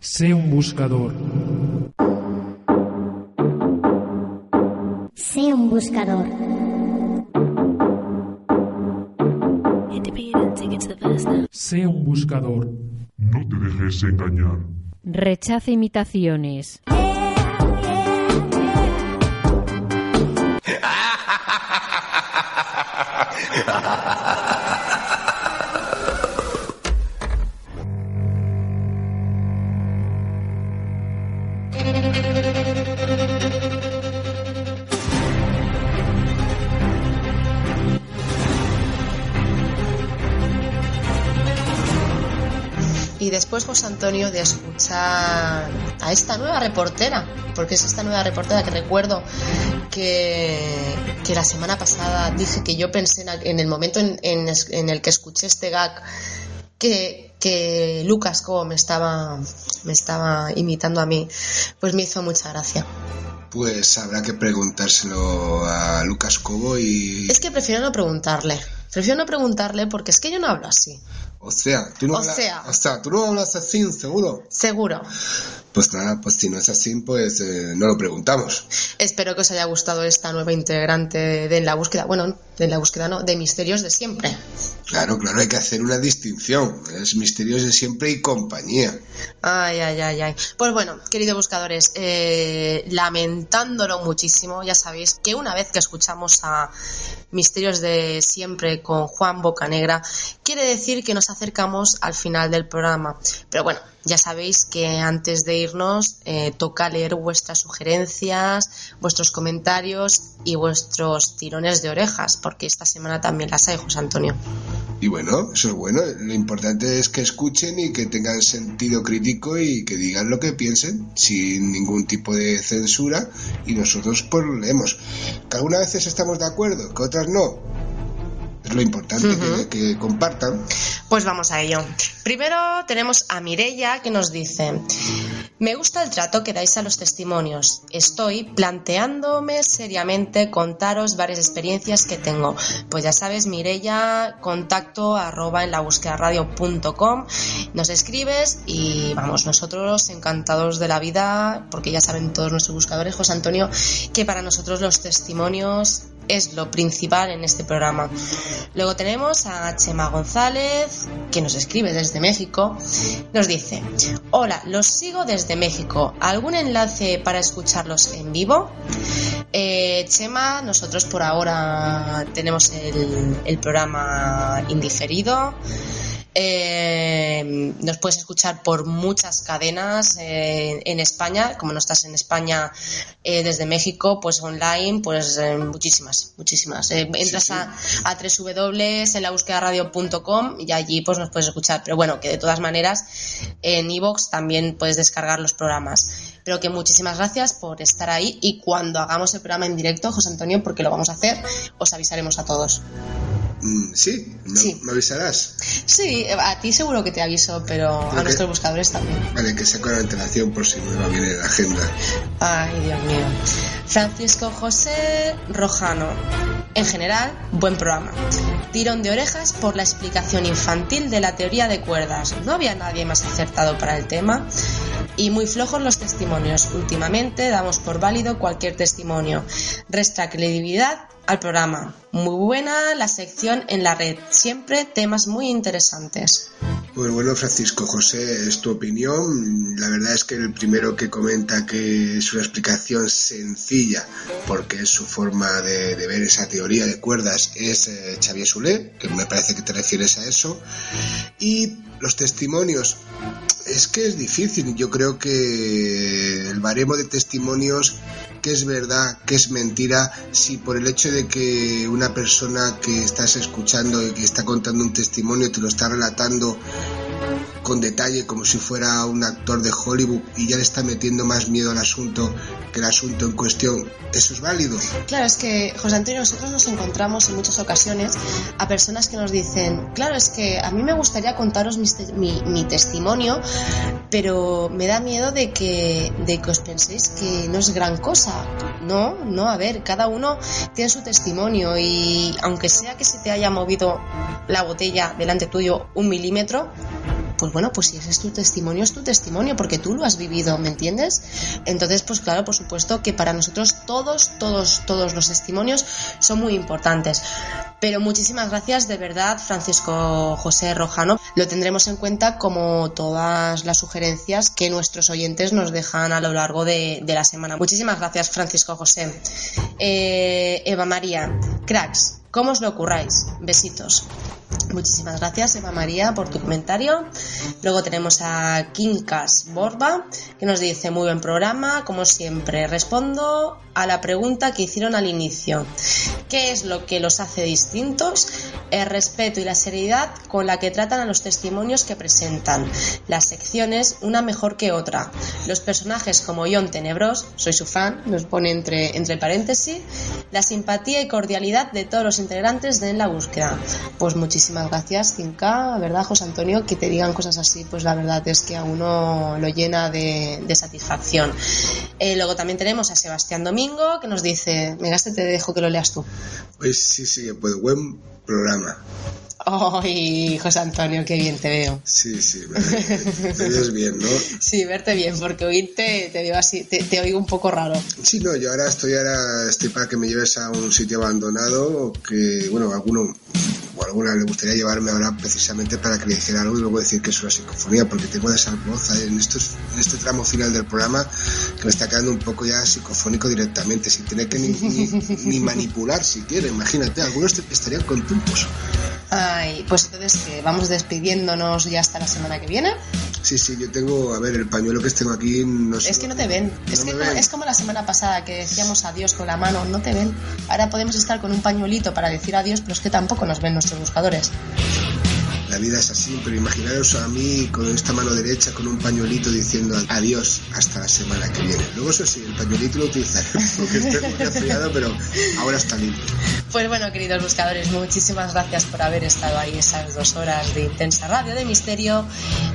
Sé un buscador. Sé un buscador. Sé un buscador. No te dejes engañar. Rechaza imitaciones. Y después José Antonio de escuchar a esta nueva reportera, porque es esta nueva reportera que recuerdo que, que la semana pasada dije que yo pensé en, en el momento en, en, en el que escuché este gag que, que Lucas Cobo me estaba, me estaba imitando a mí, pues me hizo mucha gracia. Pues habrá que preguntárselo a Lucas Cobo y... Es que prefiero no preguntarle. Prefiero no preguntarle porque es que yo no hablo así. O sea, tú no, O hablas, sea. o sea, tú no hablas así, seguro. Seguro. Pues nada, pues si no es así, pues eh, no lo preguntamos. Espero que os haya gustado esta nueva integrante de En la búsqueda. Bueno, de En la búsqueda no, de Misterios de siempre. Claro, claro, hay que hacer una distinción. Es misterios de siempre y compañía. Ay, ay, ay, ay. Pues bueno, queridos buscadores, eh, lamentándolo muchísimo, ya sabéis que una vez que escuchamos a Misterios de siempre con Juan Bocanegra, quiere decir que nos acercamos al final del programa. Pero bueno, ya sabéis que antes de irnos eh, toca leer vuestras sugerencias, vuestros comentarios y vuestros tirones de orejas, porque esta semana también las hay, José Antonio. Y bueno, eso es bueno. Lo importante es que escuchen y que tengan sentido crítico y que digan lo que piensen sin ningún tipo de censura y nosotros pues leemos. Que algunas veces estamos de acuerdo, que otras no. Es lo importante que, que compartan. Pues vamos a ello. Primero tenemos a Mirella que nos dice, me gusta el trato que dais a los testimonios. Estoy planteándome seriamente contaros varias experiencias que tengo. Pues ya sabes, Mirella, contacto arroba en la búsqueda radio.com. Nos escribes y vamos, nosotros encantados de la vida, porque ya saben todos nuestros buscadores, José Antonio, que para nosotros los testimonios es lo principal en este programa. Luego tenemos a Chema González, que nos escribe desde México. Nos dice, hola, los sigo desde México. ¿Algún enlace para escucharlos en vivo? Eh, Chema, nosotros por ahora tenemos el, el programa indiferido. Eh, nos puedes escuchar por muchas cadenas eh, en España, como no estás en España eh, desde México, pues online, pues muchísimas, muchísimas. Entras a, a www en la búsqueda radio.com y allí pues nos puedes escuchar. Pero bueno, que de todas maneras en iVoox también puedes descargar los programas. Pero que muchísimas gracias por estar ahí y cuando hagamos el programa en directo, José Antonio, porque lo vamos a hacer, os avisaremos a todos. Mm, sí, ¿me, me avisarás? Sí, a ti seguro que te aviso, pero a nuestros buscadores también. Vale, que saco la antelación por si me va bien en la agenda. Ay, Dios mío. Francisco José Rojano. En general, buen programa. Tirón de orejas por la explicación infantil de la teoría de cuerdas. No había nadie más acertado para el tema. Y muy flojos los testimonios. Últimamente damos por válido cualquier testimonio. Resta credibilidad al programa. Muy buena la sección en la red. Siempre temas muy interesantes. Pues bueno, Francisco José, es tu opinión. La verdad es que el primero que comenta que es una explicación sencilla, porque es su forma de, de ver esa teoría de cuerdas, es eh, Xavier Soler, que me parece que te refieres a eso. Y los testimonios, es que es difícil. Yo creo que el baremo de testimonios, que es verdad, que es mentira, si por el hecho de que una persona que estás escuchando y que está contando un testimonio te lo está relatando con detalle como si fuera un actor de Hollywood y ya le está metiendo más miedo al asunto que el asunto en cuestión, ¿eso es válido? Claro, es que, José Antonio, nosotros nos encontramos en muchas ocasiones a personas que nos dicen, claro, es que a mí me gustaría contaros mi testimonio, pero me da miedo de que, de que os penséis que no es gran cosa. No, no, a ver, cada uno tiene su testimonio y aunque sea que se te haya movido la botella delante tuyo un milímetro, pues bueno, pues si ese es tu testimonio, es tu testimonio, porque tú lo has vivido, ¿me entiendes? Entonces, pues claro, por supuesto que para nosotros todos, todos, todos los testimonios son muy importantes. Pero muchísimas gracias, de verdad, Francisco José Rojano. Lo tendremos en cuenta como todas las sugerencias que nuestros oyentes nos dejan a lo largo de, la semana. Muchísimas gracias, Francisco José. Eh, Eva María, cracks, ¿cómo os lo ocurráis? Besitos. Muchísimas gracias, Eva María, por tu comentario. Luego tenemos a Kinkas Borba, que nos dice muy buen programa, como siempre. Respondo a la pregunta que hicieron al inicio. ¿Qué es lo que los hace distintos? El respeto y la seriedad con la que tratan a los testimonios que presentan. Las secciones, una mejor que otra. Los personajes como John Tenebros, soy su fan, nos pone entre, entre paréntesis. La simpatía y cordialidad de todos los integrantes de En la Búsqueda. Pues muchísimas gracias, Cinca, ¿verdad, José Antonio? Que te digan cosas así, pues la verdad es que a uno lo llena de, satisfacción. Eh, luego también tenemos a Sebastián Domingo, que nos dice, venga, este te dejo que lo leas tú. Pues sí, sí, pues buen programa. Ay, José Antonio, qué bien te veo. Sí, sí, me, me ves bien, ¿no? Sí, verte bien, porque oírte te, digo así, te, te, oigo un poco raro. Sí, no, yo ahora estoy ahora estoy para que me lleves a un sitio abandonado que, bueno, alguno o alguna le gustaría llevarme ahora precisamente para que le dijera algo y luego decir que es una psicofonía, porque tengo esa voz en, estos, en este tramo final del programa que me está quedando un poco ya psicofónico directamente, sin tener que ni, ni, ni manipular siquiera, imagínate, algunos estarían contentos. Ay, pues entonces que vamos despidiéndonos ya hasta la semana que viene. Sí, sí, yo tengo, a ver, el pañuelo que tengo aquí no. Es que no te ven. No es, que ven. es como la semana pasada que decíamos adiós con la mano, no te ven. Ahora podemos estar con un pañuelito para decir adiós, pero es que tampoco nos ven nuestros buscadores. La vida es así, pero imaginaros a mí con esta mano derecha con un pañuelito diciendo adiós hasta la semana que viene. Luego eso sí, el pañuelito lo utilizaré porque esté muy resfriado, pero ahora está limpio. Pues bueno, queridos buscadores, muchísimas gracias por haber estado ahí esas dos horas de intensa radio de misterio.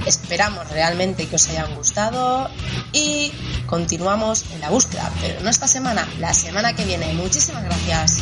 Esperamos realmente que os hayan gustado y continuamos en la búsqueda, pero no esta semana, la semana que viene. Muchísimas gracias.